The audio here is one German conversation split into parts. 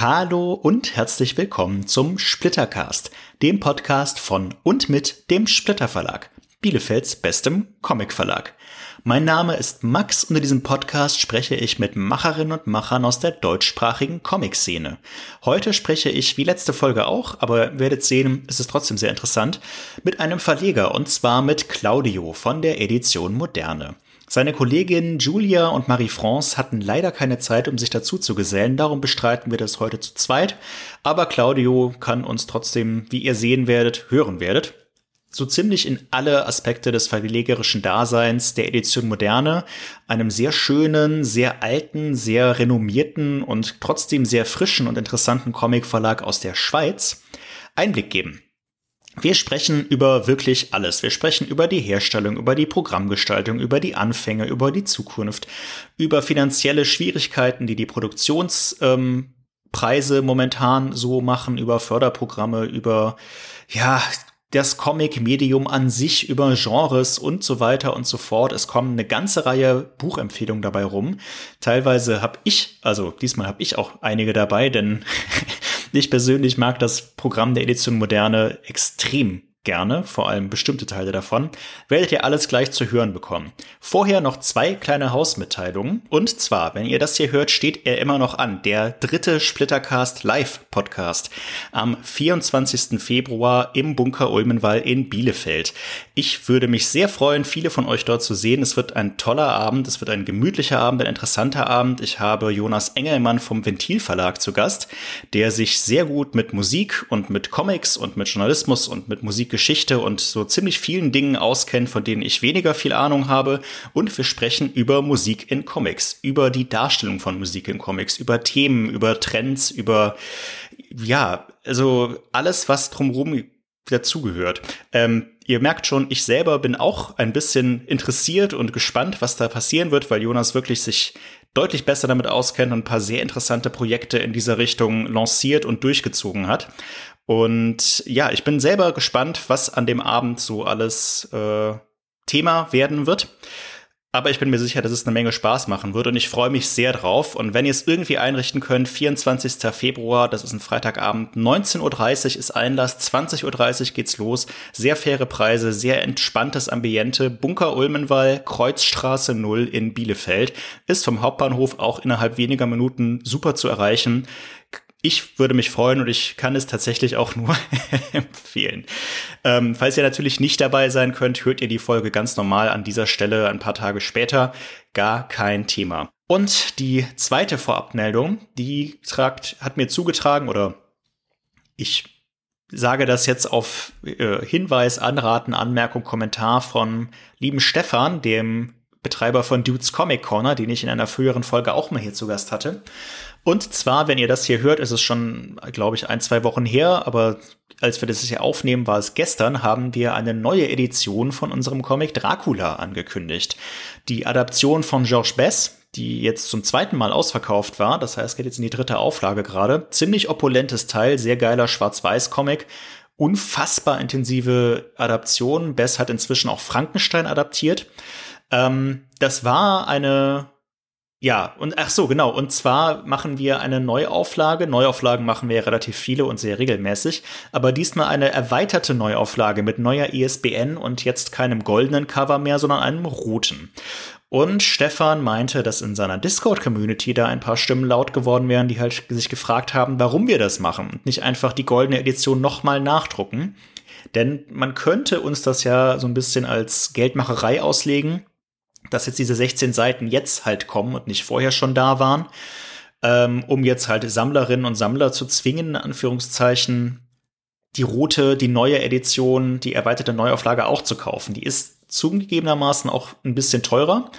Hallo und herzlich willkommen zum Splittercast, dem Podcast von und mit dem Splitter Verlag, Bielefelds bestem Comic Verlag. Mein Name ist Max und in diesem Podcast spreche ich mit Macherinnen und Machern aus der deutschsprachigen Comic-Szene. Heute spreche ich, wie letzte Folge auch, aber werdet sehen, es ist trotzdem sehr interessant, mit einem Verleger und zwar mit Claudio von der Edition Moderne. Seine Kolleginnen Julia und Marie-France hatten leider keine Zeit, um sich dazu zu gesellen, darum bestreiten wir das heute zu zweit. Aber Claudio kann uns trotzdem, wie ihr sehen werdet, hören werdet so ziemlich in alle Aspekte des verlegerischen Daseins der Edition Moderne, einem sehr schönen, sehr alten, sehr renommierten und trotzdem sehr frischen und interessanten Comicverlag aus der Schweiz, Einblick geben. Wir sprechen über wirklich alles. Wir sprechen über die Herstellung, über die Programmgestaltung, über die Anfänge, über die Zukunft, über finanzielle Schwierigkeiten, die die Produktionspreise ähm, momentan so machen, über Förderprogramme, über ja, das Comic-Medium an sich, über Genres und so weiter und so fort. Es kommen eine ganze Reihe Buchempfehlungen dabei rum. Teilweise habe ich, also diesmal habe ich auch einige dabei, denn ich persönlich mag das Programm der Edition Moderne extrem gerne, vor allem bestimmte Teile davon, werdet ihr alles gleich zu hören bekommen. Vorher noch zwei kleine Hausmitteilungen. Und zwar, wenn ihr das hier hört, steht er immer noch an. Der dritte Splittercast Live Podcast am 24. Februar im Bunker Ulmenwall in Bielefeld. Ich würde mich sehr freuen, viele von euch dort zu sehen. Es wird ein toller Abend, es wird ein gemütlicher Abend, ein interessanter Abend. Ich habe Jonas Engelmann vom Ventil Verlag zu Gast, der sich sehr gut mit Musik und mit Comics und mit Journalismus und mit Musik Geschichte und so ziemlich vielen Dingen auskennt, von denen ich weniger viel Ahnung habe. Und wir sprechen über Musik in Comics, über die Darstellung von Musik in Comics, über Themen, über Trends, über, ja, also alles, was drumherum dazugehört. Ähm, ihr merkt schon, ich selber bin auch ein bisschen interessiert und gespannt, was da passieren wird, weil Jonas wirklich sich deutlich besser damit auskennt und ein paar sehr interessante Projekte in dieser Richtung lanciert und durchgezogen hat. Und ja, ich bin selber gespannt, was an dem Abend so alles äh, Thema werden wird. Aber ich bin mir sicher, dass es eine Menge Spaß machen wird und ich freue mich sehr drauf. Und wenn ihr es irgendwie einrichten könnt, 24. Februar, das ist ein Freitagabend, 19.30 Uhr ist Einlass, 20.30 Uhr geht's los. Sehr faire Preise, sehr entspanntes Ambiente. Bunker Ulmenwall, Kreuzstraße 0 in Bielefeld. Ist vom Hauptbahnhof auch innerhalb weniger Minuten super zu erreichen ich würde mich freuen und ich kann es tatsächlich auch nur empfehlen. Ähm, falls ihr natürlich nicht dabei sein könnt, hört ihr die Folge ganz normal an dieser Stelle ein paar Tage später. Gar kein Thema. Und die zweite Vorabmeldung, die tragt, hat mir zugetragen oder ich sage das jetzt auf äh, Hinweis, Anraten, Anmerkung, Kommentar von lieben Stefan, dem Betreiber von Dudes Comic Corner, den ich in einer früheren Folge auch mal hier zu Gast hatte. Und zwar, wenn ihr das hier hört, ist es schon, glaube ich, ein, zwei Wochen her, aber als wir das hier aufnehmen, war es gestern, haben wir eine neue Edition von unserem Comic Dracula angekündigt. Die Adaption von Georges Bess, die jetzt zum zweiten Mal ausverkauft war, das heißt, geht jetzt in die dritte Auflage gerade. Ziemlich opulentes Teil, sehr geiler Schwarz-Weiß-Comic. Unfassbar intensive Adaption. Bess hat inzwischen auch Frankenstein adaptiert. Ähm, das war eine ja, und ach so, genau. Und zwar machen wir eine Neuauflage. Neuauflagen machen wir ja relativ viele und sehr regelmäßig. Aber diesmal eine erweiterte Neuauflage mit neuer ISBN und jetzt keinem goldenen Cover mehr, sondern einem roten. Und Stefan meinte, dass in seiner Discord-Community da ein paar Stimmen laut geworden wären, die halt sich gefragt haben, warum wir das machen und nicht einfach die goldene Edition nochmal nachdrucken. Denn man könnte uns das ja so ein bisschen als Geldmacherei auslegen dass jetzt diese 16 Seiten jetzt halt kommen und nicht vorher schon da waren, ähm, um jetzt halt Sammlerinnen und Sammler zu zwingen, in Anführungszeichen, die rote, die neue Edition, die erweiterte Neuauflage auch zu kaufen. Die ist zugegebenermaßen auch ein bisschen teurer.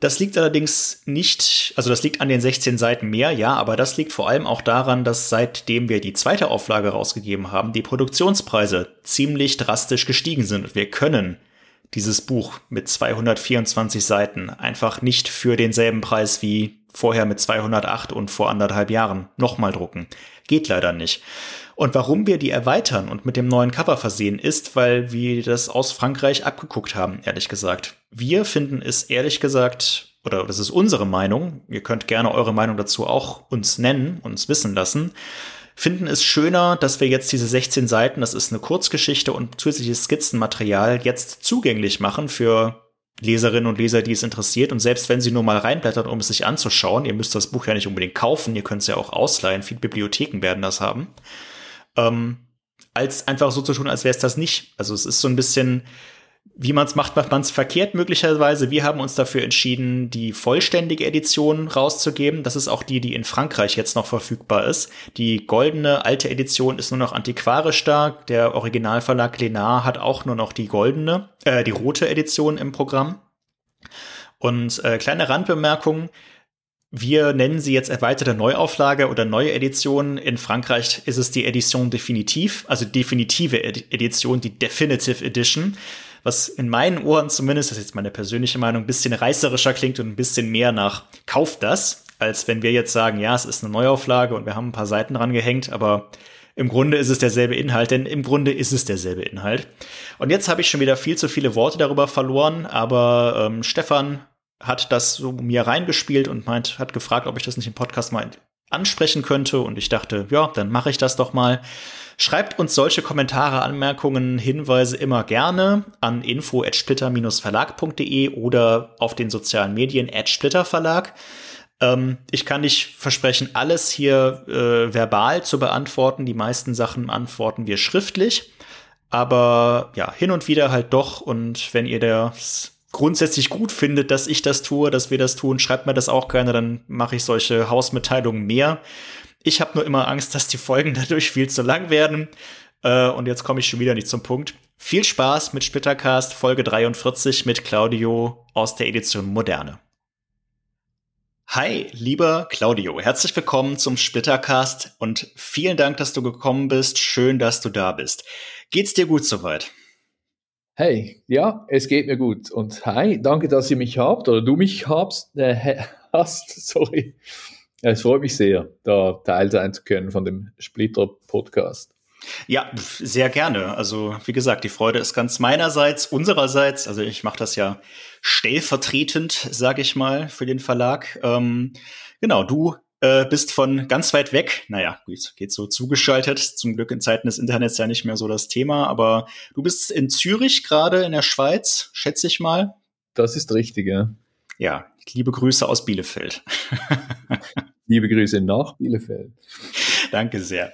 Das liegt allerdings nicht, also das liegt an den 16 Seiten mehr, ja, aber das liegt vor allem auch daran, dass seitdem wir die zweite Auflage rausgegeben haben, die Produktionspreise ziemlich drastisch gestiegen sind wir können dieses Buch mit 224 Seiten einfach nicht für denselben Preis wie vorher mit 208 und vor anderthalb Jahren nochmal drucken. Geht leider nicht. Und warum wir die erweitern und mit dem neuen Cover versehen, ist, weil wir das aus Frankreich abgeguckt haben, ehrlich gesagt. Wir finden es ehrlich gesagt oder das ist unsere Meinung, ihr könnt gerne eure Meinung dazu auch uns nennen, uns wissen lassen, finden es schöner, dass wir jetzt diese 16 Seiten, das ist eine Kurzgeschichte und zusätzliches Skizzenmaterial, jetzt zugänglich machen für Leserinnen und Leser, die es interessiert. Und selbst wenn sie nur mal reinblättern, um es sich anzuschauen, ihr müsst das Buch ja nicht unbedingt kaufen, ihr könnt es ja auch ausleihen, viele Bibliotheken werden das haben, ähm, als einfach so zu tun, als wäre es das nicht. Also es ist so ein bisschen, wie man es macht, macht man es verkehrt möglicherweise. Wir haben uns dafür entschieden, die vollständige Edition rauszugeben. Das ist auch die, die in Frankreich jetzt noch verfügbar ist. Die goldene alte Edition ist nur noch antiquarisch da. Der Originalverlag Lenar hat auch nur noch die goldene, äh, die rote Edition im Programm. Und äh, kleine Randbemerkung. Wir nennen sie jetzt erweiterte Neuauflage oder neue Edition. In Frankreich ist es die Edition definitiv, also definitive Edition, die Definitive Edition was in meinen Ohren zumindest, das ist jetzt meine persönliche Meinung, ein bisschen reißerischer klingt und ein bisschen mehr nach kauft das, als wenn wir jetzt sagen, ja, es ist eine Neuauflage und wir haben ein paar Seiten dran gehängt, aber im Grunde ist es derselbe Inhalt, denn im Grunde ist es derselbe Inhalt. Und jetzt habe ich schon wieder viel zu viele Worte darüber verloren, aber ähm, Stefan hat das so mir reingespielt und meint, hat gefragt, ob ich das nicht im Podcast mal ansprechen könnte. Und ich dachte, ja, dann mache ich das doch mal. Schreibt uns solche Kommentare, Anmerkungen, Hinweise immer gerne an info@splitter-verlag.de oder auf den sozialen Medien @splitterverlag. Ähm, ich kann nicht versprechen, alles hier äh, verbal zu beantworten. Die meisten Sachen antworten wir schriftlich. Aber ja, hin und wieder halt doch. Und wenn ihr das grundsätzlich gut findet, dass ich das tue, dass wir das tun, schreibt mir das auch gerne, dann mache ich solche Hausmitteilungen mehr. Ich habe nur immer Angst, dass die Folgen dadurch viel zu lang werden. Äh, und jetzt komme ich schon wieder nicht zum Punkt. Viel Spaß mit Splittercast Folge 43 mit Claudio aus der Edition Moderne. Hi, lieber Claudio, herzlich willkommen zum Splittercast und vielen Dank, dass du gekommen bist. Schön, dass du da bist. Geht's dir gut soweit? Hey, ja, es geht mir gut. Und hi, danke, dass ihr mich habt oder du mich habst, äh, hast. Sorry. Es freut mich sehr, da Teil sein zu können von dem Splitter-Podcast. Ja, sehr gerne. Also wie gesagt, die Freude ist ganz meinerseits, unsererseits. Also ich mache das ja stellvertretend, sage ich mal, für den Verlag. Ähm, genau, du äh, bist von ganz weit weg. Naja, gut, geht so zugeschaltet. Zum Glück in Zeiten des Internets ja nicht mehr so das Thema. Aber du bist in Zürich gerade in der Schweiz, schätze ich mal. Das ist richtig, ja. Ja, liebe Grüße aus Bielefeld. liebe Grüße nach Bielefeld. Danke sehr.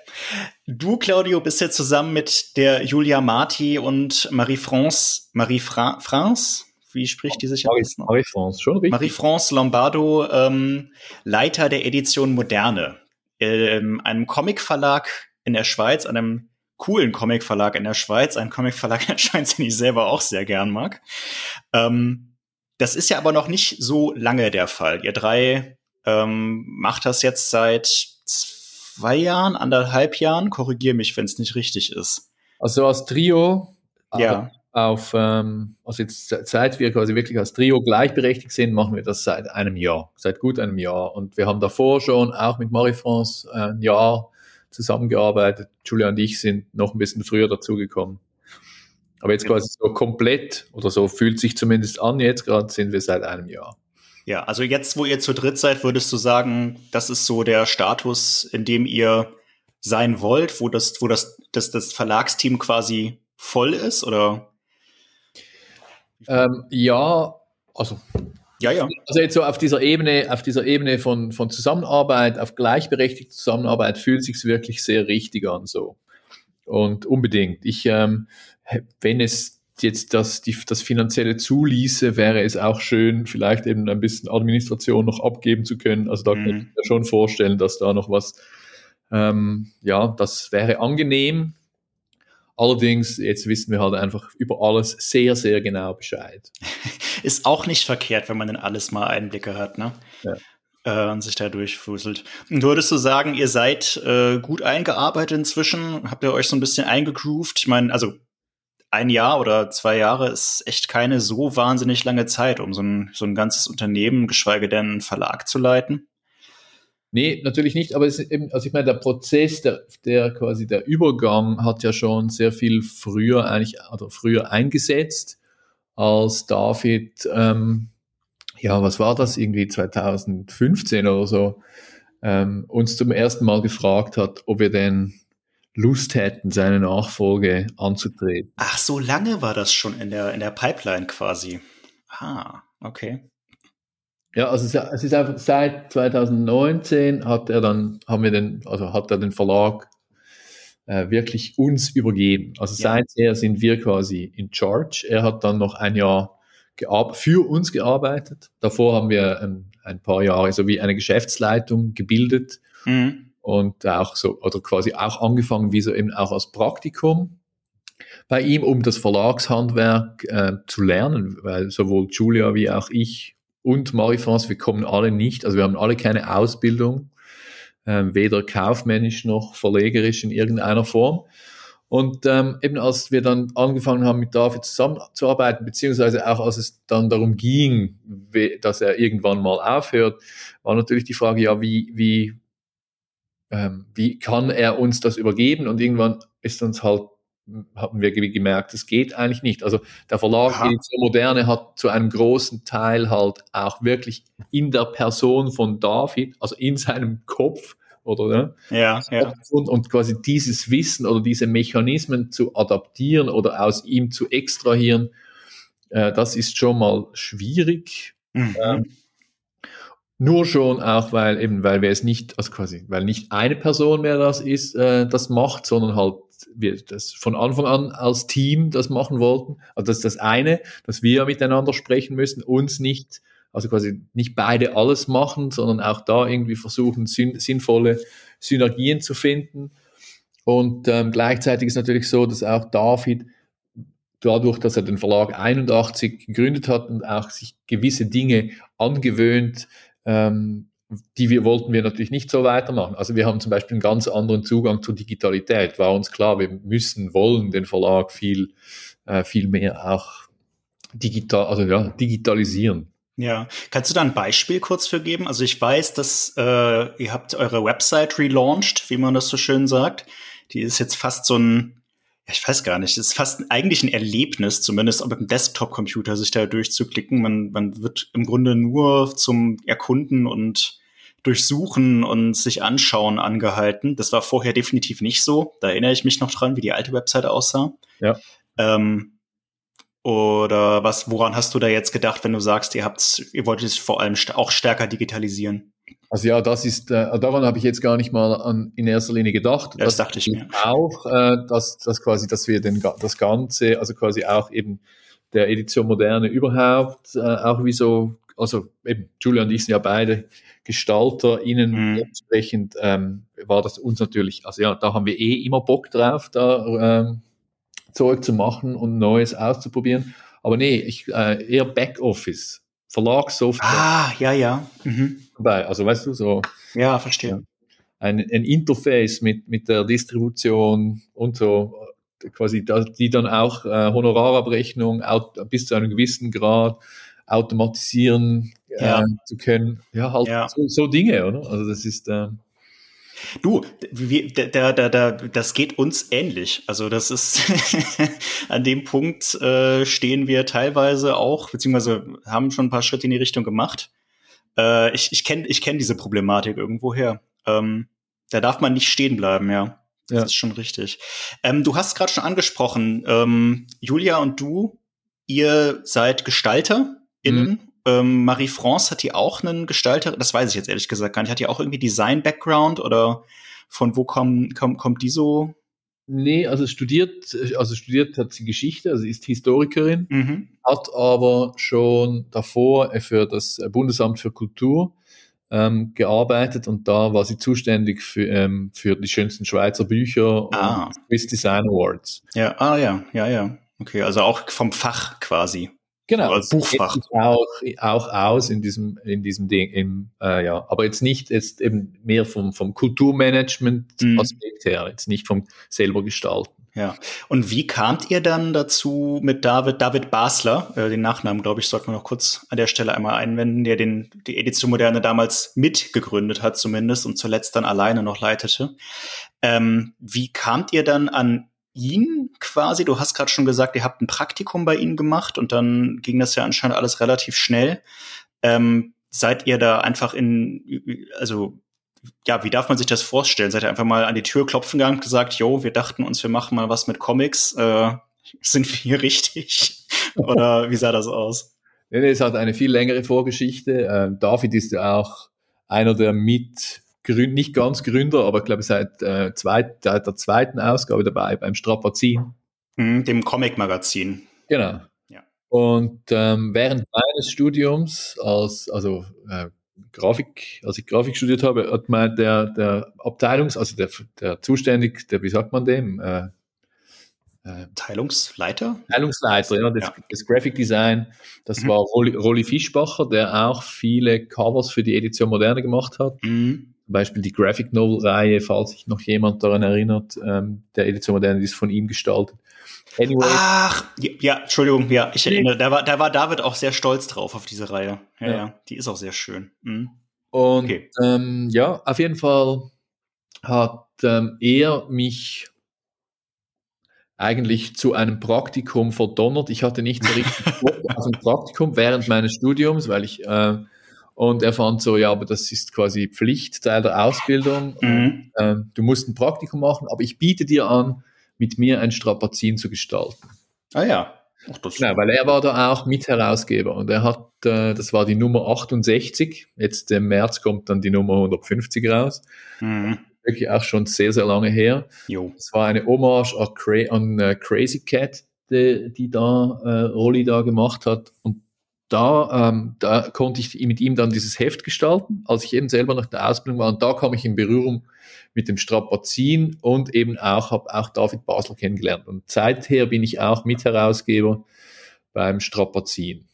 Du, Claudio, bist jetzt zusammen mit der Julia Marti und Marie-France, Marie-France, wie spricht die sich Marie, Marie-France, schon richtig. Marie-France Lombardo, ähm, Leiter der Edition Moderne, ähm, einem Comicverlag in der Schweiz, einem coolen Comicverlag in der Schweiz, ein Comicverlag Schweiz, den ich selber auch sehr gern mag. Ähm, das ist ja aber noch nicht so lange der Fall. Ihr drei ähm, macht das jetzt seit zwei Jahren, anderthalb Jahren. Korrigier mich, wenn es nicht richtig ist. Also als Trio ja. Auf, ähm, also jetzt seit wir quasi wirklich als Trio gleichberechtigt sind, machen wir das seit einem Jahr, seit gut einem Jahr. Und wir haben davor schon auch mit Marie-France äh, ein Jahr zusammengearbeitet. Julia und ich sind noch ein bisschen früher dazugekommen. Aber jetzt quasi so komplett oder so fühlt sich zumindest an, jetzt gerade sind wir seit einem Jahr. Ja, also jetzt, wo ihr zu dritt seid, würdest du sagen, das ist so der Status, in dem ihr sein wollt, wo das, wo das, das, das Verlagsteam quasi voll ist, oder? Ähm, ja, also ja, ja. Also jetzt so auf dieser Ebene, auf dieser Ebene von, von Zusammenarbeit, auf gleichberechtigte Zusammenarbeit fühlt sich wirklich sehr richtig an so. Und unbedingt. Ich, ähm, wenn es jetzt das, die, das finanzielle zuließe, wäre es auch schön, vielleicht eben ein bisschen Administration noch abgeben zu können. Also da mhm. kann ich mir schon vorstellen, dass da noch was, ähm, ja, das wäre angenehm. Allerdings, jetzt wissen wir halt einfach über alles sehr, sehr genau Bescheid. Ist auch nicht verkehrt, wenn man dann alles mal Einblicke hat, ne? Ja äh, und sich da durchfuselt. Und würdest du sagen, ihr seid äh, gut eingearbeitet inzwischen? Habt ihr euch so ein bisschen eingegroovt? Ich meine, also ein Jahr oder zwei Jahre ist echt keine so wahnsinnig lange Zeit, um so ein, so ein ganzes Unternehmen, geschweige denn einen Verlag zu leiten. Nee, natürlich nicht, aber es ist eben, also ich meine, der Prozess, der, der quasi der Übergang hat ja schon sehr viel früher eigentlich, oder früher eingesetzt, als David ähm, ja, was war das, irgendwie 2015 oder so, ähm, uns zum ersten Mal gefragt hat, ob wir denn Lust hätten, seine Nachfolge anzutreten. Ach, so lange war das schon in der, in der Pipeline quasi. Ah, okay. Ja, also es ist einfach seit 2019 hat er dann, haben wir den, also hat er den Verlag äh, wirklich uns übergeben. Also ja. seither sind wir quasi in Charge. Er hat dann noch ein Jahr für uns gearbeitet. Davor haben wir ein, ein paar Jahre so wie eine Geschäftsleitung gebildet mhm. und auch so, oder quasi auch angefangen, wie so eben auch als Praktikum bei ihm, um das Verlagshandwerk äh, zu lernen, weil sowohl Julia wie auch ich und Marie-France, wir kommen alle nicht, also wir haben alle keine Ausbildung, äh, weder kaufmännisch noch verlegerisch in irgendeiner Form. Und ähm, eben als wir dann angefangen haben, mit David zusammenzuarbeiten, beziehungsweise auch als es dann darum ging, dass er irgendwann mal aufhört, war natürlich die Frage, ja, wie, wie, ähm, wie kann er uns das übergeben? Und irgendwann ist uns halt, haben wir gemerkt, es geht eigentlich nicht. Also der Verlag Aha. Edition Moderne hat zu einem großen Teil halt auch wirklich in der Person von David, also in seinem Kopf, oder ne? ja, ja. Und, quasi dieses Wissen oder diese Mechanismen zu adaptieren oder aus ihm zu extrahieren, äh, das ist schon mal schwierig. Mhm. Ähm, nur schon auch, weil eben, weil wir es nicht, also quasi, weil nicht eine Person mehr das ist, äh, das macht, sondern halt wir das von Anfang an als Team das machen wollten. Also das ist das eine, dass wir miteinander sprechen müssen, uns nicht also quasi nicht beide alles machen, sondern auch da irgendwie versuchen, sinnvolle Synergien zu finden. Und ähm, gleichzeitig ist natürlich so, dass auch David dadurch, dass er den Verlag 81 gegründet hat und auch sich gewisse Dinge angewöhnt, ähm, die wir wollten wir natürlich nicht so weitermachen. Also wir haben zum Beispiel einen ganz anderen Zugang zur Digitalität. War uns klar, wir müssen, wollen den Verlag viel, äh, viel mehr auch digital, also ja, digitalisieren. Ja, kannst du da ein Beispiel kurz für geben? Also ich weiß, dass äh, ihr habt eure Website relaunched, wie man das so schön sagt. Die ist jetzt fast so ein, ich weiß gar nicht, ist fast eigentlich ein Erlebnis, zumindest mit dem Desktop-Computer sich da durchzuklicken. Man, man wird im Grunde nur zum Erkunden und Durchsuchen und sich anschauen angehalten. Das war vorher definitiv nicht so. Da erinnere ich mich noch dran, wie die alte Website aussah. Ja. Ähm, oder was, woran hast du da jetzt gedacht, wenn du sagst, ihr habt, ihr wolltet es vor allem auch stärker digitalisieren? Also ja, das ist, äh, daran habe ich jetzt gar nicht mal an, in erster Linie gedacht. Das, das dachte ich mir. Auch, äh, dass, dass quasi, dass wir den, das Ganze, also quasi auch eben der Edition Moderne überhaupt, äh, auch wie so, also eben Julia und ich sind ja beide Gestalter, ihnen mhm. entsprechend ähm, war das uns natürlich, also ja, da haben wir eh immer Bock drauf, da ähm, Zeug zu machen und Neues auszuprobieren. Aber nee, ich, äh, eher Backoffice, Verlagssoftware. Ah, ja, ja. Mhm. Dabei, also weißt du, so. Ja, verstehe. Ja, ein, ein Interface mit, mit der Distribution und so, quasi, die dann auch äh, Honorarabrechnung bis zu einem gewissen Grad automatisieren äh, ja. zu können. Ja, halt ja. So, so, Dinge, oder? Also das ist, äh, Du, wie, da, da, da, das geht uns ähnlich. Also das ist an dem Punkt äh, stehen wir teilweise auch, beziehungsweise haben schon ein paar Schritte in die Richtung gemacht. Äh, ich ich kenne ich kenn diese Problematik irgendwoher. Ähm, da darf man nicht stehen bleiben, ja. Das ja. ist schon richtig. Ähm, du hast gerade schon angesprochen, ähm, Julia und du, ihr seid GestalterInnen mhm. Ähm, Marie-France hat die auch einen Gestalter, das weiß ich jetzt ehrlich gesagt gar nicht, hat die auch irgendwie Design-Background oder von wo kommen, kommt, kommt die so? Nee, also studiert, also studiert hat sie Geschichte, also ist Historikerin, mhm. hat aber schon davor für das Bundesamt für Kultur ähm, gearbeitet und da war sie zuständig für, ähm, für die schönsten Schweizer Bücher ah. und Swiss Design Awards. Ja, ah ja, ja, ja. Okay, also auch vom Fach quasi. Genau, als Buchfach. Auch, auch aus in diesem, in diesem Ding, im, äh, ja, aber jetzt nicht, jetzt eben mehr vom, vom Kulturmanagement-Aspekt mhm. her, jetzt nicht vom selber gestalten. Ja. Und wie kamt ihr dann dazu mit David, David Basler, äh, den Nachnamen, glaube ich, sollten wir noch kurz an der Stelle einmal einwenden, der den, die Edition Moderne damals mitgegründet hat zumindest und zuletzt dann alleine noch leitete. Ähm, wie kamt ihr dann an ihn quasi? Du hast gerade schon gesagt, ihr habt ein Praktikum bei ihm gemacht und dann ging das ja anscheinend alles relativ schnell. Ähm, seid ihr da einfach in, also ja, wie darf man sich das vorstellen? Seid ihr einfach mal an die Tür klopfen gegangen und gesagt, jo, wir dachten uns, wir machen mal was mit Comics. Äh, sind wir hier richtig? Oder wie sah das aus? Nee, nee, es hat eine viel längere Vorgeschichte. Ähm, David ist ja auch einer der mit nicht ganz Gründer, aber ich glaube seit, äh, zweit, seit der zweiten Ausgabe dabei beim Strapazin. Mhm, dem Comic-Magazin. Genau. Ja. Und ähm, während meines Studiums als also äh, Grafik, als ich Grafik studiert habe, hat mein der, der Abteilungs-, also der, der zuständig, der, wie sagt man dem? Äh, äh, Teilungsleiter? Teilungsleiter, ja, das, ja. das Graphic Design. Das mhm. war Rolli, Rolli, Fischbacher, der auch viele Covers für die Edition Moderne gemacht hat. Mhm. Zum Beispiel die Graphic Novel-Reihe, falls sich noch jemand daran erinnert, ähm, der Edition Moderne, ist von ihm gestaltet. Anyway. Ach, ja, Entschuldigung, ja, ich erinnere, da war, da war David auch sehr stolz drauf auf diese Reihe. Ja, ja, ja die ist auch sehr schön. Mhm. Und okay. ähm, ja, auf jeden Fall hat ähm, er mich eigentlich zu einem Praktikum verdonnert. Ich hatte nicht so richtig also ein Praktikum während meines Studiums, weil ich äh, und er fand so, ja, aber das ist quasi Pflicht, Teil der Ausbildung. Mhm. Und, äh, du musst ein Praktikum machen, aber ich biete dir an, mit mir ein Strapazin zu gestalten. Ah ja. Ach, genau, weil er war da auch Mitherausgeber und er hat, äh, das war die Nummer 68, jetzt im März kommt dann die Nummer 150 raus. Mhm wirklich auch schon sehr, sehr lange her. Es war eine Hommage an, Cra an uh, Crazy Cat, die, die da äh, Rolli da gemacht hat. Und da, ähm, da konnte ich mit ihm dann dieses Heft gestalten, als ich eben selber nach der Ausbildung war. Und da kam ich in Berührung mit dem Strapazin und eben auch habe auch David Basel kennengelernt. Und seither bin ich auch Mitherausgeber beim Strapazin.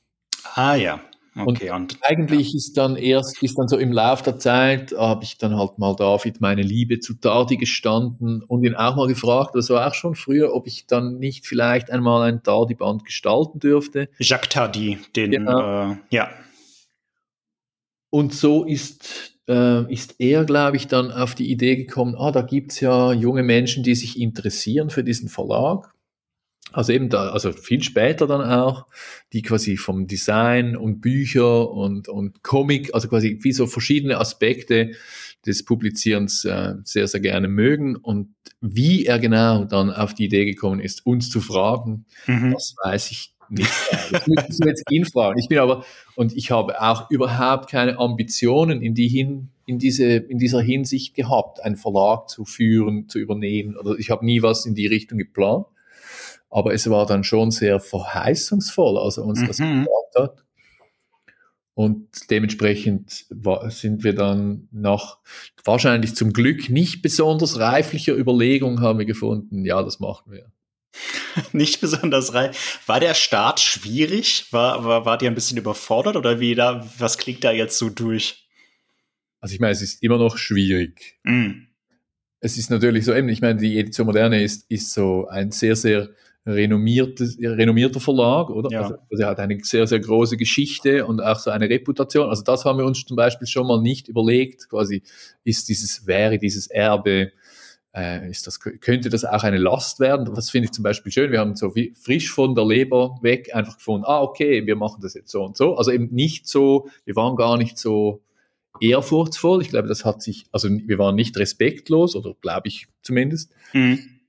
Ah ja, Okay, und, und eigentlich ja. ist dann erst, ist dann so im Lauf der Zeit, habe ich dann halt mal David meine Liebe zu Tardi gestanden und ihn auch mal gefragt, das war auch schon früher, ob ich dann nicht vielleicht einmal ein Tardi-Band gestalten dürfte. Jacques Tardi, den, genau. äh, ja. Und so ist, äh, ist er, glaube ich, dann auf die Idee gekommen, ah, da gibt's ja junge Menschen, die sich interessieren für diesen Verlag. Also eben da, also viel später dann auch, die quasi vom Design und Bücher und, und Comic, also quasi wie so verschiedene Aspekte des Publizierens äh, sehr, sehr gerne mögen. Und wie er genau dann auf die Idee gekommen ist, uns zu fragen, mhm. das weiß ich nicht. Das müssen Sie jetzt ihn fragen. Ich bin aber, und ich habe auch überhaupt keine Ambitionen in die hin, in diese, in dieser Hinsicht gehabt, einen Verlag zu führen, zu übernehmen. Oder ich habe nie was in die Richtung geplant aber es war dann schon sehr verheißungsvoll, als er uns mhm. das gesagt hat. Und dementsprechend war, sind wir dann nach wahrscheinlich zum Glück nicht besonders reiflicher Überlegung haben wir gefunden, ja, das machen wir. nicht besonders reif. War der Start schwierig? War, war, war ihr ein bisschen überfordert oder wie da, was klingt da jetzt so durch? Also ich meine, es ist immer noch schwierig. Mm. Es ist natürlich so eben, ich meine, die Edition Moderne ist, ist so ein sehr, sehr renommierter Verlag, oder? Ja. Also, also, er hat eine sehr, sehr große Geschichte und auch so eine Reputation. Also das haben wir uns zum Beispiel schon mal nicht überlegt. Quasi ist dieses, wäre dieses Erbe, äh, ist das, könnte das auch eine Last werden? Was finde ich zum Beispiel schön. Wir haben so frisch von der Leber weg einfach gefunden, ah, okay, wir machen das jetzt so und so. Also eben nicht so, wir waren gar nicht so ehrfurchtsvoll. Ich glaube, das hat sich, also wir waren nicht respektlos, oder glaube ich zumindest. Mhm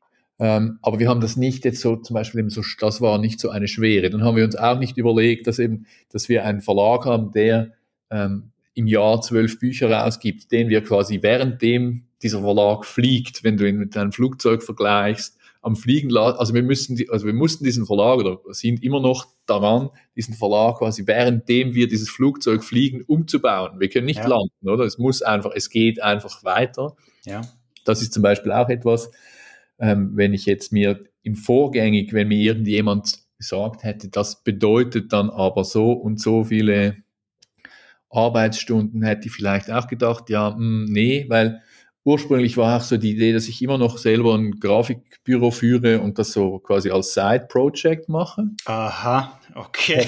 ähm, aber wir haben das nicht jetzt so, zum Beispiel eben so, das war nicht so eine Schwere. Dann haben wir uns auch nicht überlegt, dass eben, dass wir einen Verlag haben, der ähm, im Jahr zwölf Bücher rausgibt, den wir quasi währenddem dieser Verlag fliegt, wenn du ihn mit einem Flugzeug vergleichst, am Fliegen. Also wir müssen, also wir mussten diesen Verlag oder sind immer noch daran, diesen Verlag quasi währenddem wir dieses Flugzeug fliegen, umzubauen. Wir können nicht ja. landen, oder? Es muss einfach, es geht einfach weiter. Ja. Das ist zum Beispiel auch etwas, ähm, wenn ich jetzt mir im Vorgängig, wenn mir irgendjemand gesagt hätte, das bedeutet dann aber so und so viele Arbeitsstunden, hätte ich vielleicht auch gedacht, ja, mh, hm, nee, weil ursprünglich war auch so die Idee, dass ich immer noch selber ein Grafikbüro führe und das so quasi als Side-Project mache. Aha, okay,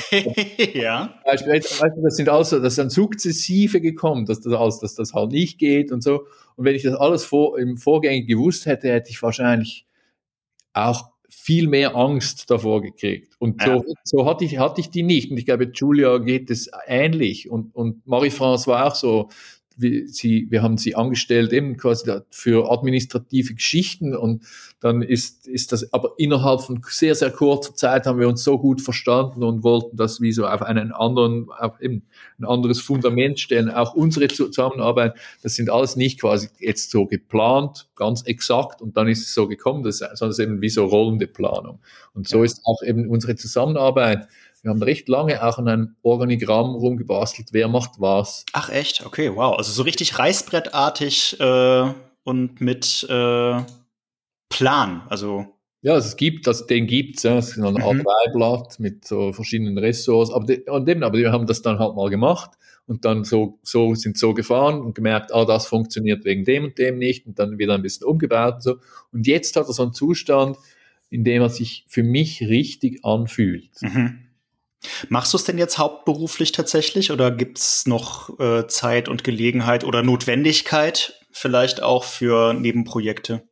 ja. Das sind also, das ist dann sukzessive gekommen, dass das, dass das halt nicht geht und so. Und wenn ich das alles vor, im Vorgänger gewusst hätte, hätte ich wahrscheinlich auch viel mehr Angst davor gekriegt. Und so, ja. so hatte, ich, hatte ich die nicht. Und ich glaube, Julia geht es ähnlich. Und, und Marie-France war auch so, wir, sie, wir haben sie angestellt eben quasi für administrative Geschichten und dann ist, ist das, aber innerhalb von sehr, sehr kurzer Zeit haben wir uns so gut verstanden und wollten das wie so auf einen anderen, auf eben ein anderes Fundament stellen. Auch unsere Zusammenarbeit, das sind alles nicht quasi jetzt so geplant, ganz exakt und dann ist es so gekommen, das, sondern es ist eben wie so rollende Planung. Und so ja. ist auch eben unsere Zusammenarbeit wir haben recht lange auch an einem Organigramm rumgebastelt, wer macht was. Ach echt? Okay, wow. Also so richtig reißbrettartig äh, und mit äh, Plan. Also ja, also es gibt, das, den gibt's, ja. Es ist ein A3-Blatt mhm. mit so verschiedenen Ressorts, aber, die, und eben, aber wir haben das dann halt mal gemacht und dann so, so, sind so gefahren und gemerkt, ah, das funktioniert wegen dem und dem nicht und dann wieder ein bisschen umgebaut und so. Und jetzt hat er so einen Zustand, in dem er sich für mich richtig anfühlt. Mhm. Machst du es denn jetzt hauptberuflich tatsächlich oder gibt es noch äh, Zeit und Gelegenheit oder Notwendigkeit vielleicht auch für Nebenprojekte?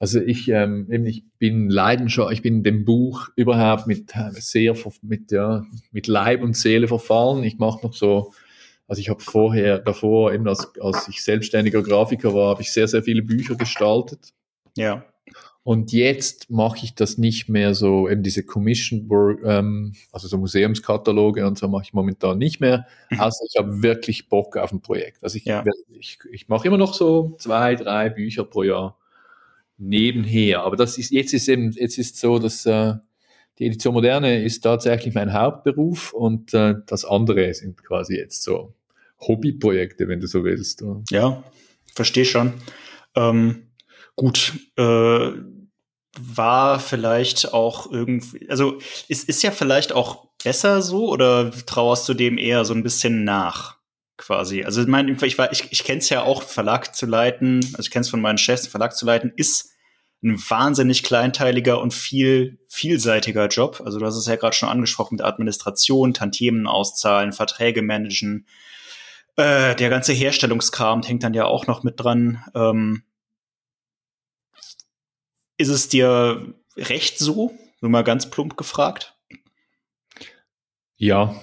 Also ich, ähm, ich bin Leidenschaft, ich bin dem Buch überhaupt mit äh, sehr mit ja mit Leib und Seele verfallen. Ich mache noch so, also ich habe vorher davor eben als als ich selbstständiger Grafiker war, habe ich sehr sehr viele Bücher gestaltet. Ja. Und jetzt mache ich das nicht mehr so, eben diese Commission Work, ähm, also so Museumskataloge und so mache ich momentan nicht mehr. Mhm. Also ich habe wirklich Bock auf ein Projekt. Also ich, ja. ich, ich mache immer noch so zwei, drei Bücher pro Jahr nebenher. Aber das ist, jetzt ist eben, jetzt ist so, dass äh, die Edition Moderne ist tatsächlich mein Hauptberuf und äh, das andere sind quasi jetzt so Hobbyprojekte, wenn du so willst. Ja, verstehe schon. Ähm gut, äh, war vielleicht auch irgendwie, also es ist ja vielleicht auch besser so oder trauerst du dem eher so ein bisschen nach? Quasi. Also ich meine, ich, ich, ich kenne es ja auch, Verlag zu leiten, also ich kenne es von meinen Chefs, Verlag zu leiten, ist ein wahnsinnig kleinteiliger und viel vielseitiger Job. Also du hast es ja gerade schon angesprochen mit Administration, Tantiemen auszahlen, Verträge managen. Äh, der ganze Herstellungskram hängt dann ja auch noch mit dran. Ähm, ist es dir recht so? Nur mal ganz plump gefragt. Ja.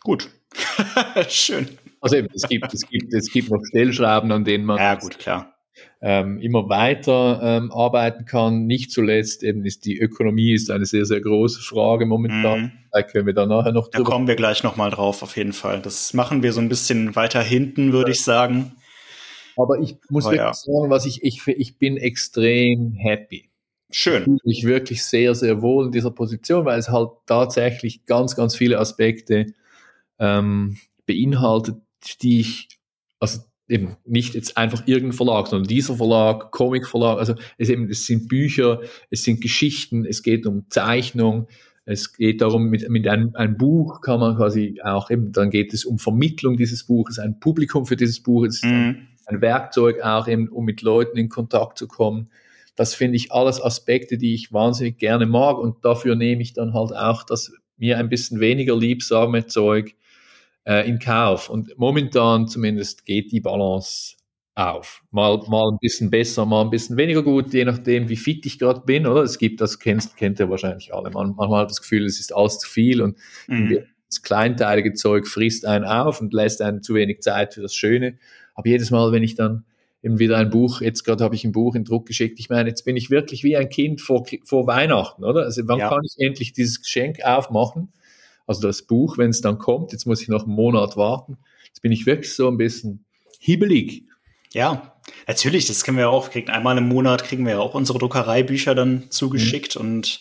Gut. Schön. Also eben, es gibt, es gibt, es gibt noch Stellschrauben, an denen man ja, gut, klar. Ähm, immer weiter ähm, arbeiten kann. Nicht zuletzt eben ist die Ökonomie ist eine sehr, sehr große Frage momentan. Mhm. Da können wir dann nachher noch drüber. Da kommen wir gleich nochmal drauf, auf jeden Fall. Das machen wir so ein bisschen weiter hinten, würde ich sagen. Aber ich muss Aber wirklich ja. sagen, was ich, ich, ich bin extrem happy. Schön. Ich fühle mich wirklich sehr, sehr wohl in dieser Position, weil es halt tatsächlich ganz, ganz viele Aspekte ähm, beinhaltet, die ich, also eben nicht jetzt einfach irgendein Verlag, sondern dieser Verlag, Comic-Verlag, also es, eben, es sind Bücher, es sind Geschichten, es geht um Zeichnung, es geht darum, mit, mit einem, einem Buch kann man quasi auch eben, dann geht es um Vermittlung dieses Buches, ein Publikum für dieses Buch, es ist mhm. ein, ein Werkzeug auch eben, um mit Leuten in Kontakt zu kommen. Das finde ich alles Aspekte, die ich wahnsinnig gerne mag und dafür nehme ich dann halt auch das mir ein bisschen weniger liebsame Zeug äh, in Kauf. Und momentan zumindest geht die Balance auf. Mal, mal ein bisschen besser, mal ein bisschen weniger gut, je nachdem, wie fit ich gerade bin, oder? Es gibt, das kennt, kennt ihr wahrscheinlich alle. Man, manchmal hat das Gefühl, es ist alles zu viel und mhm. das kleinteilige Zeug frisst einen auf und lässt einen zu wenig Zeit für das Schöne. Aber jedes Mal, wenn ich dann eben wieder ein Buch, jetzt gerade habe ich ein Buch in Druck geschickt. Ich meine, jetzt bin ich wirklich wie ein Kind vor, vor Weihnachten, oder? Also wann ja. kann ich endlich dieses Geschenk aufmachen? Also das Buch, wenn es dann kommt, jetzt muss ich noch einen Monat warten. Jetzt bin ich wirklich so ein bisschen hibbelig. Ja, natürlich, das können wir auch, kriegen einmal im Monat kriegen wir ja auch unsere Druckereibücher dann zugeschickt mhm. und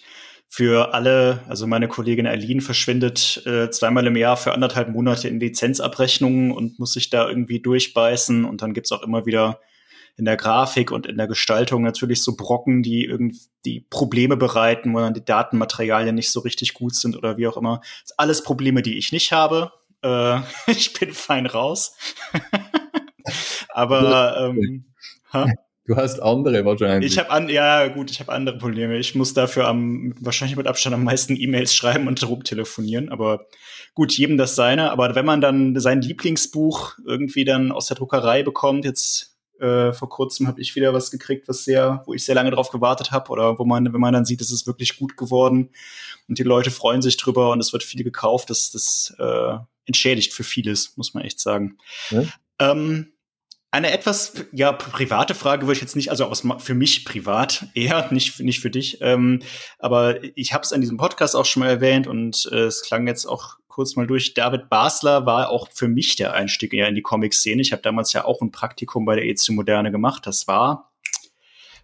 für alle, also meine Kollegin Aline verschwindet äh, zweimal im Jahr für anderthalb Monate in Lizenzabrechnungen und muss sich da irgendwie durchbeißen. Und dann gibt's auch immer wieder in der Grafik und in der Gestaltung natürlich so Brocken, die irgendwie Probleme bereiten, wo dann die Datenmaterialien nicht so richtig gut sind oder wie auch immer. Das sind alles Probleme, die ich nicht habe. Äh, ich bin fein raus. Aber ähm, ha? Du hast andere wahrscheinlich. Ich habe an, ja gut, ich habe andere Probleme. Ich muss dafür am wahrscheinlich mit Abstand am meisten E-Mails schreiben und telefonieren. Aber gut, jedem das seine. Aber wenn man dann sein Lieblingsbuch irgendwie dann aus der Druckerei bekommt, jetzt Äh, vor kurzem habe ich wieder was gekriegt, was sehr, wo ich sehr lange drauf gewartet habe oder wo man, wenn man dann sieht, es ist wirklich gut geworden und die Leute freuen sich drüber und es wird viel gekauft, das, das äh, entschädigt für vieles, muss man echt sagen. Ja. Ähm, eine etwas ja private Frage würde ich jetzt nicht, also aus, für mich privat eher, nicht nicht für dich. Ähm, aber ich habe es an diesem Podcast auch schon mal erwähnt und äh, es klang jetzt auch kurz mal durch. David Basler war auch für mich der Einstieg in die Comic-Szene. Ich habe damals ja auch ein Praktikum bei der EZ Moderne gemacht. Das war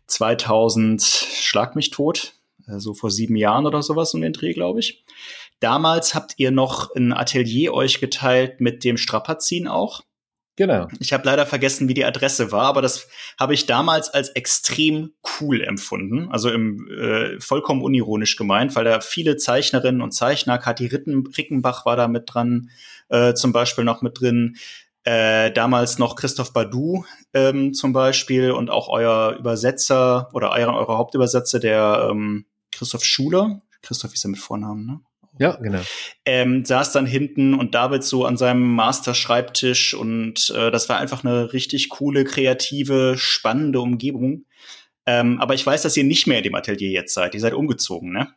2000, schlag mich tot, so also vor sieben Jahren oder sowas um den Dreh, glaube ich. Damals habt ihr noch ein Atelier euch geteilt mit dem Strapazin auch. Genau. Ich habe leider vergessen, wie die Adresse war, aber das habe ich damals als extrem cool empfunden. Also im äh, vollkommen unironisch gemeint, weil da viele Zeichnerinnen und Zeichner, Kathi Ritten, Rickenbach war da mit dran, äh, zum Beispiel noch mit drin. Äh, damals noch Christoph Badu ähm, zum Beispiel und auch euer Übersetzer oder euer, euer Hauptübersetzer, der ähm, Christoph Schuler. Christoph ist ja mit Vornamen, ne? Ja, genau. Ähm, saß dann hinten und David so an seinem Master-Schreibtisch und äh, das war einfach eine richtig coole, kreative, spannende Umgebung. Ähm, aber ich weiß, dass ihr nicht mehr in dem Atelier jetzt seid. Ihr seid umgezogen, ne?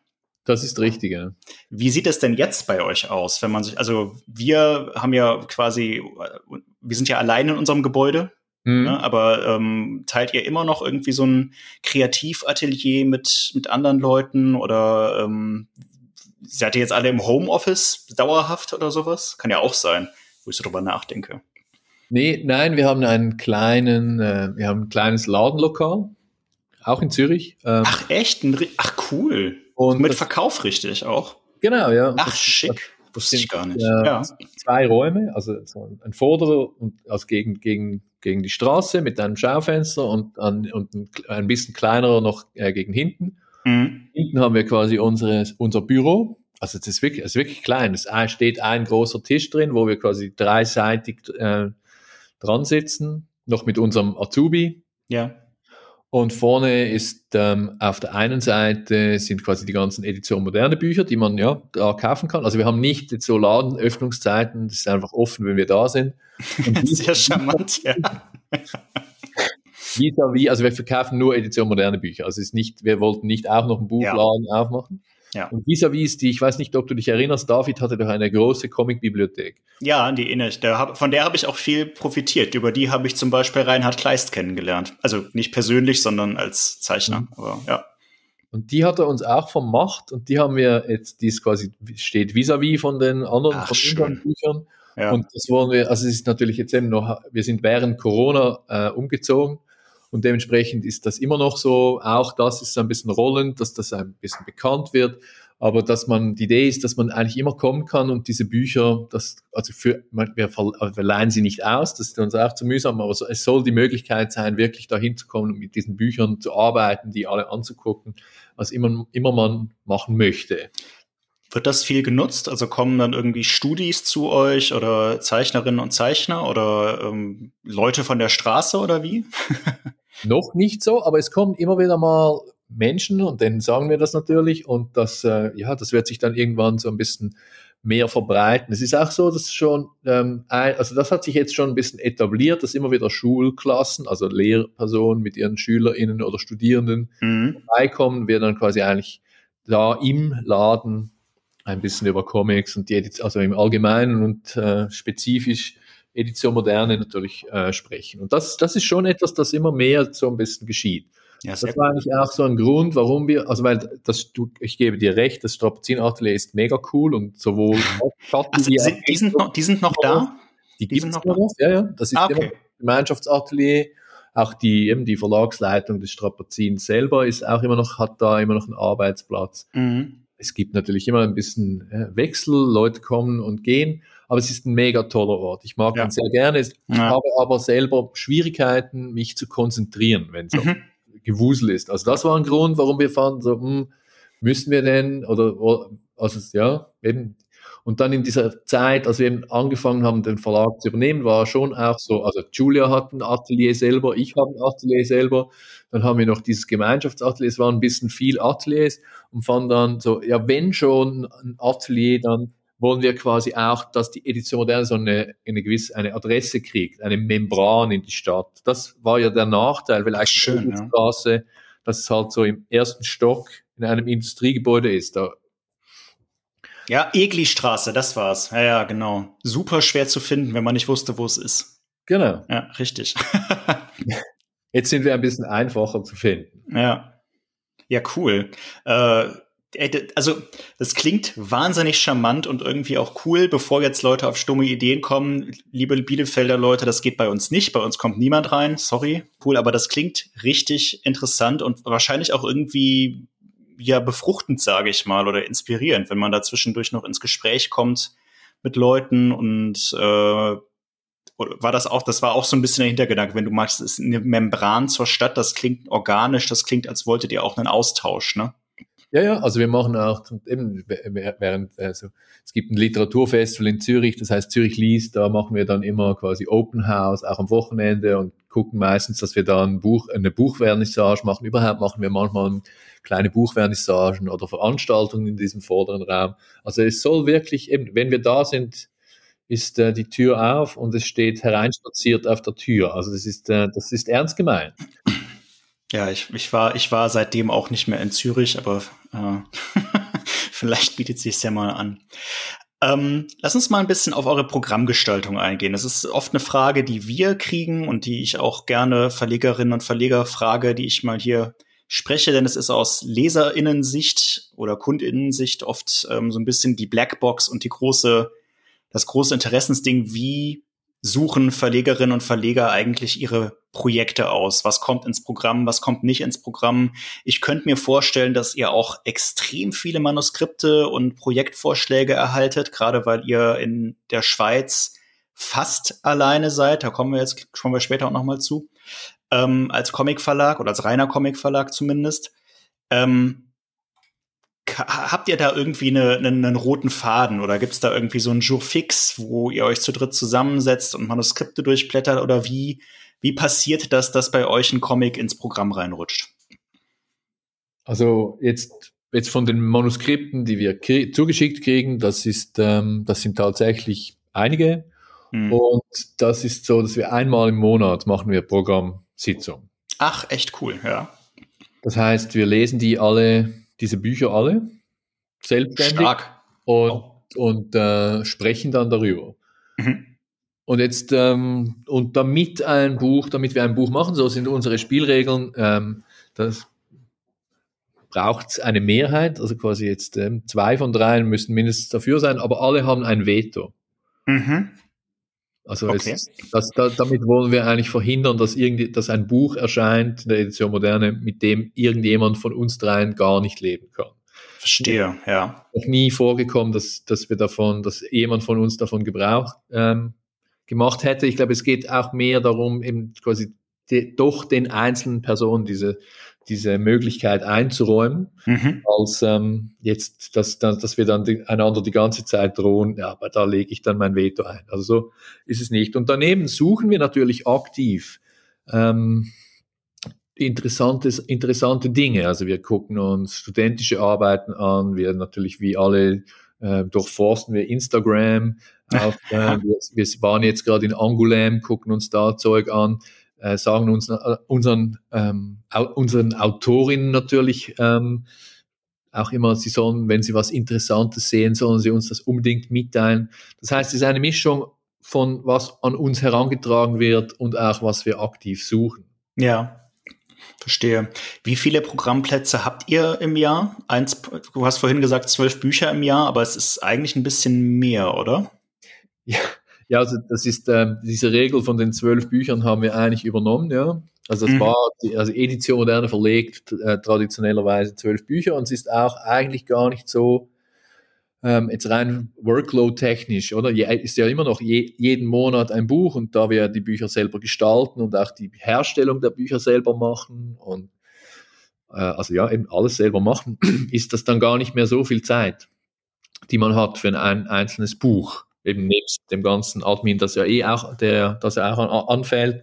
Das ist richtig, ja. Wie sieht es denn jetzt bei euch aus, wenn man sich, also wir haben ja quasi, wir sind ja allein in unserem Gebäude, mhm. ne, aber ähm, teilt ihr immer noch irgendwie so ein Kreativatelier mit, mit anderen Leuten oder ähm, seid ihr jetzt alle im Homeoffice dauerhaft oder sowas? Kann ja auch sein, wo ich so drüber nachdenke. Nee, nein, wir haben einen kleinen, äh, wir haben ein kleines Ladenlokal, auch in Zürich. Ähm, Ach echt? Ach cool. Und mit Verkauf richtig auch. Genau, ja. Ach das, schick. Das Wusste ich gar nicht. Äh, ja. Zwei Räume, also ein Vorder- und also gegen, gegen, gegen die Straße mit einem Schaufenster und, an, und ein, ein bisschen kleinerer noch äh, gegen hinten. Mhm. Hinten haben wir quasi unsere, unser Büro. Also es ist wirklich, ist wirklich klein. Es steht ein großer Tisch drin, wo wir quasi dreiseitig äh, dran sitzen, noch mit unserem Azubi. Ja. Und vorne ist ähm, auf der einen Seite sind quasi die ganzen Edition moderne Bücher, die man ja da kaufen kann. Also wir haben nicht jetzt so Ladenöffnungszeiten, das ist einfach offen, wenn wir da sind. Sehr charmant, ja. vis-à-vis, also wir verkaufen nur Edition moderne Bücher. Also ist nicht, wir wollten nicht auch noch einen Buchladen ja. aufmachen. Ja. Und vis-à-vis die, ich weiß nicht, ob du dich erinnerst, David hatte doch eine große Comic-Bibliothek. Ja, die inne. Von der habe ich auch viel profitiert. Über die habe ich zum Beispiel Reinhard Kleist kennengelernt. Also nicht persönlich, sondern als Zeichner. Mhm. Aber ja. Und die hat er uns auch vermacht und die haben wir jetzt, die ist quasi, steht vis-à-vis -vis von den anderen, Ach, von Büchern. Ja. Und das wollen wir, also es ist natürlich jetzt eben noch, wir sind während Corona äh, umgezogen und dementsprechend ist das immer noch so. Auch das ist ein bisschen rollend, dass das ein bisschen bekannt wird. Aber dass man, die Idee ist, dass man eigentlich immer kommen kann und diese Bücher, das, also für, wir, wir leihen sie nicht aus, das ist uns auch zu mühsam, aber es soll die Möglichkeit sein, wirklich dahin zu kommen und mit diesen Büchern zu arbeiten, die alle anzugucken, was immer, immer man machen möchte. Wird das viel genutzt? Also kommen dann irgendwie Studis zu euch oder Zeichnerinnen und Zeichner oder ähm, Leute von der Straße oder wie? Noch nicht so, aber es kommen immer wieder mal Menschen und denen sagen wir das natürlich und das, äh, ja, das wird sich dann irgendwann so ein bisschen mehr verbreiten. Es ist auch so, dass schon, ähm, also das hat sich jetzt schon ein bisschen etabliert, dass immer wieder Schulklassen, also Lehrpersonen mit ihren SchülerInnen oder Studierenden mhm. vorbeikommen, wir dann quasi eigentlich da im Laden ein bisschen über Comics und die Edition, also im Allgemeinen und äh, spezifisch Edition Moderne natürlich äh, sprechen. Und das, das ist schon etwas, das immer mehr so ein bisschen geschieht. Ja, das war eigentlich auch so ein Grund, warum wir, also weil das, du, ich gebe dir recht, das Strapazin-Atelier ist mega cool und sowohl also, die, sind, die, sind noch, die sind noch da? Die, die gibt es noch, noch, ja, ja. Das ist ah, okay. Gemeinschaftsatelier. Auch die, eben die Verlagsleitung des Strapazins selber ist auch immer noch, hat da immer noch einen Arbeitsplatz. Mhm. Es gibt natürlich immer ein bisschen Wechsel, Leute kommen und gehen, aber es ist ein mega toller Ort. Ich mag ja. ihn sehr gerne. Ich ja. habe aber selber Schwierigkeiten, mich zu konzentrieren, wenn es mhm. Gewusel ist. Also das war ein Grund, warum wir fanden, so, hm, müssen wir denn, oder, also ja, eben und dann in dieser Zeit, als wir eben angefangen haben, den Verlag zu übernehmen, war schon auch so, also Julia hat ein Atelier selber, ich habe ein Atelier selber, dann haben wir noch dieses Gemeinschaftsatelier, es waren ein bisschen viel Ateliers und fanden dann so, ja, wenn schon ein Atelier, dann wollen wir quasi auch, dass die Edition Moderne so eine, eine gewisse eine Adresse kriegt, eine Membran in die Stadt. Das war ja der Nachteil, vielleicht Schön, die Straße, ja. dass es halt so im ersten Stock in einem Industriegebäude ist. Da ja, Egli-Straße, das war's. Ja, ja, genau. Super schwer zu finden, wenn man nicht wusste, wo es ist. Genau. Ja, richtig. Jetzt sind wir ein bisschen einfacher zu finden. Ja. Ja, cool. Äh, also, das klingt wahnsinnig charmant und irgendwie auch cool, bevor jetzt Leute auf stumme Ideen kommen. Liebe Bielefelder Leute, das geht bei uns nicht. Bei uns kommt niemand rein. Sorry. Cool, aber das klingt richtig interessant und wahrscheinlich auch irgendwie ja befruchtend, sage ich mal, oder inspirierend, wenn man da zwischendurch noch ins Gespräch kommt mit Leuten und äh, war das auch, das war auch so ein bisschen der Hintergedanke, wenn du magst, ist eine Membran zur Stadt, das klingt organisch, das klingt, als wolltet ihr auch einen Austausch, ne? Ja, ja, also wir machen auch eben während, also es gibt ein Literaturfestival in Zürich, das heißt Zürich liest, da machen wir dann immer quasi Open House, auch am Wochenende und gucken meistens, dass wir da ein Buch, eine Buchvernissage machen. Überhaupt machen wir manchmal kleine Buchvernissagen oder Veranstaltungen in diesem vorderen Raum. Also es soll wirklich eben, wenn wir da sind, ist äh, die Tür auf und es steht hereinspaziert auf der Tür. Also das ist, äh, das ist ernst gemeint. Ja, ich, ich, war, ich war seitdem auch nicht mehr in Zürich, aber äh, vielleicht bietet sich ja mal an. Ähm, lass uns mal ein bisschen auf eure Programmgestaltung eingehen. Das ist oft eine Frage, die wir kriegen und die ich auch gerne Verlegerinnen und Verleger frage, die ich mal hier spreche, denn es ist aus Leserinnensicht oder Kundinnensicht oft ähm, so ein bisschen die Blackbox und die große, das große Interessensding, wie suchen Verlegerinnen und Verleger eigentlich ihre Projekte aus? Was kommt ins Programm, was kommt nicht ins Programm? Ich könnte mir vorstellen, dass ihr auch extrem viele Manuskripte und Projektvorschläge erhaltet, gerade weil ihr in der Schweiz fast alleine seid. Da kommen wir jetzt, kommen wir später auch noch mal zu. Ähm, als Comicverlag oder als reiner Comicverlag zumindest. Ähm, habt ihr da irgendwie eine, einen, einen roten Faden oder gibt es da irgendwie so einen Jour fix, wo ihr euch zu dritt zusammensetzt und Manuskripte durchblättert oder wie, wie passiert das, dass bei euch ein Comic ins Programm reinrutscht? Also jetzt, jetzt von den Manuskripten, die wir krie zugeschickt kriegen, das ist, ähm, das sind tatsächlich einige. Hm. Und das ist so, dass wir einmal im Monat machen wir Programmsitzung. Ach, echt cool, ja. Das heißt, wir lesen die alle diese Bücher alle selbstständig Stark. und, oh. und äh, sprechen dann darüber. Mhm. Und jetzt, ähm, und damit ein Buch, damit wir ein Buch machen, so sind unsere Spielregeln, ähm, das braucht eine Mehrheit, also quasi jetzt ähm, zwei von dreien müssen mindestens dafür sein, aber alle haben ein Veto. Mhm. Also okay. es, das, da, damit wollen wir eigentlich verhindern, dass, irgendwie, dass ein Buch erscheint in der Edition Moderne, mit dem irgendjemand von uns dreien gar nicht leben kann. Verstehe, ja. Noch nie vorgekommen, dass, dass wir davon, dass jemand von uns davon Gebrauch ähm, gemacht hätte. Ich glaube, es geht auch mehr darum, eben quasi de, doch den einzelnen Personen diese diese Möglichkeit einzuräumen, mhm. als ähm, jetzt, dass, dass, wir dann die, einander die ganze Zeit drohen, ja, aber da lege ich dann mein Veto ein. Also so ist es nicht. Und daneben suchen wir natürlich aktiv ähm, interessante, interessante Dinge. Also wir gucken uns studentische Arbeiten an, wir natürlich wie alle äh, durchforsten wir Instagram. Auf, äh, wir, wir waren jetzt gerade in Angoulême, gucken uns da Zeug an äh, sagen uns, äh, unseren, ähm, unseren Autorinnen natürlich ähm, auch immer, sie sollen, wenn sie was Interessantes sehen, sollen sie uns das unbedingt mitteilen. Das heißt, es ist eine Mischung von was an uns herangetragen wird und auch was wir aktiv suchen. Ja, verstehe. Wie viele Programmplätze habt ihr im Jahr? Eins, du hast vorhin gesagt zwölf Bücher im Jahr, aber es ist eigentlich ein bisschen mehr, oder? Ja, ja, also das ist äh, diese Regel von den zwölf Büchern haben wir eigentlich übernommen, ja. Also es mhm. war die, also Edition Moderne verlegt äh, traditionellerweise zwölf Bücher und es ist auch eigentlich gar nicht so ähm, jetzt rein Workload-technisch, oder? Je, ist ja immer noch je, jeden Monat ein Buch und da wir die Bücher selber gestalten und auch die Herstellung der Bücher selber machen und äh, also ja, eben alles selber machen, ist das dann gar nicht mehr so viel Zeit, die man hat für ein einzelnes Buch eben nebst dem ganzen Admin, das ja eh auch, der, das ja auch anfällt.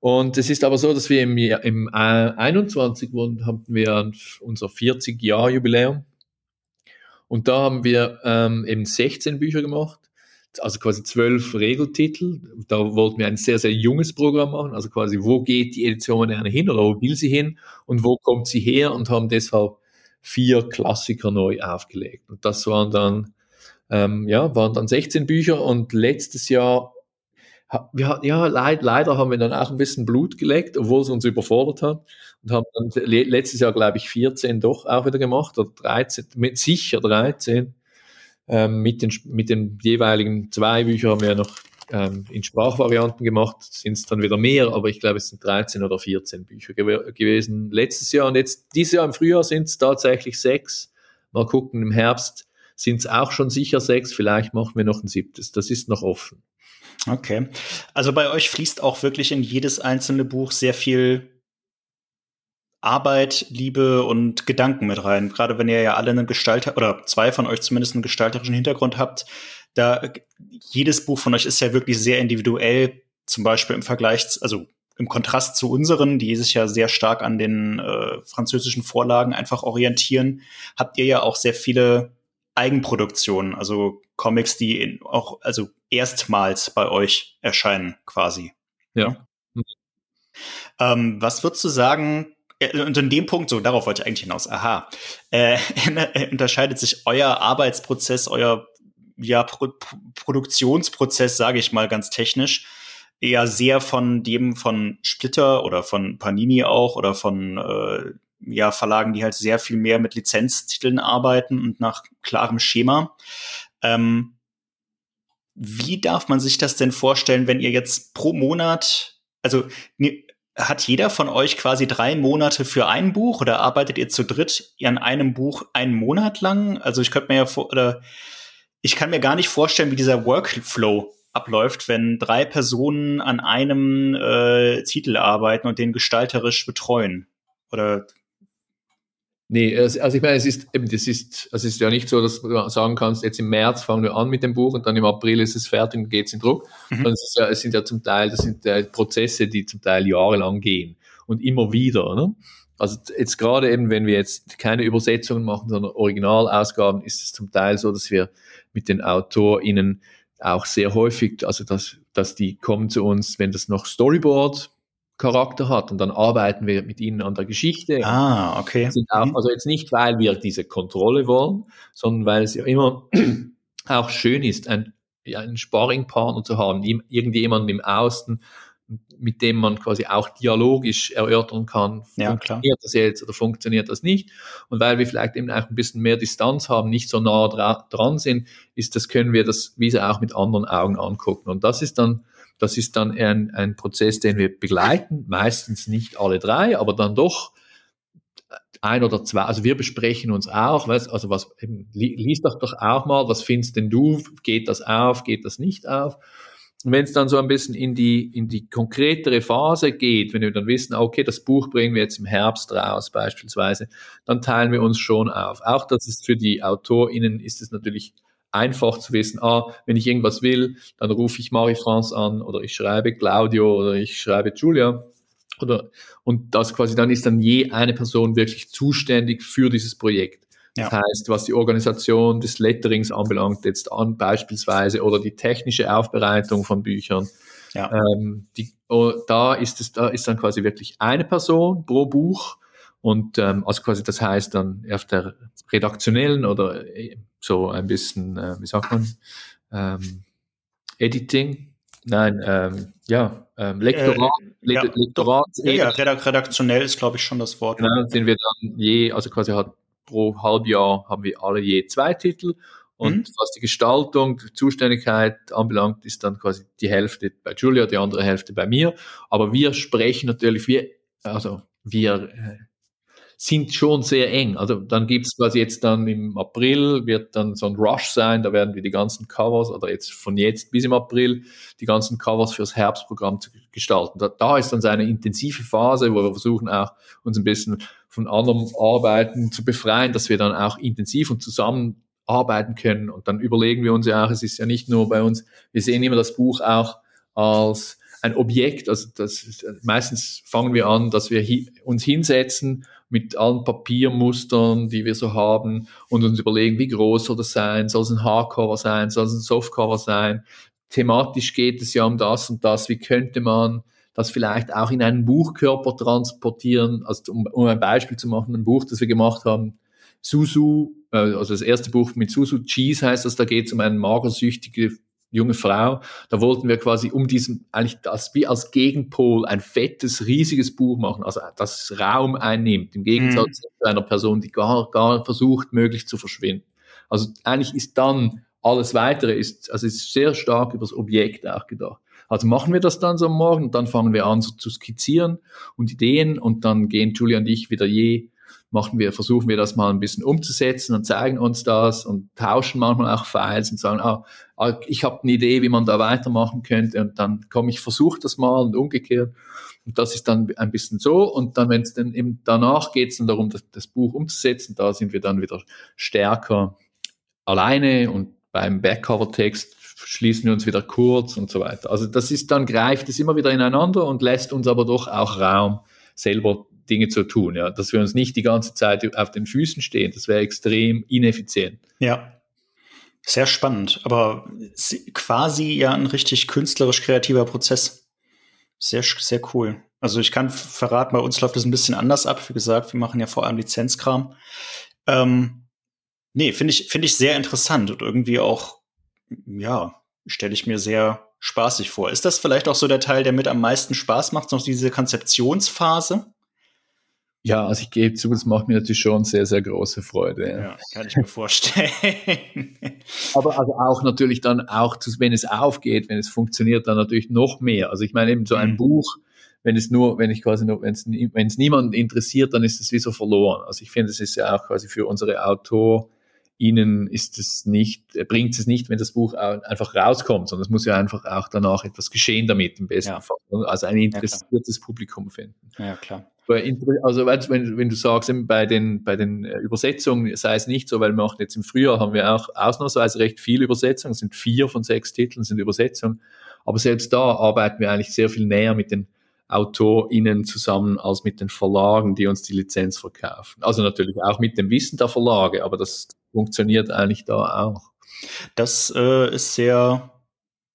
Und es ist aber so, dass wir im, im 21 hatten wir unser 40-Jahr-Jubiläum. Und da haben wir ähm, eben 16 Bücher gemacht, also quasi zwölf Regeltitel. Da wollten wir ein sehr, sehr junges Programm machen, also quasi, wo geht die Edition moderne hin oder wo will sie hin und wo kommt sie her und haben deshalb vier Klassiker neu aufgelegt. Und das waren dann, ähm, ja, waren dann 16 Bücher und letztes Jahr wir, ja, leid, leider haben wir dann auch ein bisschen Blut geleckt, obwohl es uns überfordert hat. Und haben dann letztes Jahr, glaube ich, 14 doch auch wieder gemacht, oder 13, mit sicher 13. Ähm, mit, den, mit den jeweiligen zwei Büchern haben wir noch ähm, in Sprachvarianten gemacht, sind es dann wieder mehr, aber ich glaube, es sind 13 oder 14 Bücher gew gewesen letztes Jahr. Und jetzt, dieses Jahr im Frühjahr sind es tatsächlich sechs. Mal gucken, im Herbst sind es auch schon sicher sechs, vielleicht machen wir noch ein siebtes. Das ist noch offen. Okay. Also bei euch fließt auch wirklich in jedes einzelne Buch sehr viel Arbeit, Liebe und Gedanken mit rein. Gerade wenn ihr ja alle einen Gestalter oder zwei von euch zumindest einen gestalterischen Hintergrund habt, da jedes Buch von euch ist ja wirklich sehr individuell, zum Beispiel im Vergleich, also im Kontrast zu unseren, die sich ja sehr stark an den äh, französischen Vorlagen einfach orientieren, habt ihr ja auch sehr viele Eigenproduktionen, also Comics, die in, auch also erstmals bei euch erscheinen, quasi. Ja. Ähm, was würdest du sagen? Äh, und in dem Punkt, so darauf wollte ich eigentlich hinaus. Aha, äh, unterscheidet sich euer Arbeitsprozess, euer ja, Pro Produktionsprozess, sage ich mal ganz technisch, eher sehr von dem von Splitter oder von Panini auch oder von äh, ja, Verlagen, die halt sehr viel mehr mit Lizenztiteln arbeiten und nach klarem Schema. Ähm, wie darf man sich das denn vorstellen, wenn ihr jetzt pro Monat, also hat jeder von euch quasi drei Monate für ein Buch oder arbeitet ihr zu dritt an einem Buch einen Monat lang? Also ich könnte mir ja vor, oder ich kann mir gar nicht vorstellen, wie dieser Workflow abläuft, wenn drei Personen an einem äh, Titel arbeiten und den gestalterisch betreuen. Oder Nee, also ich meine, es ist eben, das ist, es ist ja nicht so, dass du sagen kannst, jetzt im März fangen wir an mit dem Buch und dann im April ist es fertig und geht es in Druck. Mhm. Es, ja, es, sind ja zum Teil, das sind ja Prozesse, die zum Teil jahrelang gehen und immer wieder. Ne? Also jetzt gerade eben, wenn wir jetzt keine Übersetzungen machen, sondern Originalausgaben, ist es zum Teil so, dass wir mit den AutorInnen auch sehr häufig, also dass, dass die kommen zu uns, wenn das noch Storyboard Charakter hat und dann arbeiten wir mit ihnen an der Geschichte. Ah, okay. Auch, mhm. also jetzt nicht, weil wir diese Kontrolle wollen, sondern weil es ja immer auch schön ist, ein, einen Sparringpartner zu haben, irgendjemanden im Außen, mit dem man quasi auch dialogisch erörtern kann, ja, funktioniert klar. das jetzt oder funktioniert das nicht. Und weil wir vielleicht eben auch ein bisschen mehr Distanz haben, nicht so nah dra dran sind, ist das, können wir das Visa auch mit anderen Augen angucken. Und das ist dann das ist dann ein, ein Prozess, den wir begleiten, meistens nicht alle drei, aber dann doch ein oder zwei, also wir besprechen uns auch, weißt, also was, liest doch doch auch mal, was findest denn du, geht das auf, geht das nicht auf? Und wenn es dann so ein bisschen in die, in die konkretere Phase geht, wenn wir dann wissen, okay, das Buch bringen wir jetzt im Herbst raus beispielsweise, dann teilen wir uns schon auf. Auch das ist für die AutorInnen ist es natürlich einfach zu wissen, ah, wenn ich irgendwas will, dann rufe ich Marie-France an oder ich schreibe Claudio oder ich schreibe Julia. Oder, und das quasi dann ist dann je eine Person wirklich zuständig für dieses Projekt. Das ja. heißt, was die Organisation des Letterings anbelangt, jetzt an beispielsweise oder die technische Aufbereitung von Büchern, ja. ähm, die, oh, da ist es, da ist dann quasi wirklich eine Person pro Buch und ähm, also quasi das heißt dann auf der redaktionellen oder äh, so ein bisschen, äh, wie sagt man, ähm, Editing, nein, ähm, ja, ähm, Lektorat, äh, ja, Lektorat. Ja, redaktionell ist, glaube ich, schon das Wort. Genau, sind wir dann je, also quasi hat pro Halbjahr haben wir alle je zwei Titel und mhm. was die Gestaltung, die Zuständigkeit anbelangt, ist dann quasi die Hälfte bei Julia, die andere Hälfte bei mir. Aber wir sprechen natürlich, wir, also wir äh, sind schon sehr eng. Also dann gibt's quasi jetzt dann im April, wird dann so ein Rush sein, da werden wir die ganzen Covers, oder jetzt von jetzt bis im April, die ganzen Covers fürs Herbstprogramm zu gestalten. Da, da ist dann so eine intensive Phase, wo wir versuchen auch uns ein bisschen von anderen Arbeiten zu befreien, dass wir dann auch intensiv und zusammen arbeiten können. Und dann überlegen wir uns ja auch, es ist ja nicht nur bei uns, wir sehen immer das Buch auch als ein Objekt. Also das ist, meistens fangen wir an, dass wir hi uns hinsetzen mit allen Papiermustern, die wir so haben und uns überlegen, wie groß soll das sein? Soll es ein Hardcover sein? Soll es ein Softcover sein? Thematisch geht es ja um das und das. Wie könnte man das vielleicht auch in einen Buchkörper transportieren? Also um, um ein Beispiel zu machen, ein Buch, das wir gemacht haben, Susu, äh, also das erste Buch mit Susu Cheese heißt das, da geht es um eine magersüchtige junge Frau. Da wollten wir quasi um diesen, eigentlich das wie als Gegenpol ein fettes, riesiges Buch machen, also das Raum einnimmt, im Gegensatz mhm. zu einer Person, die gar, gar versucht, möglichst zu verschwinden. Also eigentlich ist dann alles weitere ist, also ist sehr stark über das Objekt auch gedacht. Also machen wir das dann so morgen, dann fangen wir an so zu skizzieren und Ideen und dann gehen Julia und ich wieder je machen wir, versuchen wir das mal ein bisschen umzusetzen und zeigen uns das und tauschen manchmal auch Files und sagen, ah, ah ich habe eine Idee, wie man da weitermachen könnte und dann komme ich, versuche das mal und umgekehrt. Und das ist dann ein bisschen so. Und dann, wenn es dann eben danach geht es dann darum, das, das Buch umzusetzen, da sind wir dann wieder stärker alleine und beim Backcover-Text schließen wir uns wieder kurz und so weiter. Also das ist dann, greift es immer wieder ineinander und lässt uns aber doch auch Raum, selber Dinge zu tun, ja, dass wir uns nicht die ganze Zeit auf den Füßen stehen, das wäre extrem ineffizient. Ja. Sehr spannend, aber quasi ja ein richtig künstlerisch kreativer Prozess. Sehr, sehr cool. Also ich kann verraten, bei uns läuft das ein bisschen anders ab. Wie gesagt, wir machen ja vor allem Lizenzkram. Ähm, nee, finde ich, finde ich sehr interessant und irgendwie auch, ja, stelle ich mir sehr spaßig vor. Ist das vielleicht auch so der Teil, der mit am meisten Spaß macht, noch diese Konzeptionsphase? Ja, also ich gebe zu, das macht mir natürlich schon sehr, sehr große Freude. Ja, kann ich mir vorstellen. Aber also auch natürlich dann auch, wenn es aufgeht, wenn es funktioniert, dann natürlich noch mehr. Also ich meine eben so ein mhm. Buch, wenn es nur, wenn ich quasi nur, wenn es, wenn es niemanden interessiert, dann ist es wie so verloren. Also ich finde, es ist ja auch quasi für unsere Autor, ihnen ist es nicht, bringt es nicht, wenn das Buch einfach rauskommt, sondern es muss ja einfach auch danach etwas geschehen damit im besten ja. Fall. Also ein interessiertes ja, Publikum finden. Ja, klar. Also wenn, wenn du sagst, bei den, bei den äh, Übersetzungen sei es nicht so, weil wir machen jetzt im Frühjahr haben wir auch ausnahmsweise recht viele Übersetzungen, es sind vier von sechs Titeln sind Übersetzungen, aber selbst da arbeiten wir eigentlich sehr viel näher mit den AutorInnen zusammen als mit den Verlagen, die uns die Lizenz verkaufen. Also natürlich auch mit dem Wissen der Verlage, aber das funktioniert eigentlich da auch. Das äh, ist sehr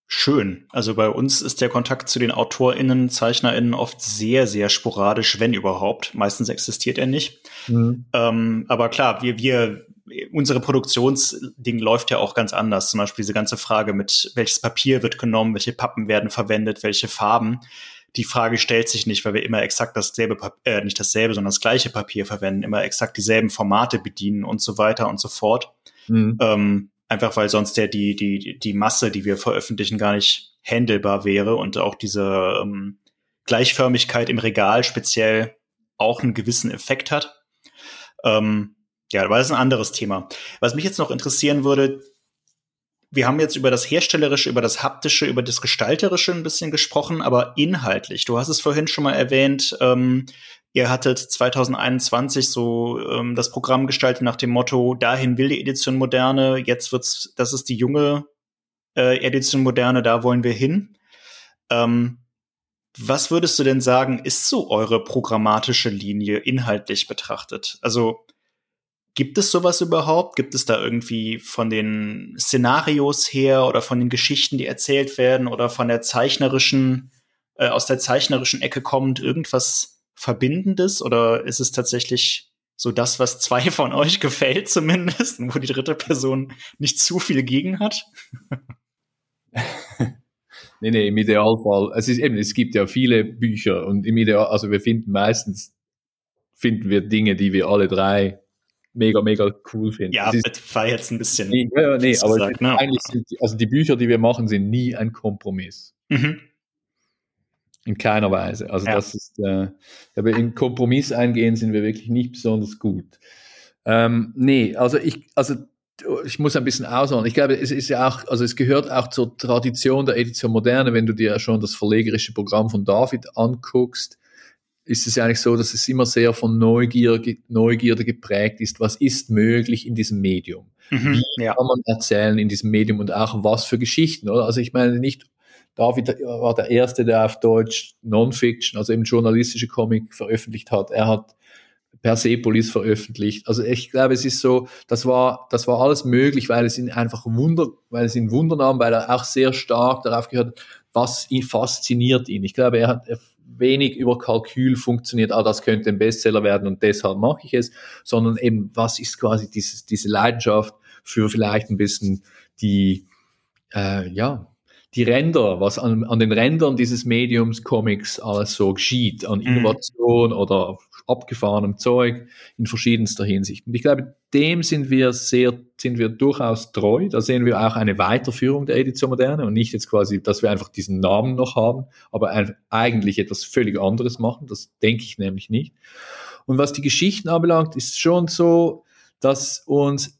schön. Also bei uns ist der Kontakt zu den AutorInnen, ZeichnerInnen oft sehr, sehr sporadisch, wenn überhaupt. Meistens existiert er nicht. Mhm. Ähm, aber klar, wir, wir, unsere Produktionsding läuft ja auch ganz anders. Zum Beispiel diese ganze Frage mit, welches Papier wird genommen, welche Pappen werden verwendet, welche Farben. Die Frage stellt sich nicht, weil wir immer exakt dasselbe, äh, nicht dasselbe, sondern das gleiche Papier verwenden, immer exakt dieselben Formate bedienen und so weiter und so fort. Mhm. Ähm, Einfach weil sonst der die, die, die Masse, die wir veröffentlichen, gar nicht handelbar wäre und auch diese ähm, Gleichförmigkeit im Regal speziell auch einen gewissen Effekt hat. Ähm, ja, aber das ist ein anderes Thema. Was mich jetzt noch interessieren würde, wir haben jetzt über das Herstellerische, über das Haptische, über das Gestalterische ein bisschen gesprochen, aber inhaltlich. Du hast es vorhin schon mal erwähnt, ähm, Ihr hattet 2021 so ähm, das Programm gestaltet nach dem Motto, dahin will die Edition Moderne, jetzt wird's, das ist die junge äh, Edition Moderne, da wollen wir hin. Ähm, was würdest du denn sagen, ist so eure programmatische Linie inhaltlich betrachtet? Also gibt es sowas überhaupt? Gibt es da irgendwie von den Szenarios her oder von den Geschichten, die erzählt werden oder von der zeichnerischen, äh, aus der zeichnerischen Ecke kommt irgendwas Verbindendes oder ist es tatsächlich so das, was zwei von euch gefällt zumindest, wo die dritte Person nicht zu viel gegen hat? nee, nee, im Idealfall. Es ist eben, es gibt ja viele Bücher und im Ideal, also wir finden meistens, finden wir Dinge, die wir alle drei mega, mega cool finden. Ja, das war jetzt ein bisschen. Nee, ja, nee aber gesagt, ne? eigentlich sind die, also die Bücher, die wir machen, sind nie ein Kompromiss. Mhm. In keiner Weise. Also ja. das ist, äh, aber in Kompromiss eingehen sind wir wirklich nicht besonders gut. Ähm, nee, also ich, also ich muss ein bisschen ausholen. Ich glaube, es ist ja auch, also es gehört auch zur Tradition der Edition Moderne, wenn du dir ja schon das verlegerische Programm von David anguckst, ist es ja eigentlich so, dass es immer sehr von Neugier, Neugierde geprägt ist. Was ist möglich in diesem Medium? Mhm, Wie ja. kann man erzählen in diesem Medium und auch was für Geschichten, oder? Also ich meine nicht David war der Erste, der auf Deutsch Non-Fiction, also eben journalistische Comic veröffentlicht hat. Er hat Persepolis veröffentlicht. Also ich glaube, es ist so, das war, das war alles möglich, weil es ihn einfach Wunder, weil es ihn Wunder nahm, weil er auch sehr stark darauf gehört hat, was ihn fasziniert ihn. Ich glaube, er hat wenig über Kalkül funktioniert, ah, das könnte ein Bestseller werden und deshalb mache ich es, sondern eben, was ist quasi dieses, diese Leidenschaft für vielleicht ein bisschen die, äh, ja, die Ränder, was an, an den Rändern dieses Mediums Comics alles so geschieht, an mhm. Innovation mhm. oder abgefahrenem Zeug in verschiedenster Hinsicht. Und ich glaube, dem sind wir sehr, sind wir durchaus treu. Da sehen wir auch eine Weiterführung der Edition Moderne und nicht jetzt quasi, dass wir einfach diesen Namen noch haben, aber eigentlich etwas völlig anderes machen. Das denke ich nämlich nicht. Und was die Geschichten anbelangt, ist schon so, dass uns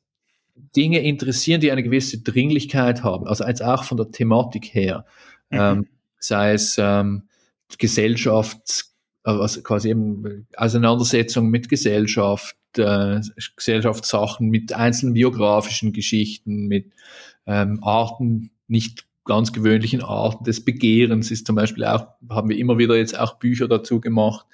Dinge interessieren, die eine gewisse Dringlichkeit haben, also als auch von der Thematik her, mhm. ähm, sei es ähm, Gesellschafts, also quasi eben Auseinandersetzung mit Gesellschaft, äh, Gesellschaftssachen, mit einzelnen biografischen Geschichten, mit ähm, Arten, nicht ganz gewöhnlichen Arten des Begehrens ist zum Beispiel auch, haben wir immer wieder jetzt auch Bücher dazu gemacht.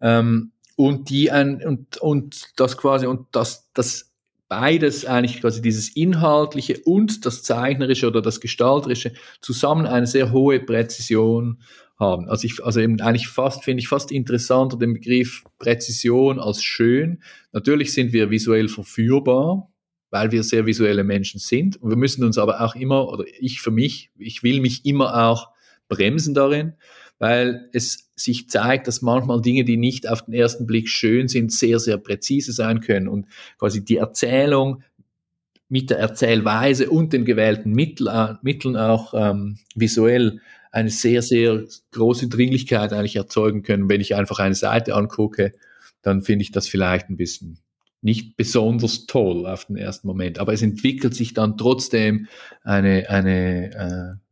Ähm, und die ein, und, und das quasi, und das, das beides eigentlich quasi dieses Inhaltliche und das Zeichnerische oder das Gestalterische zusammen eine sehr hohe Präzision haben. Also ich, also eben eigentlich fast, finde ich fast interessanter den Begriff Präzision als schön. Natürlich sind wir visuell verführbar, weil wir sehr visuelle Menschen sind. Und wir müssen uns aber auch immer, oder ich für mich, ich will mich immer auch bremsen darin, weil es sich zeigt, dass manchmal Dinge, die nicht auf den ersten Blick schön sind, sehr, sehr präzise sein können und quasi die Erzählung mit der Erzählweise und den gewählten Mittel, Mitteln auch ähm, visuell eine sehr, sehr große Dringlichkeit eigentlich erzeugen können. Wenn ich einfach eine Seite angucke, dann finde ich das vielleicht ein bisschen nicht besonders toll auf den ersten Moment. Aber es entwickelt sich dann trotzdem eine, eine äh,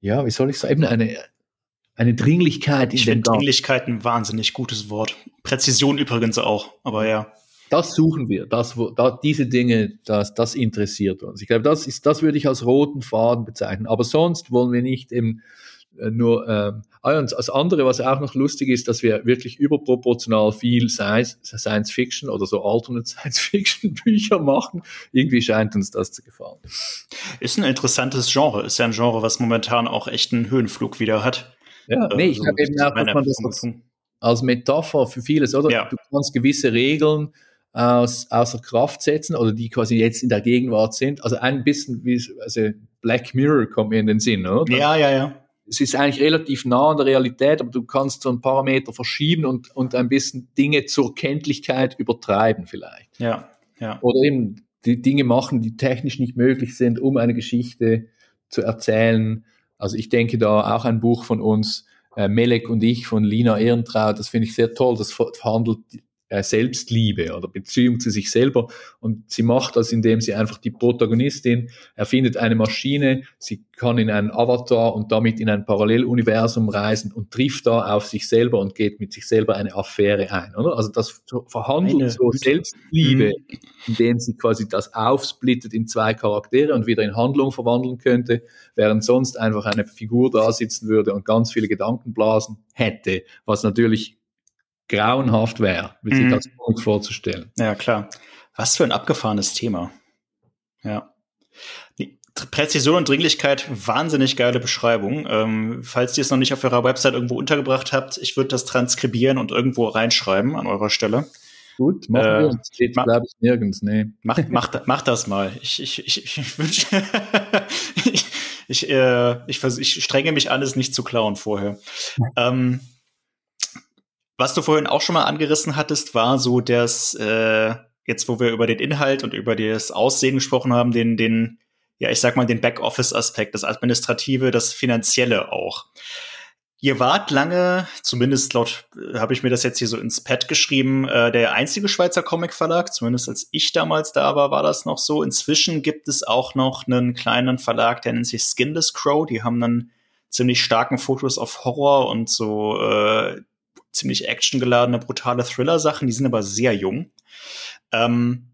ja, wie soll ich sagen, eine, eine Dringlichkeit in ich finde Dringlichkeit ein wahnsinnig gutes Wort. Präzision übrigens auch, aber ja. Das suchen wir, das, wo, da, diese Dinge, das, das interessiert uns. Ich glaube, das ist, das würde ich als roten Faden bezeichnen. Aber sonst wollen wir nicht eben äh, nur, ähm, ah, und das andere, was auch noch lustig ist, dass wir wirklich überproportional viel Science, Science Fiction oder so Alternate Science Fiction Bücher machen. Irgendwie scheint uns das zu gefallen. Ist ein interessantes Genre, ist ja ein Genre, was momentan auch echt einen Höhenflug wieder hat. Ja, nee, ich glaube eben auch, dass man das als, als Metapher für vieles, oder? Ja. Du kannst gewisse Regeln aus, außer Kraft setzen oder die quasi jetzt in der Gegenwart sind. Also ein bisschen wie also Black Mirror kommt mir in den Sinn, oder? Ja, ja, ja. Es ist eigentlich relativ nah an der Realität, aber du kannst so ein Parameter verschieben und, und ein bisschen Dinge zur Kenntlichkeit übertreiben vielleicht. Ja, ja. Oder eben die Dinge machen, die technisch nicht möglich sind, um eine Geschichte zu erzählen, also ich denke da auch ein Buch von uns, äh, Melek und ich von Lina Ehrentraut, das finde ich sehr toll, das verhandelt Selbstliebe oder Beziehung zu sich selber. Und sie macht das, indem sie einfach die Protagonistin erfindet eine Maschine, sie kann in einen Avatar und damit in ein Paralleluniversum reisen und trifft da auf sich selber und geht mit sich selber eine Affäre ein. Oder? Also das verhandelt eine so Selbstliebe, mhm. indem sie quasi das aufsplittet in zwei Charaktere und wieder in Handlung verwandeln könnte, während sonst einfach eine Figur da sitzen würde und ganz viele Gedankenblasen hätte, was natürlich grauenhaft wäre, wie sich mhm. das vorzustellen. Ja, klar. Was für ein abgefahrenes Thema. Ja. Die Präzision und Dringlichkeit, wahnsinnig geile Beschreibung. Ähm, falls ihr es noch nicht auf eurer Website irgendwo untergebracht habt, ich würde das transkribieren und irgendwo reinschreiben an eurer Stelle. Gut, machen äh, wir. Das steht, glaube ich, nirgends. Nee. Mach, mach, mach das mal. Ich, ich, ich, ich wünsche. ich, ich, äh, ich, ich strenge mich an, es nicht zu klauen vorher. ähm, was du vorhin auch schon mal angerissen hattest, war so dass äh, jetzt wo wir über den Inhalt und über das Aussehen gesprochen haben, den, den, ja, ich sag mal, den Backoffice-Aspekt, das Administrative, das Finanzielle auch. Ihr wart lange, zumindest laut, äh, habe ich mir das jetzt hier so ins Pad geschrieben, äh, der einzige Schweizer Comic-Verlag, zumindest als ich damals da war, war das noch so. Inzwischen gibt es auch noch einen kleinen Verlag, der nennt sich Skinless Crow. Die haben einen ziemlich starken Fokus auf Horror und so äh, ziemlich actiongeladene, brutale Thriller-Sachen, die sind aber sehr jung. Ähm,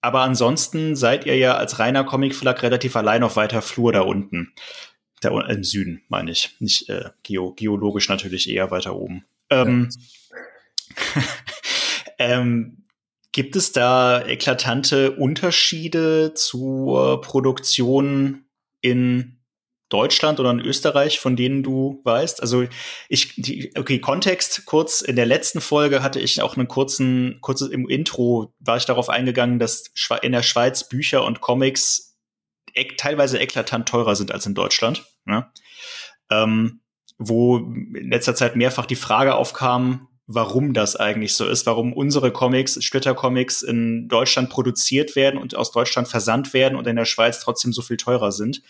aber ansonsten seid ihr ja als reiner Comic-Verlag relativ allein auf weiter Flur da unten. Da im Süden, meine ich. Nicht äh, geo geologisch natürlich eher weiter oben. Ähm, Ähm, gibt es da eklatante Unterschiede zur Produktion in Deutschland oder in Österreich, von denen du weißt? Also ich, die, okay, Kontext kurz. In der letzten Folge hatte ich auch einen kurzen, kurzes im Intro war ich darauf eingegangen, dass in der Schweiz Bücher und Comics ek teilweise eklatant teurer sind als in Deutschland. Ne? Ähm, wo in letzter Zeit mehrfach die Frage aufkam, warum das eigentlich so ist, warum unsere Comics, Splitter-Comics in Deutschland produziert werden und aus Deutschland versandt werden und in der Schweiz trotzdem so viel teurer sind.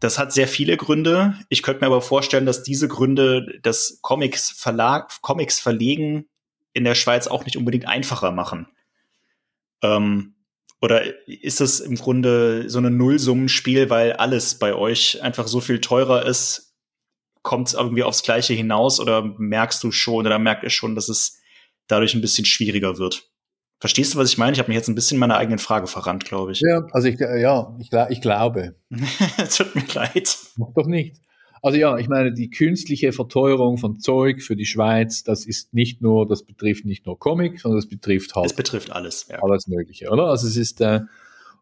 Das hat sehr viele Gründe. Ich könnte mir aber vorstellen, dass diese Gründe das Comics Verlag, Comics verlegen in der Schweiz auch nicht unbedingt einfacher machen. Ähm, oder ist es im Grunde so ein Nullsummenspiel, weil alles bei euch einfach so viel teurer ist, kommt es irgendwie aufs Gleiche hinaus oder merkst du schon oder merkt ihr schon, dass es dadurch ein bisschen schwieriger wird? Verstehst du, was ich meine? Ich habe mich jetzt ein bisschen meiner eigenen Frage verrannt, glaube ich. Ja, also ich, ja, ich, ich glaube. Tut mir leid. Mach doch nicht. Also ja, ich meine, die künstliche Verteuerung von Zeug für die Schweiz, das ist nicht nur, das betrifft nicht nur Comic, sondern das betrifft halt. Es betrifft alles, ja. Alles Mögliche, oder? Also es ist, äh,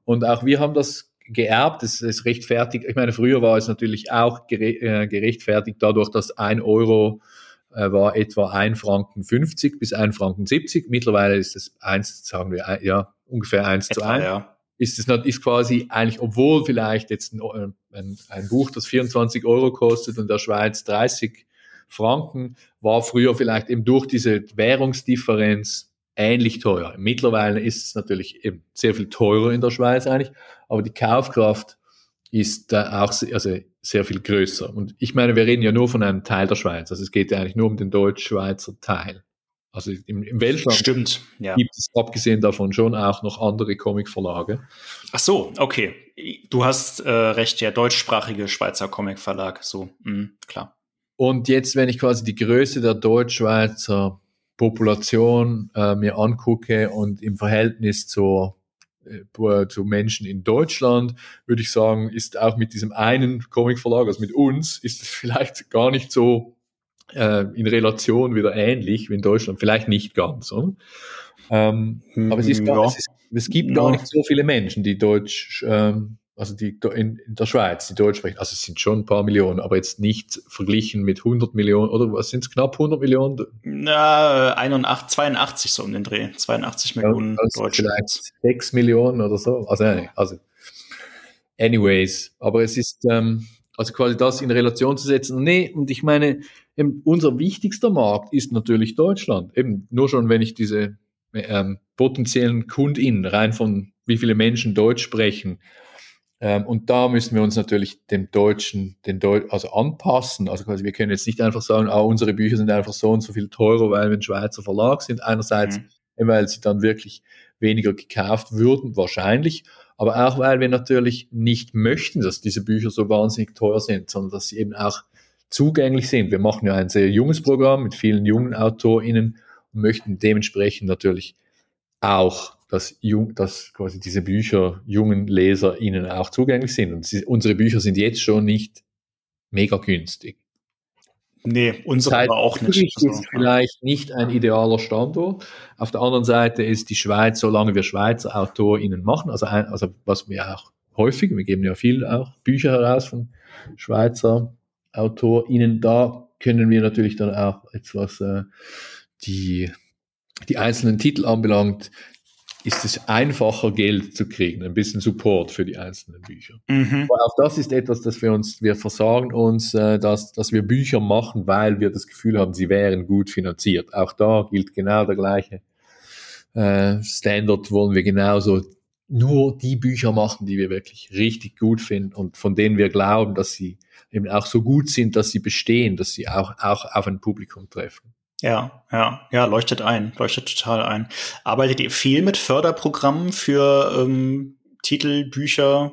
und auch wir haben das geerbt. Es ist rechtfertigt. Ich meine, früher war es natürlich auch äh, gerechtfertigt dadurch, dass ein Euro war etwa ein Franken 50 bis ein Franken 70. Mittlerweile ist es eins, sagen wir, ja, ungefähr eins etwa, zu eins. Ja. Ist es ist quasi eigentlich, obwohl vielleicht jetzt ein, ein, ein Buch, das 24 Euro kostet und der Schweiz 30 Franken, war früher vielleicht eben durch diese Währungsdifferenz ähnlich teuer. Mittlerweile ist es natürlich eben sehr viel teurer in der Schweiz eigentlich, aber die Kaufkraft ist da auch sehr, also sehr viel größer. Und ich meine, wir reden ja nur von einem Teil der Schweiz. Also es geht ja eigentlich nur um den deutsch-schweizer Teil. Also im, im Weltland Stimmt, ja. gibt es abgesehen davon schon auch noch andere Comicverlage. Ach so, okay. Du hast äh, recht, ja, deutschsprachige Schweizer Comicverlag, so, mh, klar. Und jetzt, wenn ich quasi die Größe der Deutschschweizer Population äh, mir angucke und im Verhältnis zur zu Menschen in Deutschland, würde ich sagen, ist auch mit diesem einen Comicverlag, also mit uns, ist es vielleicht gar nicht so äh, in Relation wieder ähnlich wie in Deutschland. Vielleicht nicht ganz. Oder? Ähm, aber es, ist gar, ja. es, ist, es gibt ja. gar nicht so viele Menschen, die Deutsch ähm, also die in, in, der Schweiz, die Deutsch sprechen, also es sind schon ein paar Millionen, aber jetzt nicht verglichen mit 100 Millionen, oder was sind es, knapp 100 Millionen? Na, 81, 82 so um den Dreh, 82 Millionen ja, also Deutsche. Vielleicht 6 Millionen oder so, also, also anyways, aber es ist, ähm, also quasi das in Relation zu setzen, nee, und ich meine, eben, unser wichtigster Markt ist natürlich Deutschland, eben nur schon, wenn ich diese ähm, potenziellen KundInnen rein von wie viele Menschen Deutsch sprechen, ähm, und da müssen wir uns natürlich dem Deutschen, den Deu also anpassen. Also quasi, wir können jetzt nicht einfach sagen, ah, unsere Bücher sind einfach so und so viel teurer, weil wir ein Schweizer Verlag sind. Einerseits, mhm. weil sie dann wirklich weniger gekauft würden, wahrscheinlich. Aber auch, weil wir natürlich nicht möchten, dass diese Bücher so wahnsinnig teuer sind, sondern dass sie eben auch zugänglich sind. Wir machen ja ein sehr junges Programm mit vielen jungen AutorInnen und möchten dementsprechend natürlich auch dass, jung, dass quasi diese Bücher jungen LeserInnen auch zugänglich sind. Und sie, unsere Bücher sind jetzt schon nicht mega günstig. Nee, unsere aber auch nicht. Ist vielleicht nicht ein idealer Standort. Auf der anderen Seite ist die Schweiz, solange wir Schweizer AutorInnen machen, also, ein, also was wir auch häufig, wir geben ja viel auch Bücher heraus von Schweizer AutorInnen, da können wir natürlich dann auch etwas äh, die, die einzelnen Titel anbelangt, ist es einfacher, Geld zu kriegen, ein bisschen Support für die einzelnen Bücher. Mhm. Aber auch das ist etwas, das wir uns, wir versagen uns, äh, dass, dass wir Bücher machen, weil wir das Gefühl haben, sie wären gut finanziert. Auch da gilt genau der gleiche äh, Standard, wollen wir genauso nur die Bücher machen, die wir wirklich richtig gut finden und von denen wir glauben, dass sie eben auch so gut sind, dass sie bestehen, dass sie auch, auch auf ein Publikum treffen. Ja, ja, ja, leuchtet ein, leuchtet total ein. Arbeitet ihr viel mit Förderprogrammen für ähm, Titel, Bücher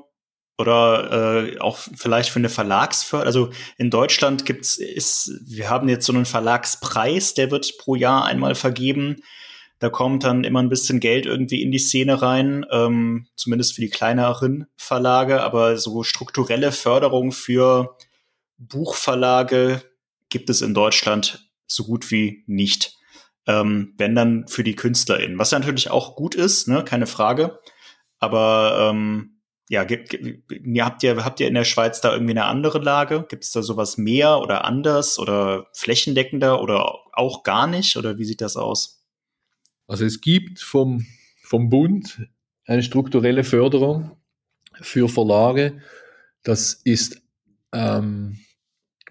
oder äh, auch vielleicht für eine Verlagsförderung? Also in Deutschland gibt's, ist, wir haben jetzt so einen Verlagspreis, der wird pro Jahr einmal vergeben. Da kommt dann immer ein bisschen Geld irgendwie in die Szene rein, ähm, zumindest für die kleineren Verlage, aber so strukturelle Förderung für Buchverlage gibt es in Deutschland so gut wie nicht. ähm, wenn dann für die KünstlerInnen. Was ja natürlich auch gut ist, ne, keine Frage. Aber ähm, ja, gibt, habt ihr habt ihr in der Schweiz da irgendwie eine andere Lage? Gibt es da sowas mehr oder anders oder flächendeckender oder auch gar nicht? Oder wie sieht das aus? Also es gibt vom, vom Bund eine strukturelle Förderung für Verlage. Das ist, ähm,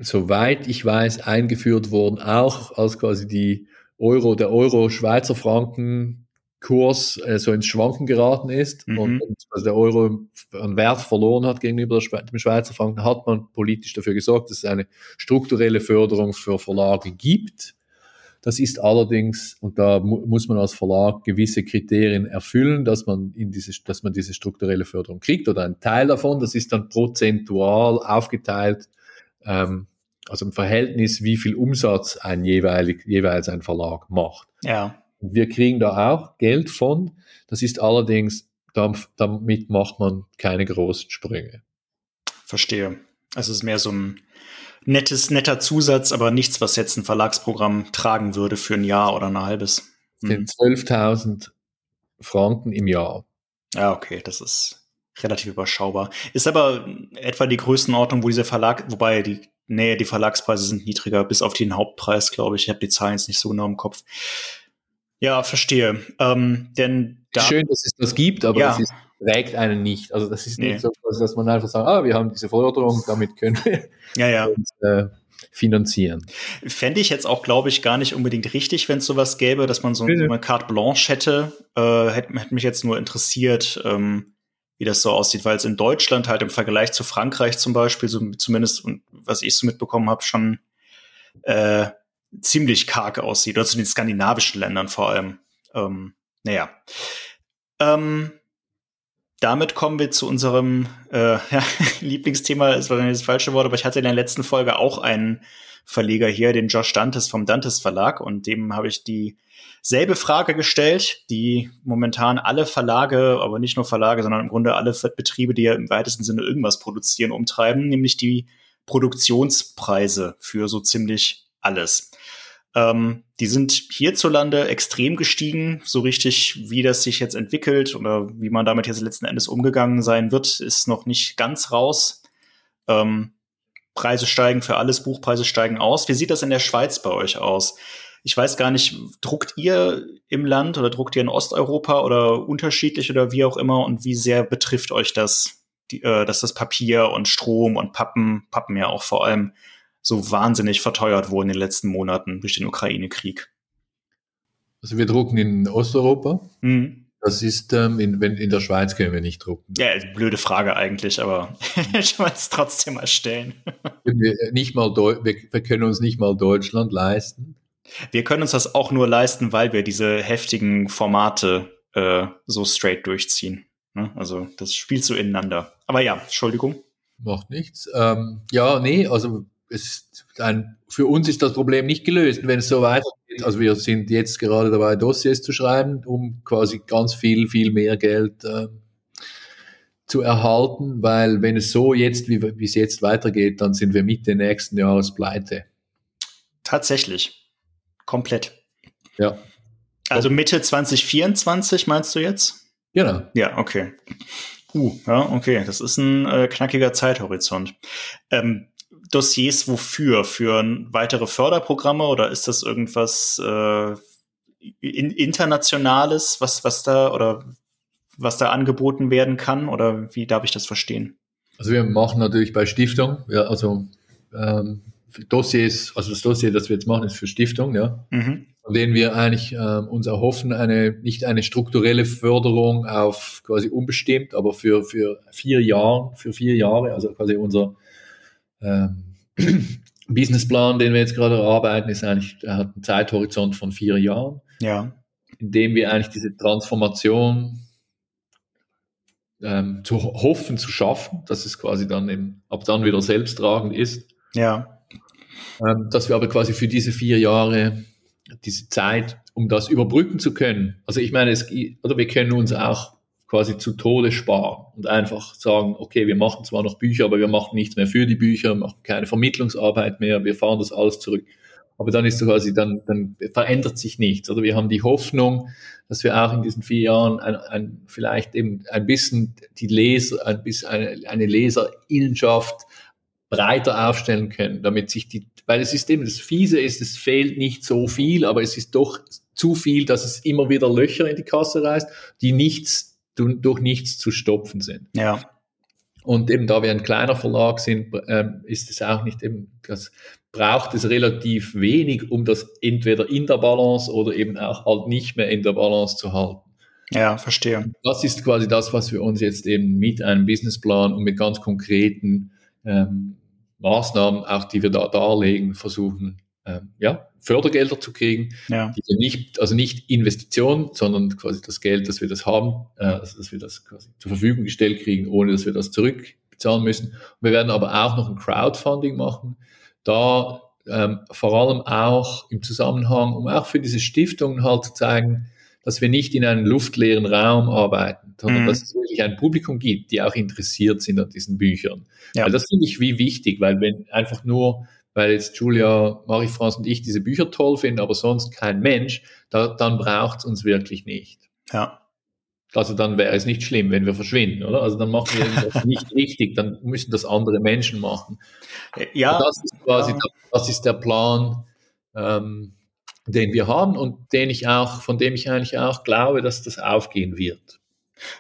soweit ich weiß, eingeführt worden, auch als quasi die Euro, der Euro-Schweizer Franken Kurs äh, so ins Schwanken geraten ist mhm. und, also der Euro an Wert verloren hat gegenüber dem Schweizer Franken, hat man politisch dafür gesorgt, dass es eine strukturelle Förderung für Verlage gibt. Das ist allerdings, und da mu muss man als Verlag gewisse Kriterien erfüllen, dass man, in diese, dass man diese strukturelle Förderung kriegt oder ein Teil davon. Das ist dann prozentual aufgeteilt, ähm, also im Verhältnis, wie viel Umsatz ein jeweilig, jeweils ein Verlag macht. Ja. Wir kriegen da auch Geld von. Das ist allerdings, damit macht man keine großen Sprünge. Verstehe. Also es ist mehr so ein nettes, netter Zusatz, aber nichts, was jetzt ein Verlagsprogramm tragen würde für ein Jahr oder ein halbes. Hm. 12.000 Franken im Jahr. Ja, okay, das ist relativ überschaubar. Ist aber etwa die Größenordnung, wo dieser Verlag, wobei die, nee, die Verlagspreise sind niedriger, bis auf den Hauptpreis, glaube ich. Ich habe die Zahlen jetzt nicht so genau im Kopf. Ja, verstehe. Ähm, denn da Schön, dass es das gibt, aber ja. es ist, trägt einen nicht. Also das ist nee. nicht so, dass man einfach sagt, ah, wir haben diese Forderung, damit können wir ja, ja. uns äh, finanzieren. Fände ich jetzt auch, glaube ich, gar nicht unbedingt richtig, wenn es sowas gäbe, dass man so, so eine Carte Blanche hätte. Äh, hätte. Hätte mich jetzt nur interessiert, ähm, wie das so aussieht, weil es in Deutschland halt im Vergleich zu Frankreich zum Beispiel, so zumindest, was ich so mitbekommen habe, schon äh, ziemlich karg aussieht, oder zu den skandinavischen Ländern vor allem. Ähm, naja. Ähm, damit kommen wir zu unserem äh, ja, Lieblingsthema, ist wahrscheinlich das falsche Wort, aber ich hatte in der letzten Folge auch einen Verleger hier, den Josh Dantes vom Dantes Verlag, und dem habe ich dieselbe Frage gestellt, die momentan alle Verlage, aber nicht nur Verlage, sondern im Grunde alle Betriebe, die ja im weitesten Sinne irgendwas produzieren, umtreiben, nämlich die Produktionspreise für so ziemlich alles. Ähm, die sind hierzulande extrem gestiegen. So richtig, wie das sich jetzt entwickelt oder wie man damit jetzt letzten Endes umgegangen sein wird, ist noch nicht ganz raus. Ähm, Preise steigen für alles, Buchpreise steigen aus. Wie sieht das in der Schweiz bei euch aus? Ich weiß gar nicht, druckt ihr im Land oder druckt ihr in Osteuropa oder unterschiedlich oder wie auch immer und wie sehr betrifft euch das, die, äh, dass das Papier und Strom und Pappen, Pappen ja auch vor allem so wahnsinnig verteuert wurden in den letzten Monaten durch den Ukraine-Krieg? Also wir drucken in Osteuropa. Mhm. Das ist, ähm, in, wenn, in der Schweiz können wir nicht drucken. Ja, blöde Frage eigentlich, aber ich wollte es trotzdem mal stellen. wir, nicht mal wir, wir können uns nicht mal Deutschland leisten. Wir können uns das auch nur leisten, weil wir diese heftigen Formate äh, so straight durchziehen. Ne? Also das spielt so ineinander. Aber ja, Entschuldigung. Macht nichts. Ähm, ja, nee, also es ein, für uns ist das Problem nicht gelöst. Wenn es so weitergeht, also wir sind jetzt gerade dabei, Dossiers zu schreiben, um quasi ganz viel, viel mehr Geld äh, zu erhalten, weil wenn es so jetzt, wie, wie es jetzt weitergeht, dann sind wir Mitte nächsten Jahres pleite. Tatsächlich. Komplett. Ja. Also Mitte 2024 meinst du jetzt? Genau. Ja, okay. Uh, ja, okay. Das ist ein äh, knackiger Zeithorizont. Ähm, Dossiers wofür? Für weitere Förderprogramme oder ist das irgendwas äh, in, internationales, was, was da oder was da angeboten werden kann? Oder wie darf ich das verstehen? Also wir machen natürlich bei Stiftung, ja, also ähm, Dossiers, also das Dossier, das wir jetzt machen, ist für Stiftung, ja. Mhm. Von denen wir eigentlich äh, uns erhoffen, eine, nicht eine strukturelle Förderung auf quasi unbestimmt, aber für, für vier Jahre, für vier Jahre, also quasi unser ähm, Businessplan, den wir jetzt gerade erarbeiten, ist eigentlich, er hat einen Zeithorizont von vier Jahren. Ja. In dem wir eigentlich diese Transformation ähm, zu hoffen, zu schaffen, dass es quasi dann eben ab dann wieder selbsttragend ist. Ja. Ähm, dass wir aber quasi für diese vier Jahre diese Zeit, um das überbrücken zu können. Also ich meine, es, oder wir können uns auch quasi zu Tode sparen und einfach sagen, okay, wir machen zwar noch Bücher, aber wir machen nichts mehr für die Bücher, machen keine Vermittlungsarbeit mehr, wir fahren das alles zurück. aber dann ist quasi, dann, dann verändert sich nichts. Oder wir haben die Hoffnung, dass wir auch in diesen vier Jahren ein, ein, vielleicht eben ein bisschen die Leser, ein bisschen eine, eine Leserinnenschaft breiter aufstellen können, damit sich die, weil es ist eben das Fiese ist, es fehlt nicht so viel, aber es ist doch zu viel, dass es immer wieder Löcher in die Kasse reißt, die nichts, durch nichts zu stopfen sind. Ja. Und eben da wir ein kleiner Verlag sind, ähm, ist es auch nicht eben, das braucht es relativ wenig, um das entweder in der Balance oder eben auch halt nicht mehr in der Balance zu halten. Ja, verstehe. Das ist quasi das, was wir uns jetzt eben mit einem Businessplan und mit ganz konkreten ähm, Maßnahmen, auch die wir da darlegen, versuchen, ähm, ja, Fördergelder zu kriegen, ja. die nicht, also nicht Investitionen, sondern quasi das Geld, dass wir das haben, äh, also dass wir das quasi zur Verfügung gestellt kriegen, ohne dass wir das zurückbezahlen müssen. Und wir werden aber auch noch ein Crowdfunding machen, da ähm, vor allem auch im Zusammenhang, um auch für diese Stiftungen halt zu zeigen, dass wir nicht in einem luftleeren Raum arbeiten, sondern mhm. dass es wirklich ein Publikum gibt, die auch interessiert sind an diesen Büchern. Ja. Weil das finde ich wie wichtig, weil wenn einfach nur weil jetzt Julia, Marie-France und ich diese Bücher toll finden, aber sonst kein Mensch, da, dann braucht es uns wirklich nicht. Ja. Also dann wäre es nicht schlimm, wenn wir verschwinden, oder? Also dann machen wir irgendwas nicht richtig, dann müssen das andere Menschen machen. Ja. Und das ist quasi, ja. das ist der Plan, ähm, den wir haben und den ich auch, von dem ich eigentlich auch glaube, dass das aufgehen wird.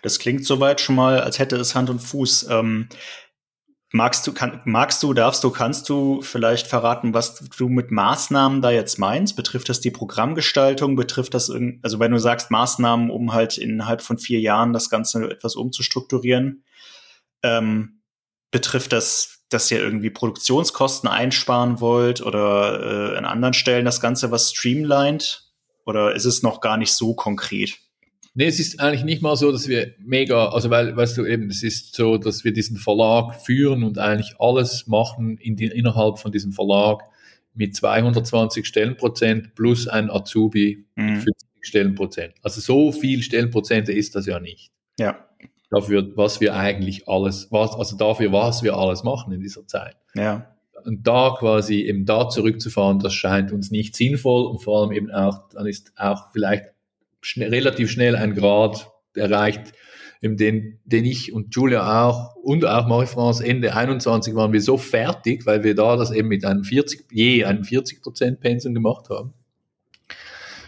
Das klingt soweit schon mal, als hätte es Hand und Fuß. Ähm, Magst du, kann, magst du, darfst du, kannst du vielleicht verraten, was du mit Maßnahmen da jetzt meinst? Betrifft das die Programmgestaltung? Betrifft das, also wenn du sagst Maßnahmen, um halt innerhalb von vier Jahren das Ganze etwas umzustrukturieren, ähm, betrifft das, dass ihr irgendwie Produktionskosten einsparen wollt oder äh, an anderen Stellen das Ganze was streamlined? Oder ist es noch gar nicht so konkret? Nee, es ist eigentlich nicht mal so, dass wir mega, also weil, weißt du eben, es ist so, dass wir diesen Verlag führen und eigentlich alles machen in die, innerhalb von diesem Verlag mit 220 Stellenprozent plus ein Azubi mhm. mit 50 Stellenprozent. Also so viel Stellenprozente ist das ja nicht. Ja. Dafür, was wir eigentlich alles, was, also dafür, was wir alles machen in dieser Zeit. Ja. Und da quasi eben da zurückzufahren, das scheint uns nicht sinnvoll und vor allem eben auch, dann ist auch vielleicht schnell, relativ schnell ein Grad erreicht, den, den ich und Julia auch und auch Marie-France Ende 21 waren wir so fertig, weil wir da das eben mit einem 40, je einem 40 Prozent Pensum gemacht haben,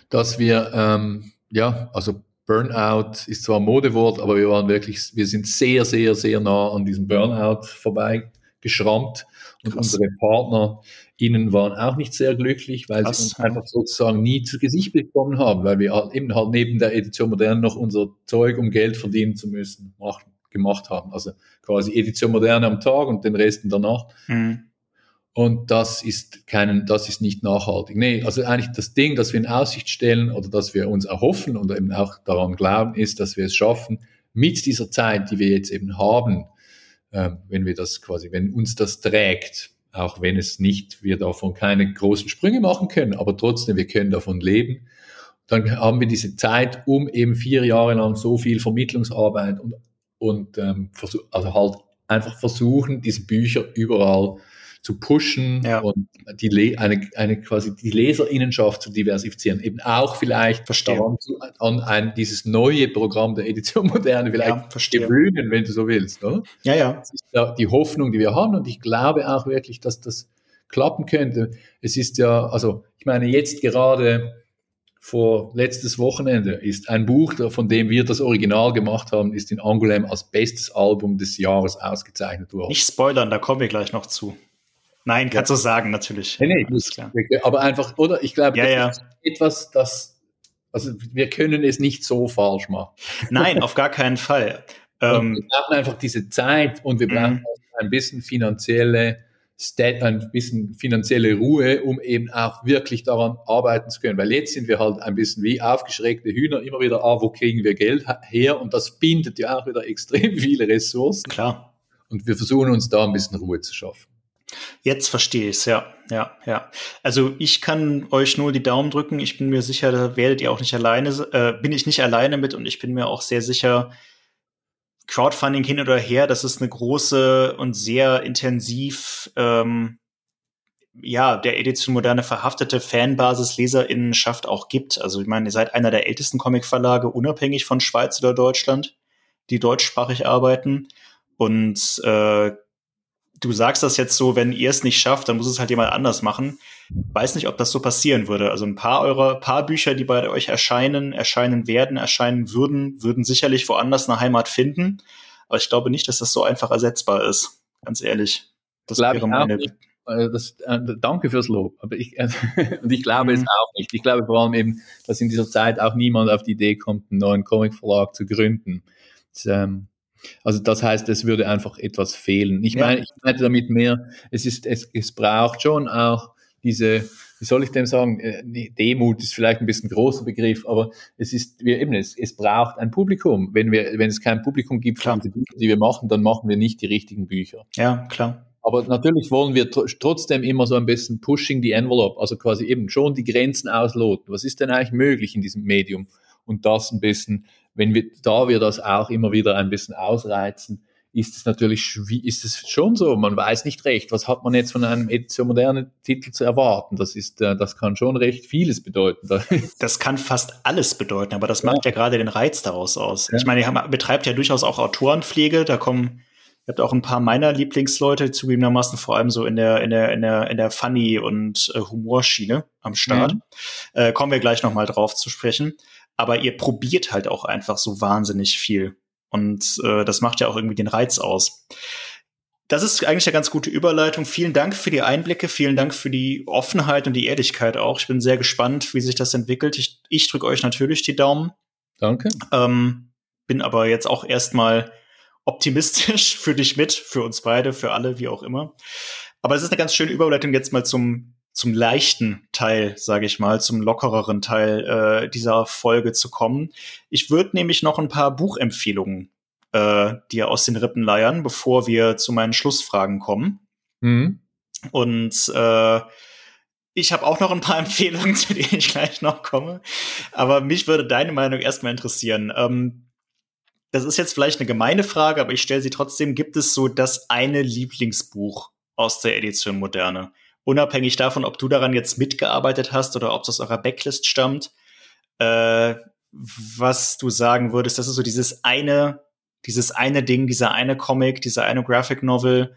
dass wir, ähm, ja, also Burnout ist zwar ein Modewort, aber wir waren wirklich, wir sind sehr, sehr, sehr nah an diesem Burnout vorbei geschrammt und Krass. unsere Partner innen waren auch nicht sehr glücklich, weil Krass. sie uns einfach sozusagen nie zu Gesicht bekommen haben, weil wir halt eben halt neben der Edition Moderne noch unser Zeug, um Geld verdienen zu müssen, machen, gemacht haben. Also quasi Edition Moderne am Tag und den Rest in der Nacht. Mhm. Und das ist keinen, das ist nicht nachhaltig. Nee, also eigentlich das Ding, das wir in Aussicht stellen oder dass wir uns erhoffen und eben auch daran glauben, ist, dass wir es schaffen, mit dieser Zeit, die wir jetzt eben haben, äh, wenn wir das quasi, wenn uns das trägt, auch wenn es nicht, wir davon keine großen Sprünge machen können, aber trotzdem, wir können davon leben. Dann haben wir diese Zeit, um eben vier Jahre lang so viel Vermittlungsarbeit und, und ähm, also halt einfach versuchen, diese Bücher überall zu pushen ja. und die eine, eine quasi die Leserinnenschaft zu diversifizieren. Eben auch vielleicht verstehen an ein, dieses neue Programm der Edition Moderne vielleicht ja, gewöhnen, wenn du so willst. Oder? Ja, ja. Das ist ja die Hoffnung, die wir haben und ich glaube auch wirklich, dass das klappen könnte. Es ist ja, also ich meine, jetzt gerade vor letztes Wochenende ist ein Buch, von dem wir das Original gemacht haben, ist in Angoulême als bestes Album des Jahres ausgezeichnet worden. Nicht spoilern, da kommen wir gleich noch zu. Nein, kannst ja. du sagen, natürlich. Nee, nee, Alles klar. Aber einfach, oder? Ich glaube, ja, das ja. ist etwas, das, also wir können es nicht so falsch machen. Nein, auf gar keinen Fall. Ähm, wir brauchen einfach diese Zeit und wir brauchen mhm. ein bisschen finanzielle, ein bisschen finanzielle Ruhe, um eben auch wirklich daran arbeiten zu können. Weil jetzt sind wir halt ein bisschen wie aufgeschreckte Hühner, immer wieder, ah, wo kriegen wir Geld her? Und das bindet ja auch wieder extrem viele Ressourcen. Klar. Und wir versuchen uns da ein bisschen Ruhe zu schaffen. Jetzt verstehe ich es, ja, ja, ja. Also ich kann euch nur die Daumen drücken. Ich bin mir sicher, da werdet ihr auch nicht alleine, äh, bin ich nicht alleine mit und ich bin mir auch sehr sicher, Crowdfunding hin oder her, das ist eine große und sehr intensiv ähm, ja, der Edition Moderne verhaftete Fanbasis LeserInnenschaft auch gibt. Also ich meine, ihr seid einer der ältesten Comicverlage, unabhängig von Schweiz oder Deutschland, die deutschsprachig arbeiten. Und äh, du sagst das jetzt so, wenn ihr es nicht schafft, dann muss es halt jemand anders machen. Weiß nicht, ob das so passieren würde. Also ein paar eurer, paar Bücher, die bei euch erscheinen, erscheinen werden, erscheinen würden, würden sicherlich woanders eine Heimat finden. Aber ich glaube nicht, dass das so einfach ersetzbar ist. Ganz ehrlich. Das glaube wäre meine. Das, äh, danke fürs Lob. Aber ich, äh, und ich glaube mhm. es auch nicht. Ich glaube vor allem eben, dass in dieser Zeit auch niemand auf die Idee kommt, einen neuen Comicverlag zu gründen. Das, ähm, also das heißt, es würde einfach etwas fehlen. Ich ja. meine, ich meine damit mehr, es ist, es, es braucht schon auch diese, wie soll ich dem sagen, äh, Demut ist vielleicht ein bisschen ein großer Begriff, aber es ist, wir eben, es, es braucht ein Publikum. Wenn wir, wenn es kein Publikum gibt für die Bücher, die wir machen, dann machen wir nicht die richtigen Bücher. Ja, klar. Aber natürlich wollen wir tr trotzdem immer so ein bisschen pushing the envelope, also quasi eben schon die Grenzen ausloten. Was ist denn eigentlich möglich in diesem Medium? Und das ein bisschen wenn wir, da wir das auch immer wieder ein bisschen ausreizen, ist es natürlich, ist es schon so, man weiß nicht recht, was hat man jetzt von einem Edition modernen Titel zu erwarten. Das ist, äh, das kann schon recht vieles bedeuten. Das kann fast alles bedeuten, aber das macht ja, ja gerade den Reiz daraus aus. Ja. Ich meine, ihr betreibt ja durchaus auch Autorenpflege, da kommen, ihr habt auch ein paar meiner Lieblingsleute, zugegebenermaßen vor allem so in der, in der, in der, in der Funny- und äh, Humorschiene am Start. Mhm. Äh, kommen wir gleich nochmal drauf zu sprechen aber ihr probiert halt auch einfach so wahnsinnig viel. Und äh, das macht ja auch irgendwie den Reiz aus. Das ist eigentlich eine ganz gute Überleitung. Vielen Dank für die Einblicke, vielen Dank für die Offenheit und die Ehrlichkeit auch. Ich bin sehr gespannt, wie sich das entwickelt. Ich, ich drücke euch natürlich die Daumen. Danke. Ähm, bin aber jetzt auch erstmal optimistisch für dich mit, für uns beide, für alle, wie auch immer. Aber es ist eine ganz schöne Überleitung jetzt mal zum zum leichten Teil, sage ich mal, zum lockereren Teil äh, dieser Folge zu kommen. Ich würde nämlich noch ein paar Buchempfehlungen äh, dir aus den Rippen leiern, bevor wir zu meinen Schlussfragen kommen. Mhm. Und äh, ich habe auch noch ein paar Empfehlungen, zu denen ich gleich noch komme. Aber mich würde deine Meinung erstmal interessieren. Ähm, das ist jetzt vielleicht eine gemeine Frage, aber ich stelle sie trotzdem. Gibt es so das eine Lieblingsbuch aus der Edition Moderne? Unabhängig davon, ob du daran jetzt mitgearbeitet hast oder ob es aus eurer Backlist stammt, äh, was du sagen würdest, das ist so dieses eine, dieses eine Ding, dieser eine Comic, dieser eine Graphic Novel,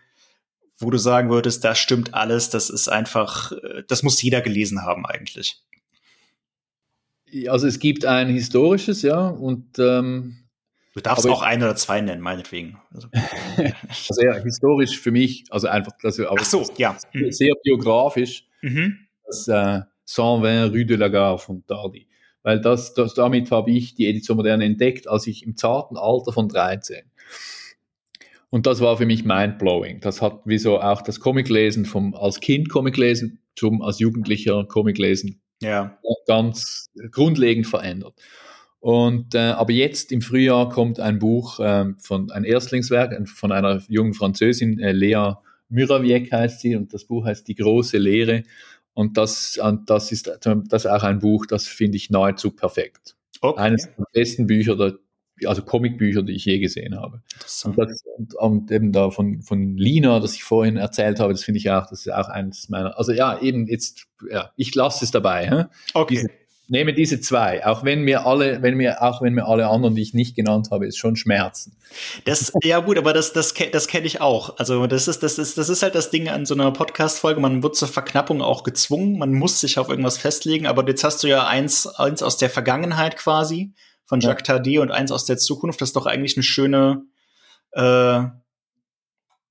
wo du sagen würdest, da stimmt alles, das ist einfach, äh, das muss jeder gelesen haben eigentlich. Also es gibt ein historisches, ja, und ähm, Du darfst auch ein oder zwei nennen, meinetwegen. Also, also ja, historisch für mich, also einfach, also, Ach so, ja. Mhm. Sehr biografisch, mhm. das äh, 120 Rue de la Gare von Tardy. Weil das, das, damit habe ich die Edition Moderne entdeckt, als ich im zarten Alter von 13. Und das war für mich mindblowing. Das hat wie so auch das Comiclesen vom, als Kind Comiclesen zum als Jugendlicher Comiclesen ja. ganz grundlegend verändert. Und äh, aber jetzt im Frühjahr kommt ein Buch äh, von ein Erstlingswerk von einer jungen Französin, äh, Lea Muraviec heißt sie, und das Buch heißt Die große Lehre. Und das, das ist das ist auch ein Buch, das finde ich nahezu perfekt. Okay. Eines der besten Bücher, der, also Comicbücher, die ich je gesehen habe. Und, das, und, und, eben da von, von Lina, das ich vorhin erzählt habe, das finde ich auch, das ist auch eines meiner, also ja, eben jetzt, ja, ich lasse es dabei. Hä? Okay. Diese, nehme diese zwei, auch wenn mir alle, wenn mir, auch wenn mir alle anderen, die ich nicht genannt habe, ist schon schmerzen. Das, ja gut, aber das, das, das kenne ich auch. Also das ist, das ist, das ist halt das Ding an so einer Podcast-Folge. Man wird zur Verknappung auch gezwungen. Man muss sich auf irgendwas festlegen. Aber jetzt hast du ja eins, eins aus der Vergangenheit quasi von Jacques ja. Tardy und eins aus der Zukunft. Das ist doch eigentlich eine schöne, äh,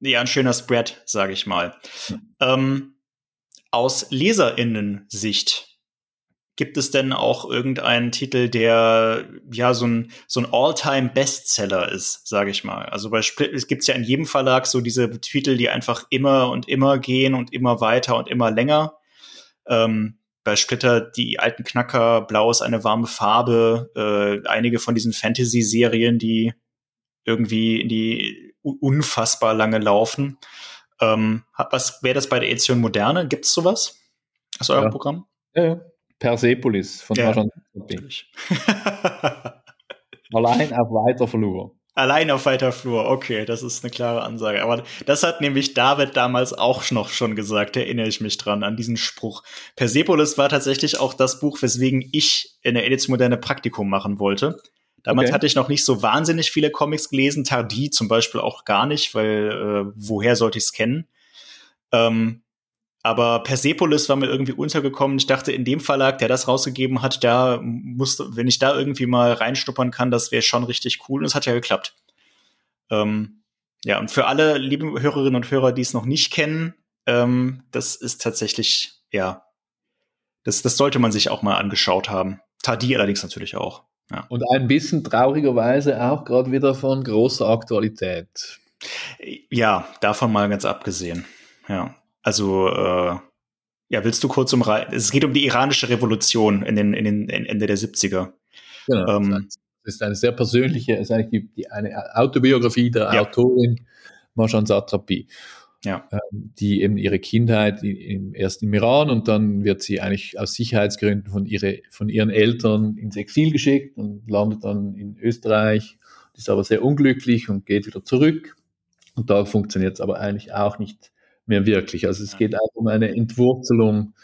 ja, ein schöner Spread, sage ich mal. Ja. Ähm, aus LeserInnen-Sicht Gibt es denn auch irgendeinen Titel, der ja so ein, so ein All-Time-Bestseller ist, sage ich mal? Also bei Split, es gibt ja in jedem Verlag so diese Titel, die einfach immer und immer gehen und immer weiter und immer länger. Ähm, bei Splitter die alten Knacker, Blau ist eine warme Farbe, äh, einige von diesen Fantasy-Serien, die irgendwie in die unfassbar lange laufen. Ähm, was wäre das bei der Edition Moderne? Gibt es sowas aus eurem ja. Programm? Ja, ja. Persepolis von ja, Allein auf weiter Flur. Allein auf weiter Flur, okay, das ist eine klare Ansage. Aber das hat nämlich David damals auch noch schon gesagt, erinnere ich mich dran, an diesen Spruch. Persepolis war tatsächlich auch das Buch, weswegen ich in der Edition Moderne Praktikum machen wollte. Damals okay. hatte ich noch nicht so wahnsinnig viele Comics gelesen, Tardi zum Beispiel auch gar nicht, weil äh, woher sollte ich es kennen? Ähm, aber Persepolis war mir irgendwie untergekommen. Ich dachte, in dem Verlag, der das rausgegeben hat, da musste, wenn ich da irgendwie mal reinstuppern kann, das wäre schon richtig cool. Und es hat ja geklappt. Ähm, ja, und für alle lieben Hörerinnen und Hörer, die es noch nicht kennen, ähm, das ist tatsächlich, ja, das, das sollte man sich auch mal angeschaut haben. Tadi allerdings natürlich auch. Ja. Und ein bisschen traurigerweise auch gerade wieder von großer Aktualität. Ja, davon mal ganz abgesehen. Ja. Also, äh, ja, willst du kurz um Es geht um die iranische Revolution in den, in den in Ende der 70er. Genau. Ähm, das ist eine sehr persönliche, ist eigentlich die, die eine Autobiografie der ja. Autorin Marjan Satrapi. Ja. Ähm, die eben ihre Kindheit im, erst im Iran und dann wird sie eigentlich aus Sicherheitsgründen von, ihre, von ihren Eltern ins Exil geschickt und landet dann in Österreich, ist aber sehr unglücklich und geht wieder zurück. Und da funktioniert es aber eigentlich auch nicht mehr wirklich. Also es geht auch um eine Entwurzelung.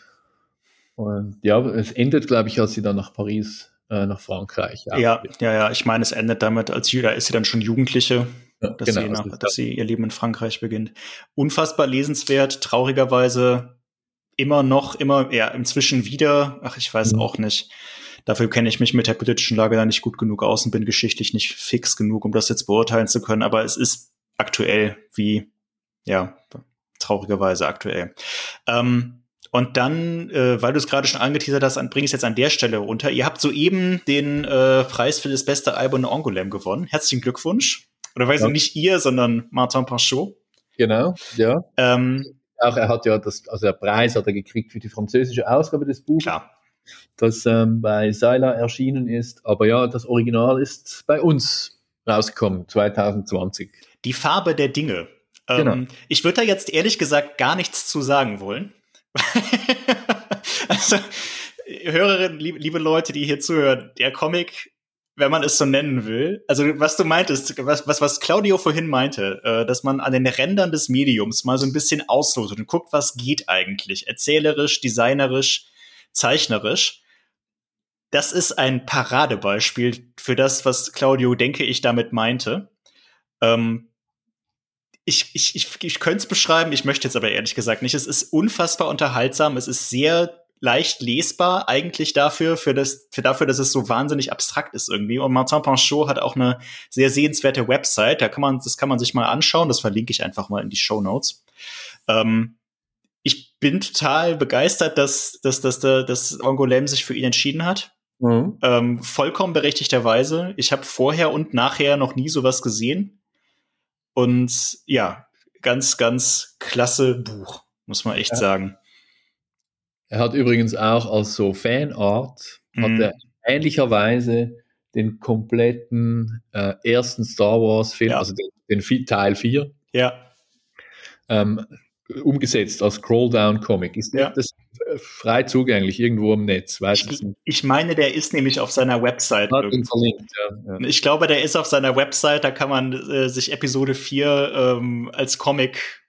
Und ja, es endet, glaube ich, als sie dann nach Paris, äh, nach Frankreich. Ja, ja, ja, ja, Ich meine, es endet damit, als Judah ist sie dann schon Jugendliche, ja, dass, genau, sie nach, dass sie ihr Leben in Frankreich beginnt. Unfassbar lesenswert, traurigerweise immer noch, immer, ja, inzwischen wieder, ach, ich weiß mhm. auch nicht. Dafür kenne ich mich mit der politischen Lage da nicht gut genug aus und bin geschichtlich nicht fix genug, um das jetzt beurteilen zu können. Aber es ist aktuell wie, ja, traurigerweise aktuell. Ähm, und dann, äh, weil du es gerade schon angeteasert hast, bringe ich es jetzt an der Stelle runter. Ihr habt soeben den äh, Preis für das beste Album in Angoulême gewonnen. Herzlichen Glückwunsch. Oder weiß ja. nicht ihr, sondern Martin Panchot. Genau, ja. Ähm, auch er hat ja das, also der Preis hat er gekriegt für die französische Ausgabe des Buches. Klar. Das ähm, bei Seiler erschienen ist. Aber ja, das Original ist bei uns rausgekommen, 2020. Die Farbe der Dinge Genau. Ähm, ich würde da jetzt ehrlich gesagt gar nichts zu sagen wollen. also, Hörerinnen, liebe, liebe Leute, die hier zuhören, der Comic, wenn man es so nennen will, also was du meintest, was, was, was Claudio vorhin meinte, äh, dass man an den Rändern des Mediums mal so ein bisschen auslotet und guckt, was geht eigentlich, erzählerisch, designerisch, zeichnerisch. Das ist ein Paradebeispiel für das, was Claudio, denke ich, damit meinte. Ähm, ich, ich, ich, ich könnte es beschreiben, ich möchte jetzt aber ehrlich gesagt nicht. Es ist unfassbar unterhaltsam, es ist sehr leicht lesbar eigentlich dafür, für das, für dafür, dass es so wahnsinnig abstrakt ist irgendwie. Und Martin Panchot hat auch eine sehr sehenswerte Website, da kann man, das kann man sich mal anschauen, das verlinke ich einfach mal in die Show Notes. Ähm, ich bin total begeistert, dass, dass, dass, dass, Angoulême sich für ihn entschieden hat. Mhm. Ähm, vollkommen berechtigterweise. Ich habe vorher und nachher noch nie sowas gesehen. Und ja, ganz, ganz klasse Buch, muss man echt ja. sagen. Er hat übrigens auch als so Fanart, mhm. hat er ähnlicherweise den kompletten äh, ersten Star Wars-Film, ja. also den, den, Teil 4, ja. ähm, umgesetzt als Scroll-Down-Comic. Ist ja. das frei zugänglich irgendwo im Netz? Weiß ich, ich meine, der ist nämlich auf seiner Website. Verlinkt, ja, ja. Ich glaube, der ist auf seiner Website, da kann man äh, sich Episode 4 ähm, als Comic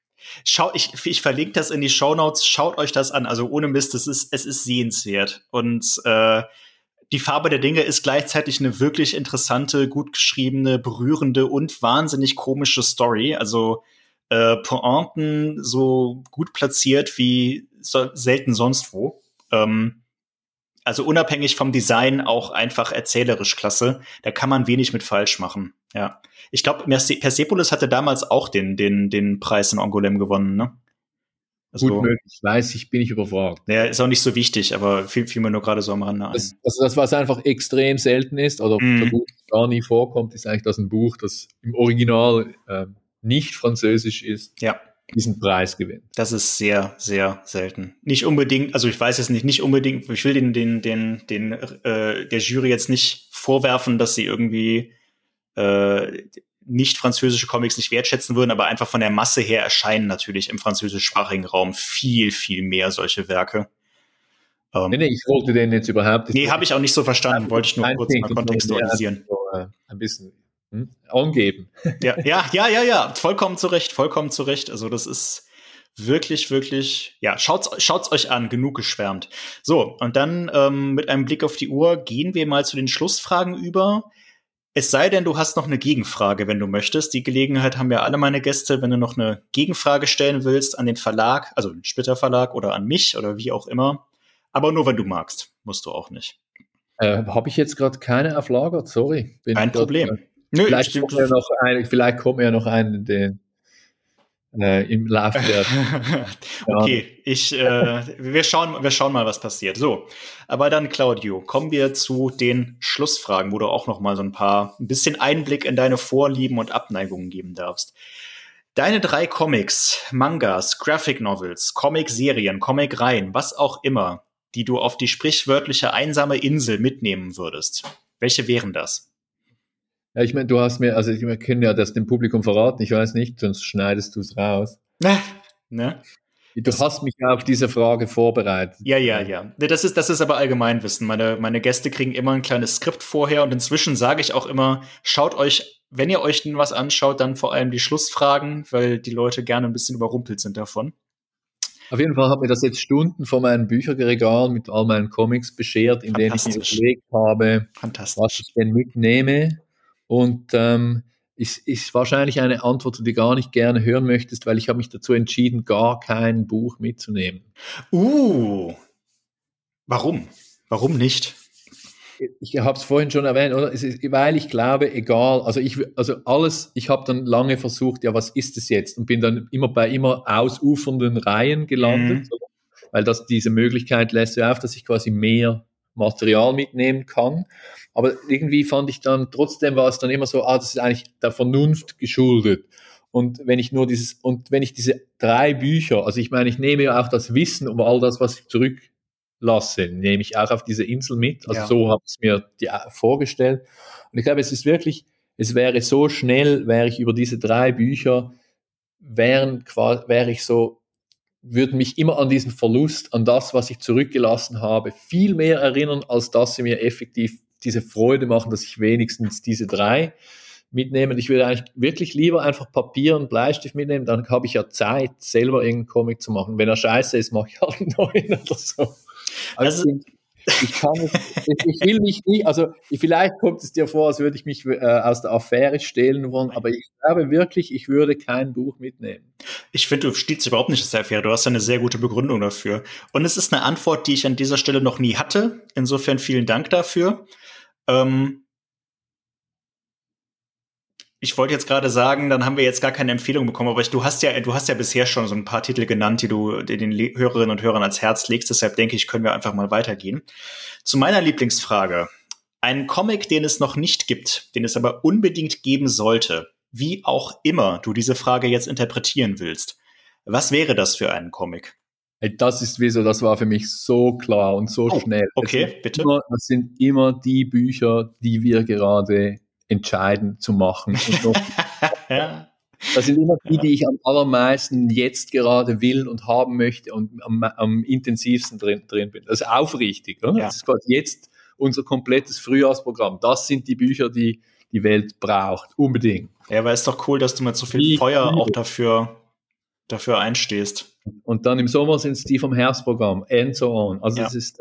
Schau, ich, ich verlinke das in die Show Notes. Schaut euch das an. Also ohne Mist, es ist, es ist sehenswert. Und äh, die Farbe der Dinge ist gleichzeitig eine wirklich interessante, gut geschriebene, berührende und wahnsinnig komische Story. Also äh, Pointen so gut platziert wie so, selten sonst wo. Ähm, also unabhängig vom Design auch einfach erzählerisch klasse. Da kann man wenig mit falsch machen. Ja. Ich glaube, Persepolis hatte damals auch den, den, den Preis in Angoulême gewonnen, ne? Also, Gut möglich, weiß ich, bin ich überfragt. Ja, ist auch nicht so wichtig, aber fiel, fiel mir nur gerade so am Rande ein. Das, also das, was einfach extrem selten ist, oder mm. gar nie vorkommt, ist eigentlich, dass ein Buch, das im Original äh, nicht französisch ist, ja. Diesen Preis gewinnt. Das ist sehr, sehr selten. Nicht unbedingt, also ich weiß jetzt nicht, nicht unbedingt, ich will den, den, den, den äh, der Jury jetzt nicht vorwerfen, dass sie irgendwie äh, nicht französische Comics nicht wertschätzen würden, aber einfach von der Masse her erscheinen natürlich im französischsprachigen Raum viel, viel mehr solche Werke. Ähm, nee, nee, ich wollte den jetzt überhaupt nicht. Nee, habe ich auch nicht so verstanden, wollte ich nur kurz mal kontextualisieren. So, äh, ein bisschen hm, angeben. Ja, ja, ja, ja, ja, vollkommen zu Recht, vollkommen zu Recht. Also das ist wirklich, wirklich, ja, schaut's, schaut's euch an, genug geschwärmt. So, und dann ähm, mit einem Blick auf die Uhr gehen wir mal zu den Schlussfragen über. Es sei denn, du hast noch eine Gegenfrage, wenn du möchtest. Die Gelegenheit haben ja alle meine Gäste, wenn du noch eine Gegenfrage stellen willst an den Verlag, also den Splitter Verlag oder an mich oder wie auch immer. Aber nur wenn du magst, musst du auch nicht. Äh, Habe ich jetzt gerade keine auf Lager, sorry. Kein Problem. Nö, vielleicht, kommt ja noch ein, vielleicht kommt ja noch ein, den, äh, im Laufe der. okay, ich, äh, wir, schauen, wir schauen mal, was passiert. So, aber dann, Claudio, kommen wir zu den Schlussfragen, wo du auch noch mal so ein paar, ein bisschen Einblick in deine Vorlieben und Abneigungen geben darfst. Deine drei Comics, Mangas, Graphic Novels, Comic-Serien, Comic-Reihen, was auch immer, die du auf die sprichwörtliche einsame Insel mitnehmen würdest, welche wären das? Ja, ich meine, du hast mir, also wir können ja das dem Publikum verraten, ich weiß nicht, sonst schneidest du es raus. Ne? ne? Du hast mich ja auf diese Frage vorbereitet. Ja, ja, ja. Das ist, das ist aber Allgemeinwissen. Meine, meine Gäste kriegen immer ein kleines Skript vorher und inzwischen sage ich auch immer, schaut euch, wenn ihr euch denn was anschaut, dann vor allem die Schlussfragen, weil die Leute gerne ein bisschen überrumpelt sind davon. Auf jeden Fall hat mir das jetzt Stunden vor meinem Bücherregal mit all meinen Comics beschert, in denen ich mir überlegt habe, was ich denn mitnehme. Und ähm, ist, ist wahrscheinlich eine Antwort, die du gar nicht gerne hören möchtest, weil ich habe mich dazu entschieden, gar kein Buch mitzunehmen. Uh, warum? Warum nicht? Ich habe es vorhin schon erwähnt, oder? Ist, weil ich glaube, egal, also ich, also alles, ich habe dann lange versucht, ja, was ist es jetzt? Und bin dann immer bei immer ausufernden Reihen gelandet, mhm. weil das diese Möglichkeit lässt ja auf, dass ich quasi mehr Material mitnehmen kann. Aber irgendwie fand ich dann, trotzdem war es dann immer so, ah, das ist eigentlich der Vernunft geschuldet. Und wenn ich nur dieses, und wenn ich diese drei Bücher, also ich meine, ich nehme ja auch das Wissen um all das, was ich zurücklasse, nehme ich auch auf diese Insel mit. Also ja. so habe ich es mir die, äh, vorgestellt. Und ich glaube, es ist wirklich, es wäre so schnell, wäre ich über diese drei Bücher, wären, wäre ich so, würde mich immer an diesen Verlust, an das, was ich zurückgelassen habe, viel mehr erinnern, als dass sie mir effektiv diese Freude machen, dass ich wenigstens diese drei mitnehme. Ich würde eigentlich wirklich lieber einfach Papier und Bleistift mitnehmen, dann habe ich ja Zeit, selber irgendeinen Comic zu machen. Wenn er scheiße ist, mache ich halt einen neuen oder so. Also, ich kann es, ich will mich nicht, also vielleicht kommt es dir vor, als würde ich mich äh, aus der Affäre stehlen wollen, aber ich glaube wirklich, ich würde kein Buch mitnehmen. Ich finde, du stehst überhaupt nicht aus der Affäre. Du hast eine sehr gute Begründung dafür. Und es ist eine Antwort, die ich an dieser Stelle noch nie hatte. Insofern vielen Dank dafür. Ähm, ich wollte jetzt gerade sagen, dann haben wir jetzt gar keine Empfehlung bekommen, aber ich, du hast ja, du hast ja bisher schon so ein paar Titel genannt, die du den Hörerinnen und Hörern ans Herz legst. Deshalb denke ich, können wir einfach mal weitergehen. Zu meiner Lieblingsfrage. Ein Comic, den es noch nicht gibt, den es aber unbedingt geben sollte, wie auch immer du diese Frage jetzt interpretieren willst. Was wäre das für ein Comic? Hey, das ist wieso, das war für mich so klar und so oh, schnell. Okay, bitte. Immer, das sind immer die Bücher, die wir gerade entscheiden zu machen. ja. Das sind immer die, die ich am allermeisten jetzt gerade will und haben möchte und am, am intensivsten drin, drin bin. Das ist aufrichtig. Oder? Ja. Das ist quasi jetzt unser komplettes Frühjahrsprogramm. Das sind die Bücher, die die Welt braucht. Unbedingt. Ja, aber ist doch cool, dass du mit so viel die, Feuer auch dafür, dafür einstehst. Und dann im Sommer sind es die vom Herbstprogramm and so on. Also ja. das ist.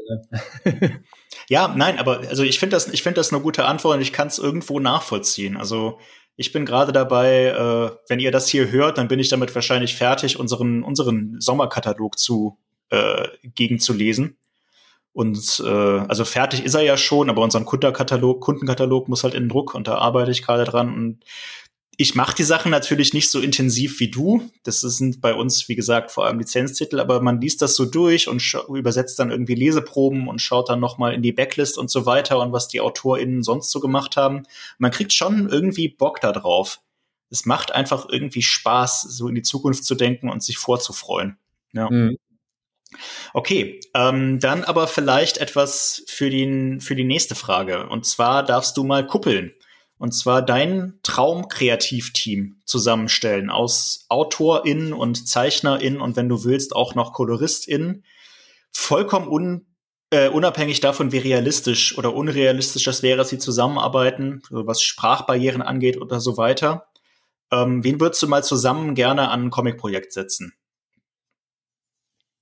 Äh ja, nein, aber also ich finde das, ich finde das eine gute Antwort und ich kann es irgendwo nachvollziehen. Also ich bin gerade dabei, äh, wenn ihr das hier hört, dann bin ich damit wahrscheinlich fertig, unseren unseren Sommerkatalog zu äh, gegen zu lesen. Und äh, also fertig ist er ja schon, aber unseren Kundenkatalog, Kundenkatalog muss halt in Druck und da arbeite ich gerade dran. Und ich mache die Sachen natürlich nicht so intensiv wie du. Das sind bei uns, wie gesagt, vor allem Lizenztitel, aber man liest das so durch und übersetzt dann irgendwie Leseproben und schaut dann nochmal in die Backlist und so weiter und was die AutorInnen sonst so gemacht haben. Man kriegt schon irgendwie Bock da drauf. Es macht einfach irgendwie Spaß, so in die Zukunft zu denken und sich vorzufreuen. Ja. Mhm. Okay, ähm, dann aber vielleicht etwas für, den, für die nächste Frage. Und zwar darfst du mal kuppeln. Und zwar dein Traumkreativteam zusammenstellen aus AutorInnen und ZeichnerInnen und wenn du willst auch noch KoloristInnen. Vollkommen Äh, unabhängig davon, wie realistisch oder unrealistisch das wäre, dass sie zusammenarbeiten, was Sprachbarrieren angeht oder so weiter. Ähm, wen würdest du mal zusammen gerne an ein Comic-Projekt setzen?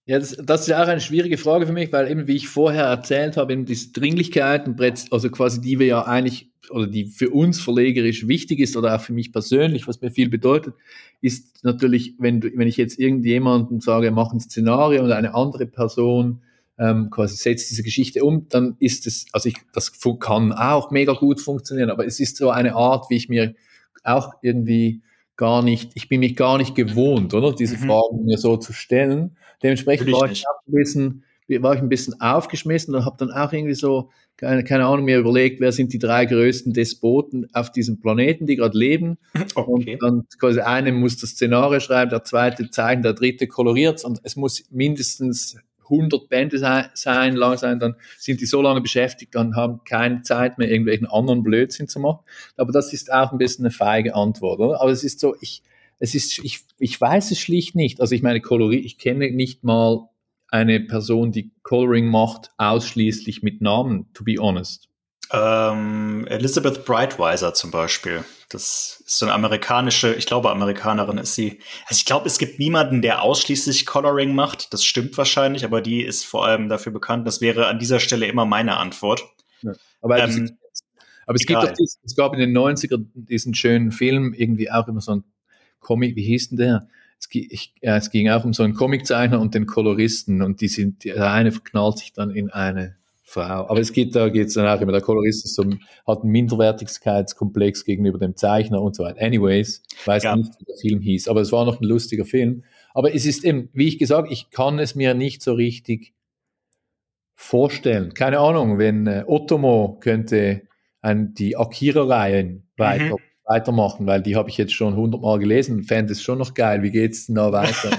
Ja, das, das, ist ja auch eine schwierige Frage für mich, weil eben, wie ich vorher erzählt habe, eben diese Dringlichkeit, also quasi die wir ja eigentlich, oder die für uns verlegerisch wichtig ist, oder auch für mich persönlich, was mir viel bedeutet, ist natürlich, wenn, du, wenn ich jetzt irgendjemanden sage, mach ein Szenario und eine andere Person ähm, quasi setzt diese Geschichte um, dann ist es, also ich, das kann auch mega gut funktionieren, aber es ist so eine Art, wie ich mir auch irgendwie gar nicht, ich bin mich gar nicht gewohnt, oder? Diese mhm. Fragen mir so zu stellen. Dementsprechend war ich, ein bisschen, war ich ein bisschen aufgeschmissen und habe dann auch irgendwie so, keine, keine Ahnung, mir überlegt, wer sind die drei größten Despoten auf diesem Planeten, die gerade leben. Okay. Und dann quasi eine muss das Szenario schreiben, der zweite zeichnet, der dritte koloriert und es muss mindestens 100 Bände sein, lang sein, dann sind die so lange beschäftigt, dann haben keine Zeit mehr, irgendwelchen anderen Blödsinn zu machen. Aber das ist auch ein bisschen eine feige Antwort, oder? Aber es ist so, ich, es ist, ich, ich weiß es schlicht nicht. Also ich meine, Kolorie, ich kenne nicht mal eine Person, die Coloring macht, ausschließlich mit Namen, to be honest. Ähm, Elizabeth Brightweiser zum Beispiel. Das ist so eine amerikanische, ich glaube, Amerikanerin ist sie. Also ich glaube, es gibt niemanden, der ausschließlich Coloring macht. Das stimmt wahrscheinlich, aber die ist vor allem dafür bekannt. Das wäre an dieser Stelle immer meine Antwort. Ja, aber, ähm, aber es gibt doch es gab in den 90ern diesen schönen Film, irgendwie auch immer so ein Comic, wie hieß denn der? Es, ich, ja, es ging auch um so einen Comiczeichner und den Koloristen und die sind, der eine verknallt sich dann in eine Frau. Aber es geht, da geht es dann auch immer, der Kolorist ist so, hat einen Minderwertigkeitskomplex gegenüber dem Zeichner und so weiter. Anyways, weiß ja. nicht, wie der Film hieß, aber es war noch ein lustiger Film. Aber es ist eben, wie ich gesagt, ich kann es mir nicht so richtig vorstellen. Keine Ahnung, wenn äh, Otomo könnte ein, die Akira-Reihen weiter, mhm. weitermachen, weil die habe ich jetzt schon hundertmal gelesen fände es schon noch geil. Wie geht's denn da weiter?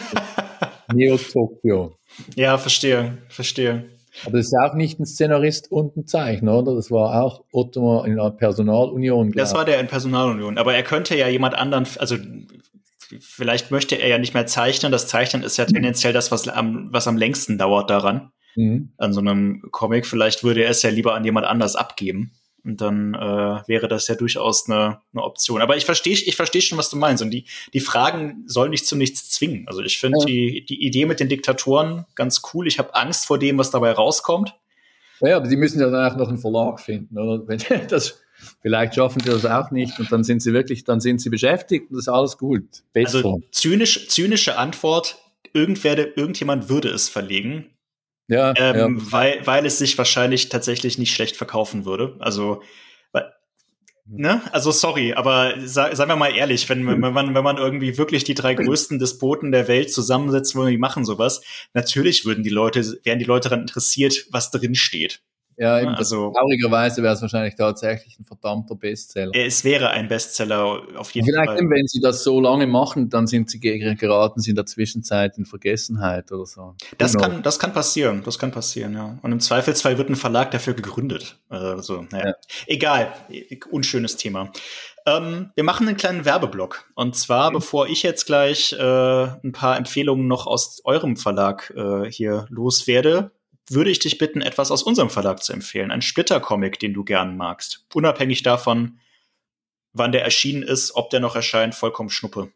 Neo Tokyo. Ja, verstehe, verstehe. Aber das ist auch nicht ein Szenarist und ein Zeichner, oder? Das war auch Otto in der Personalunion. Das war der in Personalunion. Aber er könnte ja jemand anderen, also vielleicht möchte er ja nicht mehr zeichnen. Das Zeichnen ist ja tendenziell das, was am, was am längsten dauert daran. Mhm. An so einem Comic. Vielleicht würde er es ja lieber an jemand anders abgeben. Und dann äh, wäre das ja durchaus eine, eine Option. Aber ich verstehe ich versteh schon, was du meinst. Und die, die Fragen sollen nicht zu nichts zwingen. Also ich finde ja. die, die Idee mit den Diktatoren ganz cool. Ich habe Angst vor dem, was dabei rauskommt. Ja, aber die müssen ja danach noch einen Verlag finden, oder? Wenn das, vielleicht schaffen sie das auch nicht und dann sind sie wirklich, dann sind sie beschäftigt und das ist alles gut. Besser. Also zynisch, zynische Antwort, irgendwer, irgendjemand würde es verlegen. Ja, ähm, ja. Weil, weil es sich wahrscheinlich tatsächlich nicht schlecht verkaufen würde. Also, ne? Also sorry, aber sei, seien wir mal ehrlich, wenn, wenn, man, wenn man irgendwie wirklich die drei größten Despoten der Welt zusammensetzt, wo die machen sowas, natürlich würden die Leute, wären die Leute daran interessiert, was drin steht. Ja, eben also, traurigerweise wäre es wahrscheinlich tatsächlich ein verdammter Bestseller. Es wäre ein Bestseller auf jeden Vielleicht, Fall. Vielleicht, wenn sie das so lange machen, dann sind sie geraten sie in der Zwischenzeit in Vergessenheit oder so. Das genau. kann, das kann passieren, das kann passieren, ja. Und im Zweifelsfall wird ein Verlag dafür gegründet. Also, naja. Ja. Egal, unschönes Thema. Ähm, wir machen einen kleinen Werbeblock. Und zwar, mhm. bevor ich jetzt gleich äh, ein paar Empfehlungen noch aus eurem Verlag äh, hier loswerde, würde ich dich bitten, etwas aus unserem Verlag zu empfehlen. Ein Splitter-Comic, den du gern magst. Unabhängig davon, wann der erschienen ist, ob der noch erscheint, vollkommen Schnuppe.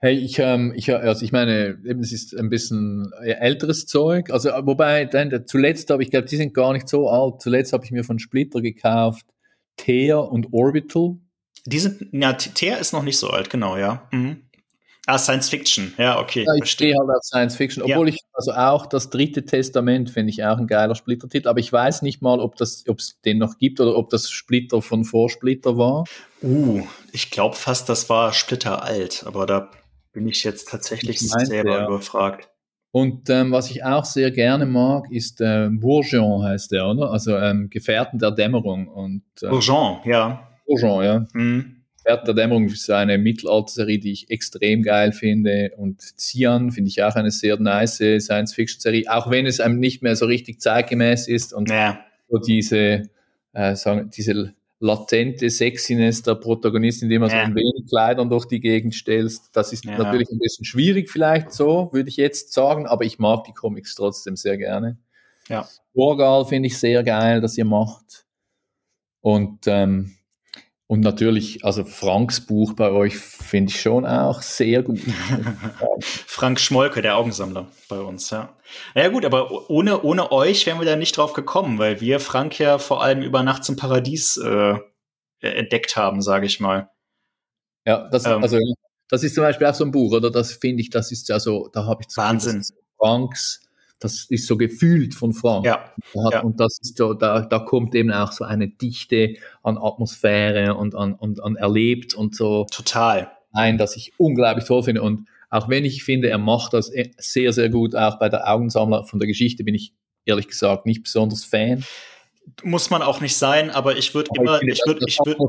Hey, ich, ähm, ich, also ich meine, eben, es ist ein bisschen älteres Zeug. Also, wobei, dann, zuletzt habe ich, glaube, die sind gar nicht so alt. Zuletzt habe ich mir von Splitter gekauft Tear und Orbital. Die sind, ja, Tear ist noch nicht so alt, genau, ja. Mhm. Ah, Science Fiction, ja, okay. Ja, ich stehe halt auf Science Fiction, obwohl ja. ich, also auch das dritte Testament finde ich auch ein geiler Splitter-Titel, aber ich weiß nicht mal, ob es den noch gibt oder ob das Splitter von Vorsplitter war. Uh, ich glaube fast, das war Splitter alt, aber da bin ich jetzt tatsächlich ich meinte, selber ja. überfragt. Und ähm, was ich auch sehr gerne mag, ist äh, Bourgeon heißt der, oder? Also ähm, Gefährten der Dämmerung. Und, äh, Bourgeon, ja. Bourgeon, ja. Mhm. Wert der Dämmerung ist eine Mittelalter-Serie, die ich extrem geil finde. Und Cian finde ich auch eine sehr nice Science-Fiction-Serie, auch wenn es einem nicht mehr so richtig zeitgemäß ist und ja. so diese, äh, sagen, diese latente Sexiness der Protagonistin, indem man ja. so ein wenig Kleidern durch die Gegend stellst. Das ist ja. natürlich ein bisschen schwierig vielleicht so, würde ich jetzt sagen, aber ich mag die Comics trotzdem sehr gerne. Ja. Orgal finde ich sehr geil, dass ihr macht. Und, ähm, und natürlich, also Franks Buch bei euch finde ich schon auch sehr gut. Frank Schmolke, der Augensammler bei uns, ja. Naja gut, aber ohne, ohne euch wären wir da nicht drauf gekommen, weil wir Frank ja vor allem über Nachts im Paradies äh, entdeckt haben, sage ich mal. Ja, das, ähm, also, das ist zum Beispiel auch so ein Buch, oder? Das finde ich, das ist ja so, da habe ich Wahnsinn. Franks das ist so gefühlt von Frank. Ja, ja. Und das ist so, da, da kommt eben auch so eine Dichte an Atmosphäre und an, und an erlebt und so. Total. Ein, das ich unglaublich toll finde. Und auch wenn ich finde, er macht das sehr, sehr gut, auch bei der Augensammler von der Geschichte bin ich ehrlich gesagt nicht besonders Fan. Muss man auch nicht sein, aber ich würde immer, ich, würde, ich würde,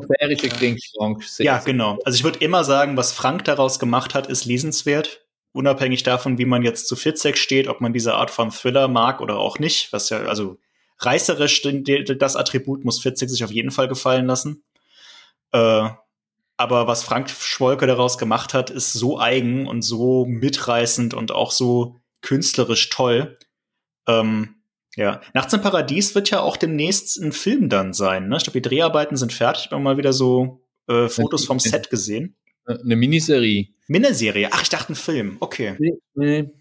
ja, genau. Also ich würde immer sagen, was Frank daraus gemacht hat, ist lesenswert unabhängig davon, wie man jetzt zu Fitzek steht, ob man diese Art von Thriller mag oder auch nicht, was ja, also reißerisch das Attribut muss Fitzek sich auf jeden Fall gefallen lassen. Äh, aber was Frank Schwolke daraus gemacht hat, ist so eigen und so mitreißend und auch so künstlerisch toll. Ähm, ja, Nachts im Paradies wird ja auch demnächst ein Film dann sein. Ne? Ich glaube, die Dreharbeiten sind fertig. Ich habe mal wieder so äh, Fotos vom Set gesehen. Eine Miniserie. Miniserie? Ach, ich dachte ein Film. Okay. Nee,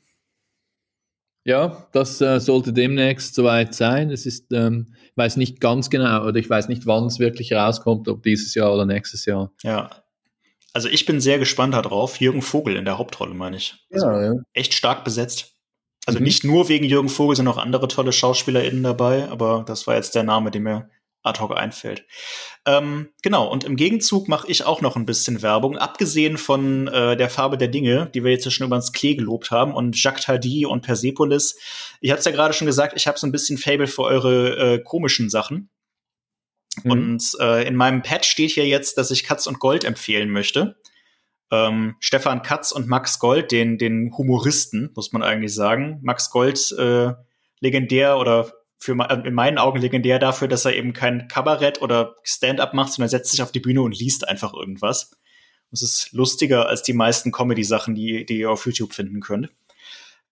Ja, das äh, sollte demnächst soweit sein. Es ist, ähm, ich weiß nicht ganz genau oder ich weiß nicht, wann es wirklich rauskommt, ob dieses Jahr oder nächstes Jahr. Ja. Also ich bin sehr gespannt darauf. Jürgen Vogel in der Hauptrolle, meine ich. Also ja, ja. Echt stark besetzt. Also mhm. nicht nur wegen Jürgen Vogel sind auch andere tolle SchauspielerInnen dabei, aber das war jetzt der Name, der mir ad hoc einfällt. Ähm, genau, und im Gegenzug mache ich auch noch ein bisschen Werbung, abgesehen von äh, der Farbe der Dinge, die wir jetzt schon über ins Klee gelobt haben, und Jacques Tardy und Persepolis. Ich habe es ja gerade schon gesagt, ich habe so ein bisschen Fable für eure äh, komischen Sachen. Mhm. Und äh, in meinem Pad steht hier jetzt, dass ich Katz und Gold empfehlen möchte. Ähm, Stefan Katz und Max Gold, den, den Humoristen, muss man eigentlich sagen. Max Gold, äh, legendär oder für in meinen Augen legendär dafür, dass er eben kein Kabarett oder Stand-up macht, sondern setzt sich auf die Bühne und liest einfach irgendwas. Das ist lustiger als die meisten Comedy-Sachen, die, die ihr auf YouTube finden könnt.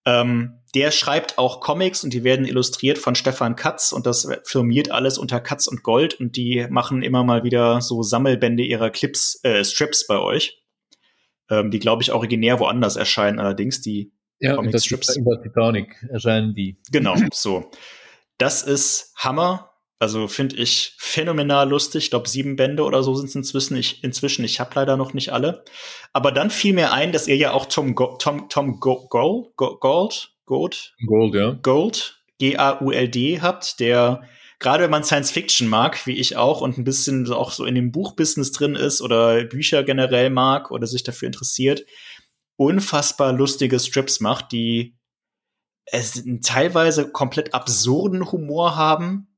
Ähm, der schreibt auch Comics und die werden illustriert von Stefan Katz und das firmiert alles unter Katz und Gold und die machen immer mal wieder so Sammelbände ihrer Clips, äh, Strips bei euch. Ähm, die, glaube ich, originär woanders erscheinen, allerdings die ja, Comic-Strips. Über Titanic erscheinen die. Genau, so. Das ist Hammer. Also finde ich phänomenal lustig. Ich glaube, sieben Bände oder so sind es inzwischen. Ich, inzwischen, ich habe leider noch nicht alle. Aber dann fiel mir ein, dass ihr ja auch Tom, Go Tom, Tom Go Gold, Gold, Gold, Gold, ja. Gold, G-A-U-L-D habt, der gerade wenn man Science Fiction mag, wie ich auch, und ein bisschen auch so in dem Buchbusiness drin ist oder Bücher generell mag oder sich dafür interessiert, unfassbar lustige Strips macht, die es einen teilweise komplett absurden Humor haben,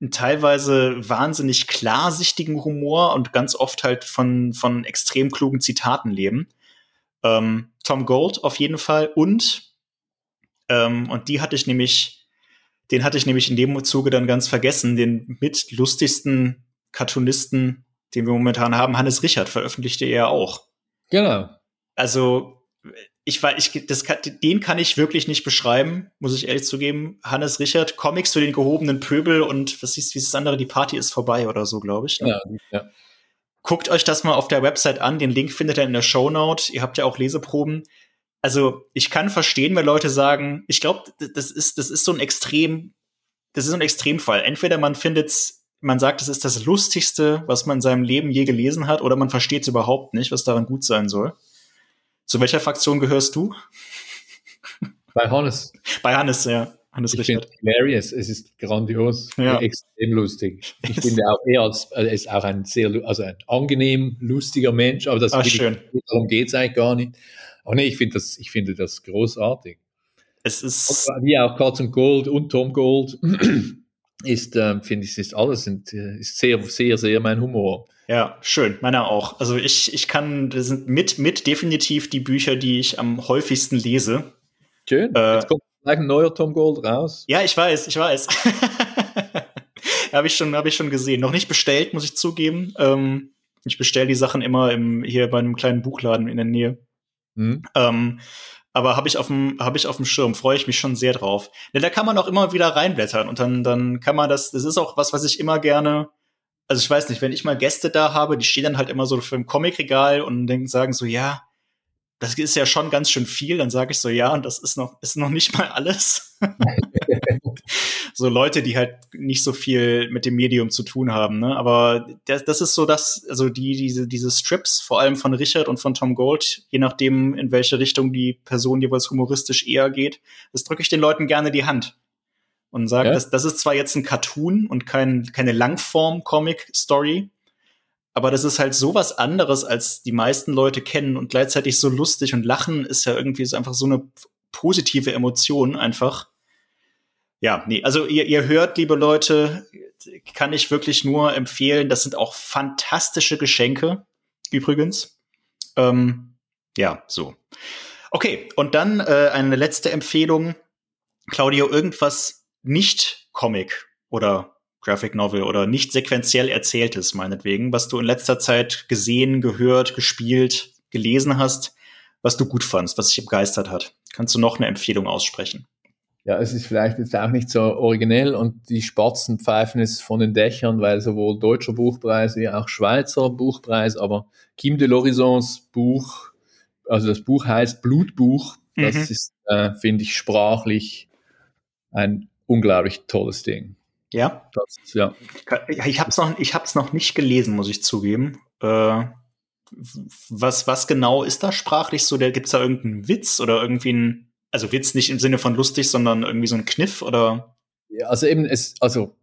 einen teilweise wahnsinnig klarsichtigen Humor und ganz oft halt von, von extrem klugen Zitaten leben. Ähm, Tom Gold auf jeden Fall und ähm, und die hatte ich nämlich, den hatte ich nämlich in dem Zuge dann ganz vergessen, den mit lustigsten Cartoonisten, den wir momentan haben, Hannes Richard veröffentlichte er auch. Genau. Also ich war, ich, das kann, den kann ich wirklich nicht beschreiben, muss ich ehrlich zugeben. Hannes Richard, Comics für den gehobenen Pöbel und was ist, wie ist das andere, die Party ist vorbei oder so, glaube ich. Ne? Ja, ja. Guckt euch das mal auf der Website an, den Link findet ihr in der Show Note. Ihr habt ja auch Leseproben. Also, ich kann verstehen, wenn Leute sagen, ich glaube, das ist, das ist so ein Extrem, das ist so ein Extremfall. Entweder man findet man sagt, es ist das Lustigste, was man in seinem Leben je gelesen hat, oder man versteht es überhaupt nicht, was daran gut sein soll. Zu welcher Fraktion gehörst du? Bei Hannes. Bei Hannes, ja. Hannes ich finde hilarious. Es ist grandios, ja. extrem lustig. Ich finde auch er als, er ist auch ein sehr, also ein angenehm lustiger Mensch, aber das Ach, schön. Ich, darum geht es eigentlich gar nicht. Aber nee, ich finde das, ich finde das großartig. Es ist. Wie auch und Gold und Tom Gold ist, äh, finde ich, ist alles, sind, äh, ist sehr, sehr, sehr mein Humor. Ja, schön, meiner auch. Also ich, ich kann, das sind mit, mit definitiv die Bücher, die ich am häufigsten lese. Schön. Äh, Jetzt kommt gleich ein neuer Tom Gold raus. Ja, ich weiß, ich weiß. habe ich schon, habe ich schon gesehen. Noch nicht bestellt, muss ich zugeben. Ähm, ich bestelle die Sachen immer im, hier bei einem kleinen Buchladen in der Nähe. Mhm. Ähm, aber habe ich auf dem habe ich auf dem Schirm, freue ich mich schon sehr drauf. Denn da kann man auch immer wieder reinblättern und dann dann kann man das das ist auch was, was ich immer gerne also ich weiß nicht, wenn ich mal Gäste da habe, die stehen dann halt immer so für ein Comicregal und denken, sagen so, ja, das ist ja schon ganz schön viel. Dann sage ich so, ja, und das ist noch, ist noch nicht mal alles. so Leute, die halt nicht so viel mit dem Medium zu tun haben. Ne? Aber das, das ist so das, also die, diese, diese Strips, vor allem von Richard und von Tom Gold, je nachdem, in welche Richtung die Person jeweils humoristisch eher geht, das drücke ich den Leuten gerne die Hand. Und sage, ja? das, das ist zwar jetzt ein Cartoon und kein, keine Langform-Comic-Story, aber das ist halt so was anderes, als die meisten Leute kennen und gleichzeitig so lustig und Lachen ist ja irgendwie so einfach so eine positive Emotion einfach. Ja, nee, also ihr, ihr hört, liebe Leute, kann ich wirklich nur empfehlen. Das sind auch fantastische Geschenke, übrigens. Ähm, ja, so. Okay, und dann äh, eine letzte Empfehlung. Claudio, irgendwas nicht Comic oder Graphic Novel oder nicht sequenziell erzähltes, meinetwegen, was du in letzter Zeit gesehen, gehört, gespielt, gelesen hast, was du gut fandst, was dich begeistert hat. Kannst du noch eine Empfehlung aussprechen? Ja, es ist vielleicht jetzt auch nicht so originell und die Spatzen pfeifen es von den Dächern, weil sowohl deutscher Buchpreis wie auch Schweizer Buchpreis, aber Kim de l'Horizons Buch, also das Buch heißt Blutbuch, das mhm. ist, äh, finde ich, sprachlich ein unglaublich tolles Ding. Ja. Das, ja. Ich habe es noch, ich hab's noch nicht gelesen, muss ich zugeben. Äh, was, was genau ist da sprachlich so? Gibt es da irgendeinen Witz oder irgendwie ein, also Witz nicht im Sinne von lustig, sondern irgendwie so ein Kniff oder? Ja, also eben, es, also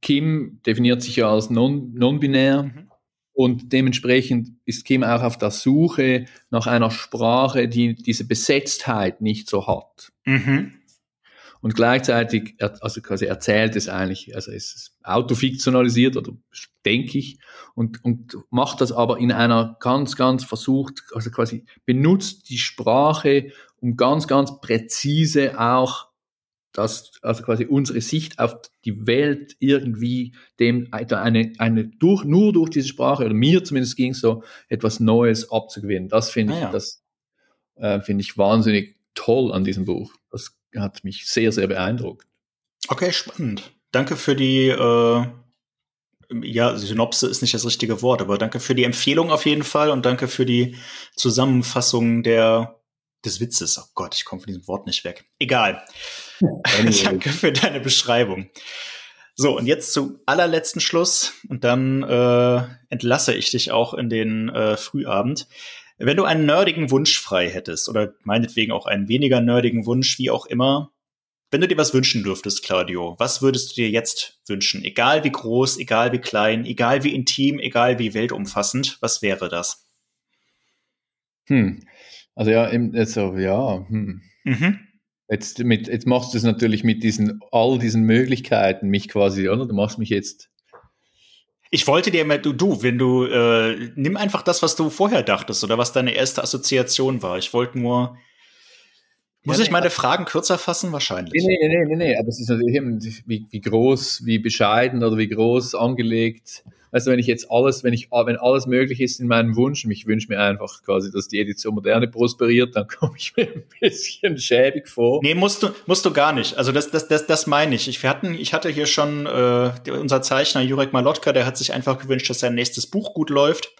Kim definiert sich ja als non-binär non mhm. und dementsprechend ist Kim auch auf der Suche nach einer Sprache, die diese Besetztheit nicht so hat. Mhm. Und gleichzeitig, also quasi erzählt es eigentlich, also es ist autofiktionalisiert oder denke ich, und, und macht das aber in einer ganz, ganz versucht, also quasi benutzt die Sprache, um ganz, ganz präzise auch das, also quasi unsere Sicht auf die Welt irgendwie dem eine, eine durch, nur durch diese Sprache, oder mir zumindest ging so, etwas Neues abzugewinnen. Das finde ah, ich, ja. das äh, finde ich wahnsinnig toll an diesem Buch. Das hat mich sehr, sehr beeindruckt. Okay, spannend. Danke für die, äh, ja, Synopse ist nicht das richtige Wort, aber danke für die Empfehlung auf jeden Fall und danke für die Zusammenfassung der, des Witzes. Oh Gott, ich komme von diesem Wort nicht weg. Egal. danke für deine Beschreibung. So, und jetzt zum allerletzten Schluss und dann äh, entlasse ich dich auch in den äh, Frühabend. Wenn du einen nerdigen Wunsch frei hättest oder meinetwegen auch einen weniger nerdigen Wunsch, wie auch immer, wenn du dir was wünschen dürftest, Claudio, was würdest du dir jetzt wünschen? Egal wie groß, egal wie klein, egal wie intim, egal wie weltumfassend, was wäre das? Hm. Also ja, also ja, hm. Mhm. Jetzt, mit, jetzt machst du es natürlich mit diesen, all diesen Möglichkeiten, mich quasi, oder? Du machst mich jetzt ich wollte dir mal, du, du, wenn du, äh, nimm einfach das, was du vorher dachtest oder was deine erste Assoziation war. Ich wollte nur, muss ja, ich meine Fragen kürzer fassen? Wahrscheinlich. Nee, nee, nee, nee, nee. aber es ist natürlich eben, wie, wie groß, wie bescheiden oder wie groß angelegt also wenn ich jetzt alles, wenn ich, wenn alles möglich ist in meinem Wunsch, ich wünsche mir einfach quasi, dass die Edition Moderne prosperiert, dann komme ich mir ein bisschen schäbig vor. Nee, musst du, musst du gar nicht. Also das, das, das, das meine ich. Ich, hatten, ich hatte hier schon äh, unser Zeichner Jurek Malotka, der hat sich einfach gewünscht, dass sein nächstes Buch gut läuft.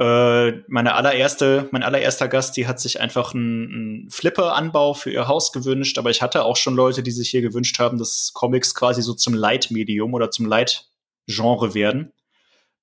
Äh, meine allererste, mein allererster Gast, die hat sich einfach einen, einen Flipper-Anbau für ihr Haus gewünscht, aber ich hatte auch schon Leute, die sich hier gewünscht haben, dass Comics quasi so zum Leitmedium oder zum Leitgenre werden.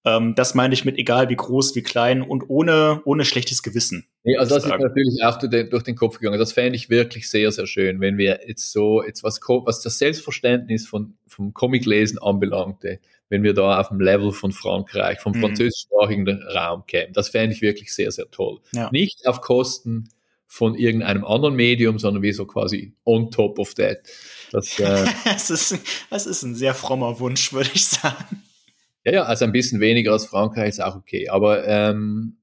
Ähm, das meine ich mit egal wie groß, wie klein und ohne, ohne schlechtes Gewissen. Nee, also das ist natürlich auch durch den Kopf gegangen. Das fände ich wirklich sehr, sehr schön, wenn wir jetzt so, jetzt was, was das Selbstverständnis von, vom Comiclesen anbelangte, wenn wir da auf dem Level von Frankreich, vom mhm. französischsprachigen Raum kämen. Das fände ich wirklich sehr, sehr toll. Ja. Nicht auf Kosten von irgendeinem anderen Medium, sondern wie so quasi on top of that. Das, äh, das, ist, das ist ein sehr frommer Wunsch, würde ich sagen. Ja, ja, also ein bisschen weniger als Frankreich ist auch okay. Aber, ähm,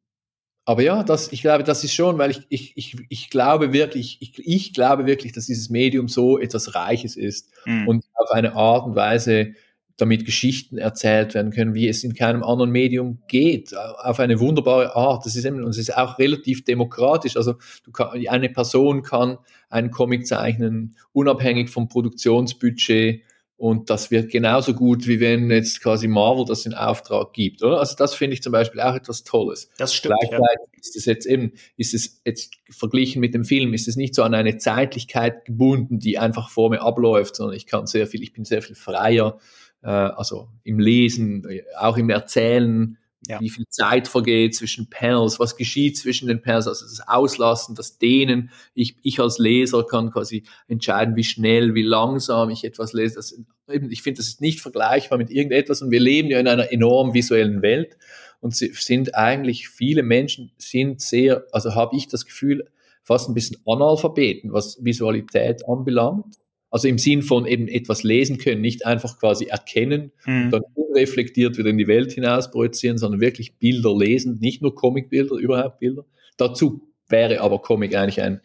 aber ja, das, ich glaube, das ist schon, weil ich, ich, ich, ich glaube wirklich, ich, ich glaube wirklich, dass dieses Medium so etwas Reiches ist mhm. und auf eine Art und Weise damit Geschichten erzählt werden können, wie es in keinem anderen Medium geht, auf eine wunderbare Art. Das ist eben, und es ist auch relativ demokratisch. Also du kann, eine Person kann einen Comic zeichnen, unabhängig vom Produktionsbudget und das wird genauso gut, wie wenn jetzt quasi Marvel das in Auftrag gibt, oder? Also das finde ich zum Beispiel auch etwas Tolles. Das stimmt. Gleichzeitig ja. ist es jetzt eben, ist es jetzt verglichen mit dem Film, ist es nicht so an eine Zeitlichkeit gebunden, die einfach vor mir abläuft, sondern ich kann sehr viel, ich bin sehr viel freier, äh, also im Lesen, auch im Erzählen, ja. wie viel Zeit vergeht zwischen Panels, was geschieht zwischen den Panels, also das Auslassen, das Dehnen. Ich, ich als Leser kann quasi entscheiden, wie schnell, wie langsam ich etwas lese. Das, eben, ich finde, das ist nicht vergleichbar mit irgendetwas und wir leben ja in einer enorm visuellen Welt und sind eigentlich, viele Menschen sind sehr, also habe ich das Gefühl, fast ein bisschen Analphabeten, was Visualität anbelangt. Also im Sinn von eben etwas lesen können, nicht einfach quasi erkennen mhm. und dann unreflektiert wieder in die Welt hinaus projizieren, sondern wirklich Bilder lesen, nicht nur Comicbilder, überhaupt Bilder. Dazu wäre aber Comic eigentlich ein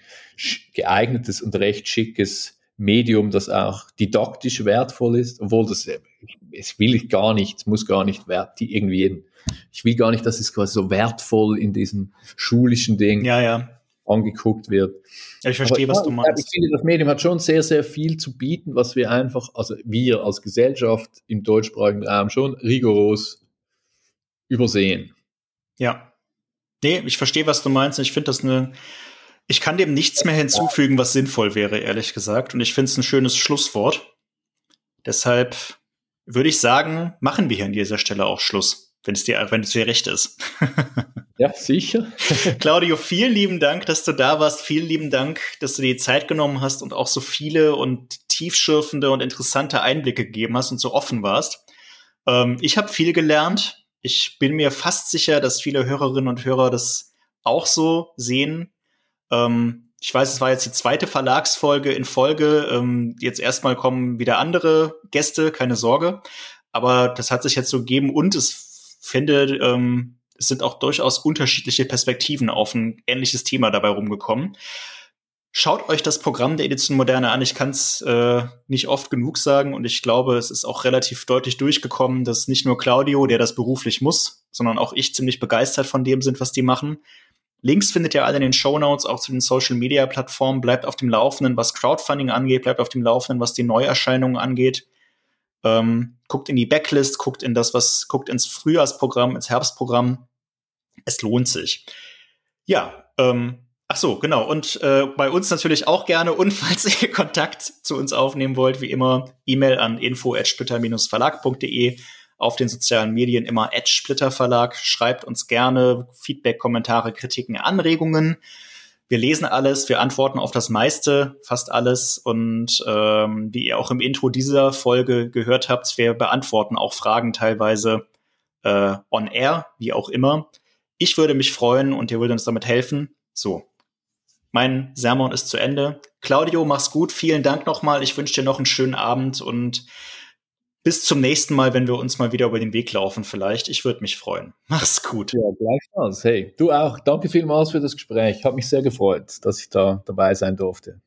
geeignetes und recht schickes Medium, das auch didaktisch wertvoll ist, obwohl das, es will ich gar nicht, es muss gar nicht wert, irgendwie, ich will gar nicht, dass es quasi so wertvoll in diesem schulischen Ding ja, ja angeguckt wird. Ja, ich verstehe, Aber, was du meinst. Ich finde, das Medium hat schon sehr, sehr viel zu bieten, was wir einfach, also wir als Gesellschaft im deutschsprachigen Raum schon rigoros übersehen. Ja. Nee, ich verstehe, was du meinst. Ich finde das eine, ich kann dem nichts mehr hinzufügen, was sinnvoll wäre, ehrlich gesagt. Und ich finde es ein schönes Schlusswort. Deshalb würde ich sagen, machen wir hier an dieser Stelle auch Schluss, wenn es dir, wenn es dir recht ist. Ja, sicher. Claudio, vielen lieben Dank, dass du da warst. Vielen lieben Dank, dass du dir die Zeit genommen hast und auch so viele und tiefschürfende und interessante Einblicke gegeben hast und so offen warst. Ähm, ich habe viel gelernt. Ich bin mir fast sicher, dass viele Hörerinnen und Hörer das auch so sehen. Ähm, ich weiß, es war jetzt die zweite Verlagsfolge in Folge. Ähm, jetzt erstmal kommen wieder andere Gäste, keine Sorge. Aber das hat sich jetzt so gegeben und es finde, ähm, es sind auch durchaus unterschiedliche Perspektiven auf ein ähnliches Thema dabei rumgekommen. Schaut euch das Programm der Edition Moderne an. Ich kann es äh, nicht oft genug sagen und ich glaube, es ist auch relativ deutlich durchgekommen, dass nicht nur Claudio, der das beruflich muss, sondern auch ich ziemlich begeistert von dem sind, was die machen. Links findet ihr alle in den Show Notes, auch zu den Social Media Plattformen. Bleibt auf dem Laufenden, was Crowdfunding angeht, bleibt auf dem Laufenden, was die Neuerscheinungen angeht. Ähm, guckt in die Backlist, guckt in das, was, guckt ins Frühjahrsprogramm, ins Herbstprogramm es lohnt sich. Ja, ähm, ach so, genau. Und äh, bei uns natürlich auch gerne. Und falls ihr Kontakt zu uns aufnehmen wollt, wie immer, E-Mail an info@splitter-verlag.de auf den sozialen Medien immer Splitter Verlag. Schreibt uns gerne Feedback, Kommentare, Kritiken, Anregungen. Wir lesen alles, wir antworten auf das meiste, fast alles. Und ähm, wie ihr auch im Intro dieser Folge gehört habt, wir beantworten auch Fragen teilweise äh, on air, wie auch immer. Ich würde mich freuen und ihr würdet uns damit helfen. So. Mein Sermon ist zu Ende. Claudio, mach's gut. Vielen Dank nochmal. Ich wünsche dir noch einen schönen Abend und bis zum nächsten Mal, wenn wir uns mal wieder über den Weg laufen, vielleicht. Ich würde mich freuen. Mach's gut. Ja, gleichfalls. Hey, du auch. Danke vielmals für das Gespräch. Hat mich sehr gefreut, dass ich da dabei sein durfte.